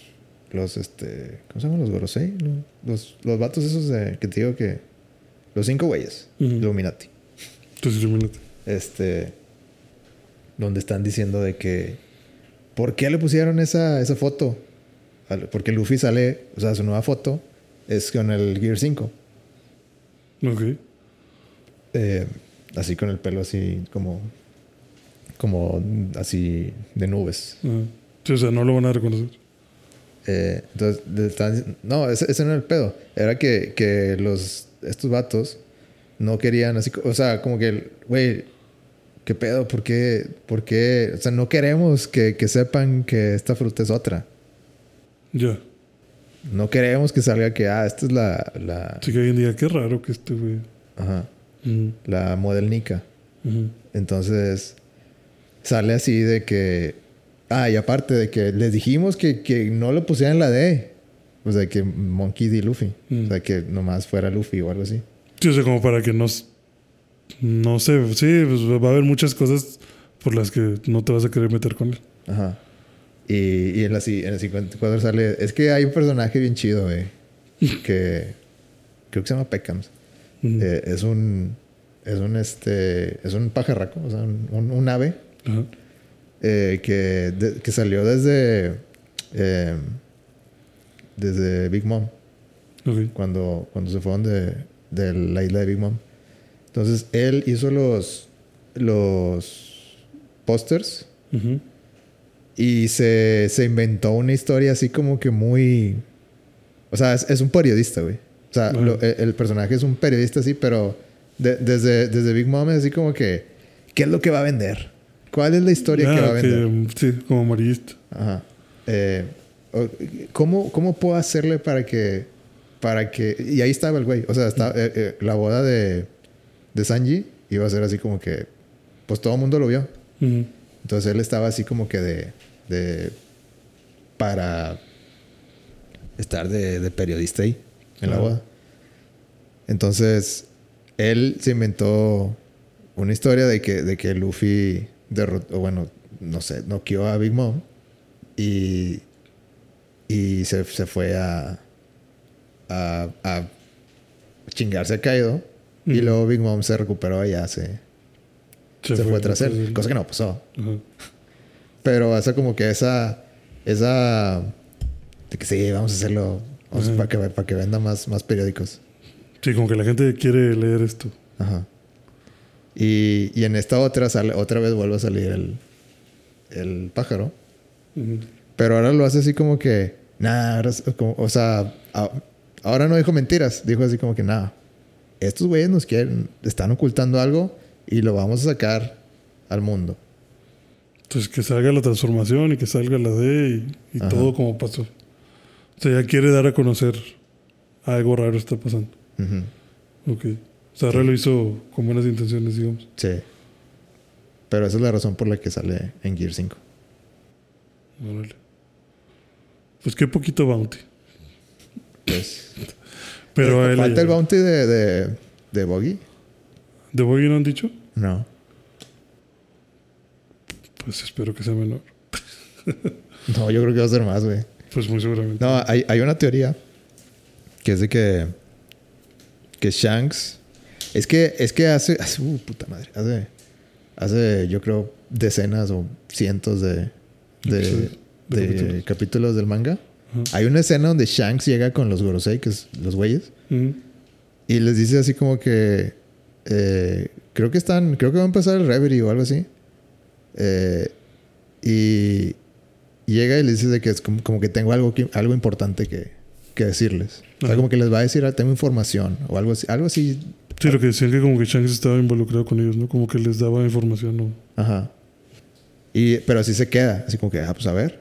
Los, este. ¿Cómo se llaman los Gorosei? ¿No? Los, los vatos esos de, que te digo que. Los cinco güeyes. Ujú. Illuminati. Entonces, ilumínate. Este. donde están diciendo de que ¿por qué le pusieron esa, esa foto? Porque Luffy sale, o sea, su nueva foto es con el Gear 5. Ok. Eh, así con el pelo así como como así de nubes. Sí, o sea, no lo van a reconocer. Eh, entonces, le no, ese, ese no era el pedo. Era que, que los, estos vatos no querían así, o sea, como que, güey, ¿qué pedo? ¿Por qué? ¿Por qué? O sea, no queremos que, que sepan que esta fruta es otra. Ya. No queremos que salga que, ah, esta es la, la, Así que alguien diga, qué raro que este güey. ajá, la modelnica. Entonces, sale así de que, ah, y aparte de que les dijimos que, que no le pusieran la D. O sea, que Monkey D. Luffy. Mm. O sea, que nomás fuera Luffy o algo así. Sí, o sea, como para que no... s- No sé, sí, pues va a haber muchas cosas por las que no te vas a querer meter con él. Ajá. Y, y en, la, en el 54 sale... Es que hay un personaje bien chido, güey. que creo que se llama Peckhams. Ujú. Eh, es un... Es un este... Es un pajarraco. O sea, un, un- un ave. Ajá. Eh, que, de- que salió desde... eh, desde Big Mom. Cuando, cuando se fueron de, de la isla de Big Mom. Entonces, él hizo los, los pósters y se, se inventó una historia así como que muy... O sea, es, es un periodista, güey. O sea, lo- el, el personaje es un periodista así, pero de- desde, desde Big Mom es así como que... ¿Qué es lo que va a vender? ¿Cuál es la historia que va a vender? mm, sí, como amarillista. Ajá. Eh, ¿cómo, ¿Cómo puedo hacerle para que... Para que... Y ahí estaba el güey. O sea, está, eh, eh, la boda de, de Sanji iba a ser así como que... Pues todo el mundo lo vio. Entonces él estaba así como que de... de para estar de, de periodista ahí, en la boda. Entonces, él se inventó una historia de que, de que Luffy derrotó, bueno, no sé, noqueó a Big Mom y, y se, se fue a, a, a chingarse a Kaido. Y luego Big Mom se recuperó y ya se, se, fue, tras él. Cosa que no pasó. Ajá. Pero hace como que esa. Esa. De que sí, vamos a hacerlo. vamos para, que, para que venda más, más periódicos. Sí, como que la gente quiere leer esto. Ajá. Y, y en esta otra sale, otra vez vuelve a salir el, el pájaro. Ujú. Pero ahora lo hace así como que. Como- o sea, a- ahora no dijo mentiras. Dijo así como que nada. Estos güeyes nos quieren. Están ocultando algo y lo vamos a sacar al mundo. Entonces que salga la transformación y que salga la D y, y todo como pasó. O sea, ya quiere dar a conocer algo raro está pasando. Ujú. Ok. O sea, ahora lo hizo con buenas intenciones, digamos. Sí. Pero esa es la razón por la que sale en Gear 5. Órale. Pues qué poquito bounty. Pues, Pero a él ¿Falta el bounty de, de, de Boggy? ¿De Boggy no han dicho? No. Pues espero que sea menor. No, yo creo que va a ser más, güey. Pues muy seguramente. No, hay, hay una teoría que es de que que Shanks es que es que hace, hace uh, puta madre, hace hace yo creo decenas o cientos de de, de de capítulos. capítulos del manga. Ajá. Hay una escena donde Shanks llega con los Gorosei, que es los güeyes, Ujú. y les dice así como que eh, creo que están, creo que va a empezar el Reverie o algo así. Eh, y llega y les dice de que es como, como que tengo algo, que- algo importante que, que decirles. O sea, Ajá. como que les va a decir, ah, tengo información o algo así. Algo así. Sí, lo que decían que como que Shanks estaba involucrado con ellos, ¿no? Como que les daba información, ¿no? Ajá. Y, pero así se queda. Así como que, ah, pues a ver.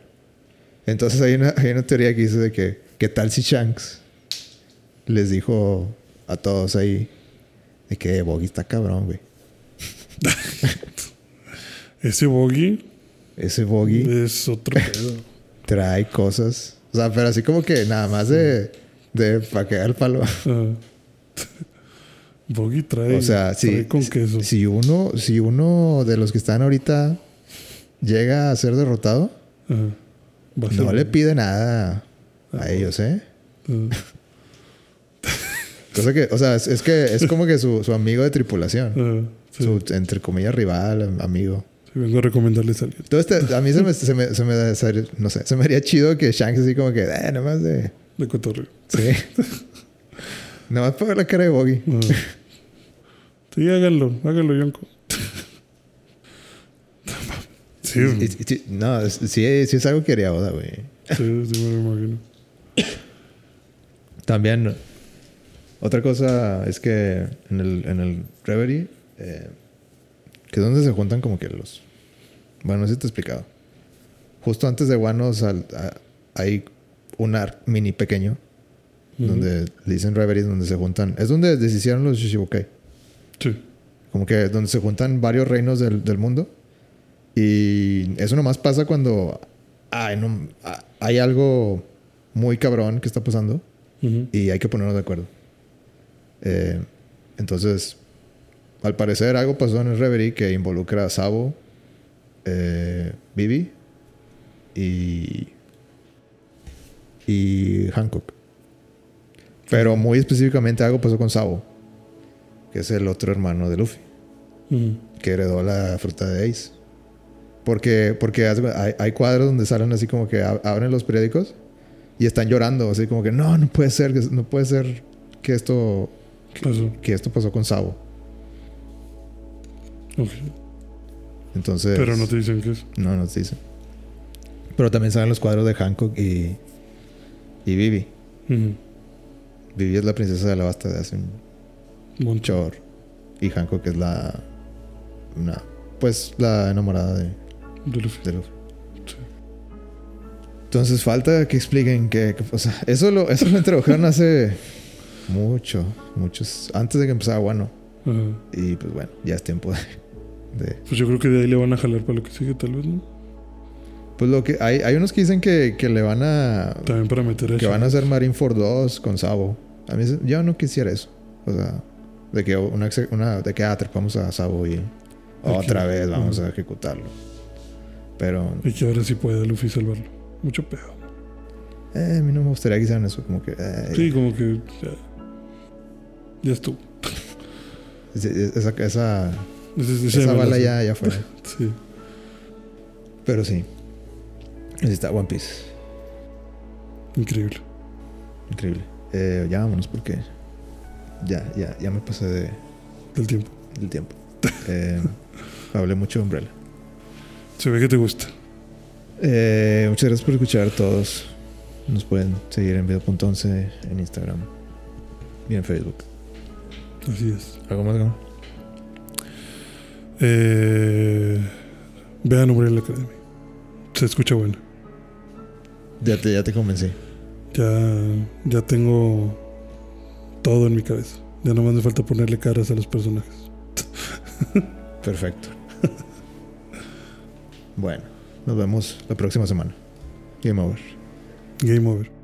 Entonces hay una, hay una teoría que dice de que, ¿qué tal si Shanks les dijo a todos ahí de que Boggy está cabrón, güey? Ese Boggy Ese Boggy es otro pedo. trae cosas. O sea, pero así como que nada más de, de para quedar el palo. Ah. Boggy trae, O sea, si, trae con queso. si uno, si uno de los que están ahorita llega a ser derrotado, Ajá. No le pide nada a Ah, ellos, ¿eh? Ah. Cosa que, o sea, es, es que es como que su, su amigo de tripulación. Ah, sí, Su, entre comillas, rival, amigo. sí. Vengo a recomendarles a alguien. Todo este, a mí se me, se me, se me, se- no sé, se me haría chido que Shanks así como que, eh, nada más de... De cotorreo. Sí. nada más para ver la cara de Boggy. Ah. Sí, háganlo, háganlo, Yonko. Sí, y- no, sí, sí es algo que haría Oda, güey. sí, sí, me lo imagino. También, otra cosa es que en el, en el Reverie, eh, que es donde se juntan como que los... Bueno, no sé si te he explicado. Justo antes de a- hay un arc mini pequeño Donde le dicen Reverie, donde se juntan... Es donde deshicieron los Shishibukai. Sí. Como que donde se juntan varios reinos del, del mundo. Y eso nomás pasa cuando ay, no- ah, hay algo muy cabrón que está pasando Ujú. y hay que ponernos de acuerdo. Eh, entonces, al parecer algo pasó en el Reverie que involucra a Sabo, eh, Bibi y, y Hancock. Pero muy específicamente algo pasó con Sabo, que es el otro hermano de Luffy Ujú. que heredó la fruta de Ace. Porque, porque hay, hay cuadros donde salen así como que ab- abren los periódicos y están llorando, así como que no, no puede ser, que- no puede ser que esto, Pasó. que esto pasó con Sabo. Ok. Entonces, Pero no te dicen qué es. no nos dicen. Pero también salen los cuadros de Hancock y, y Vivi. Vivi es la princesa de Alabasta de hace un chorro. Y Hancock es la, una, pues la enamorada de, De Luffy. de Luffy. Sí. Entonces falta que expliquen que, que- o sea, eso lo, eso lo introdujeron hace mucho, muchos, antes de que empezara Wano. Ajá. Y pues bueno, ya es tiempo de, de- Pues yo creo que de ahí le van a jalar para lo que sigue, tal vez, ¿no? pues lo que hay, hay unos que dicen que, que le van a También para meter a que van a hacer Marineford 2 con Sabo. A mí yo no quisiera eso. O sea, de que una, una de que ah, trepamos a Sabo y otra Aquí. vez vamos a ejecutarlo. Pero Y que ahora sí puede Luffy salvarlo. Mucho pedo. eh, a mí no me gustaría que hicieran eso, como que eh, Sí, como que ya, ya estuvo. esa, esa, esa, Ese- ese esa me la bala ya, ya fue. Sí. Pero sí. Así está One Piece. Increíble. Increíble. Eh, ya vámonos porque ya, ya, ya me pasé de, Del tiempo. del tiempo. Eh, hablé mucho de Umbrella. Se ve que te gusta. Eh, muchas gracias por escuchar a todos. Nos pueden seguir en video.11 en Instagram y en Facebook. Así es. ¿Algo más? Eh, vean Umbrella Academy. Se escucha bueno. Ya te, ya te convencí. Ya, ya tengo todo en mi cabeza. Ya nomás me falta ponerle caras a los personajes. Perfecto. bueno, nos vemos la próxima semana. Game over. Game over.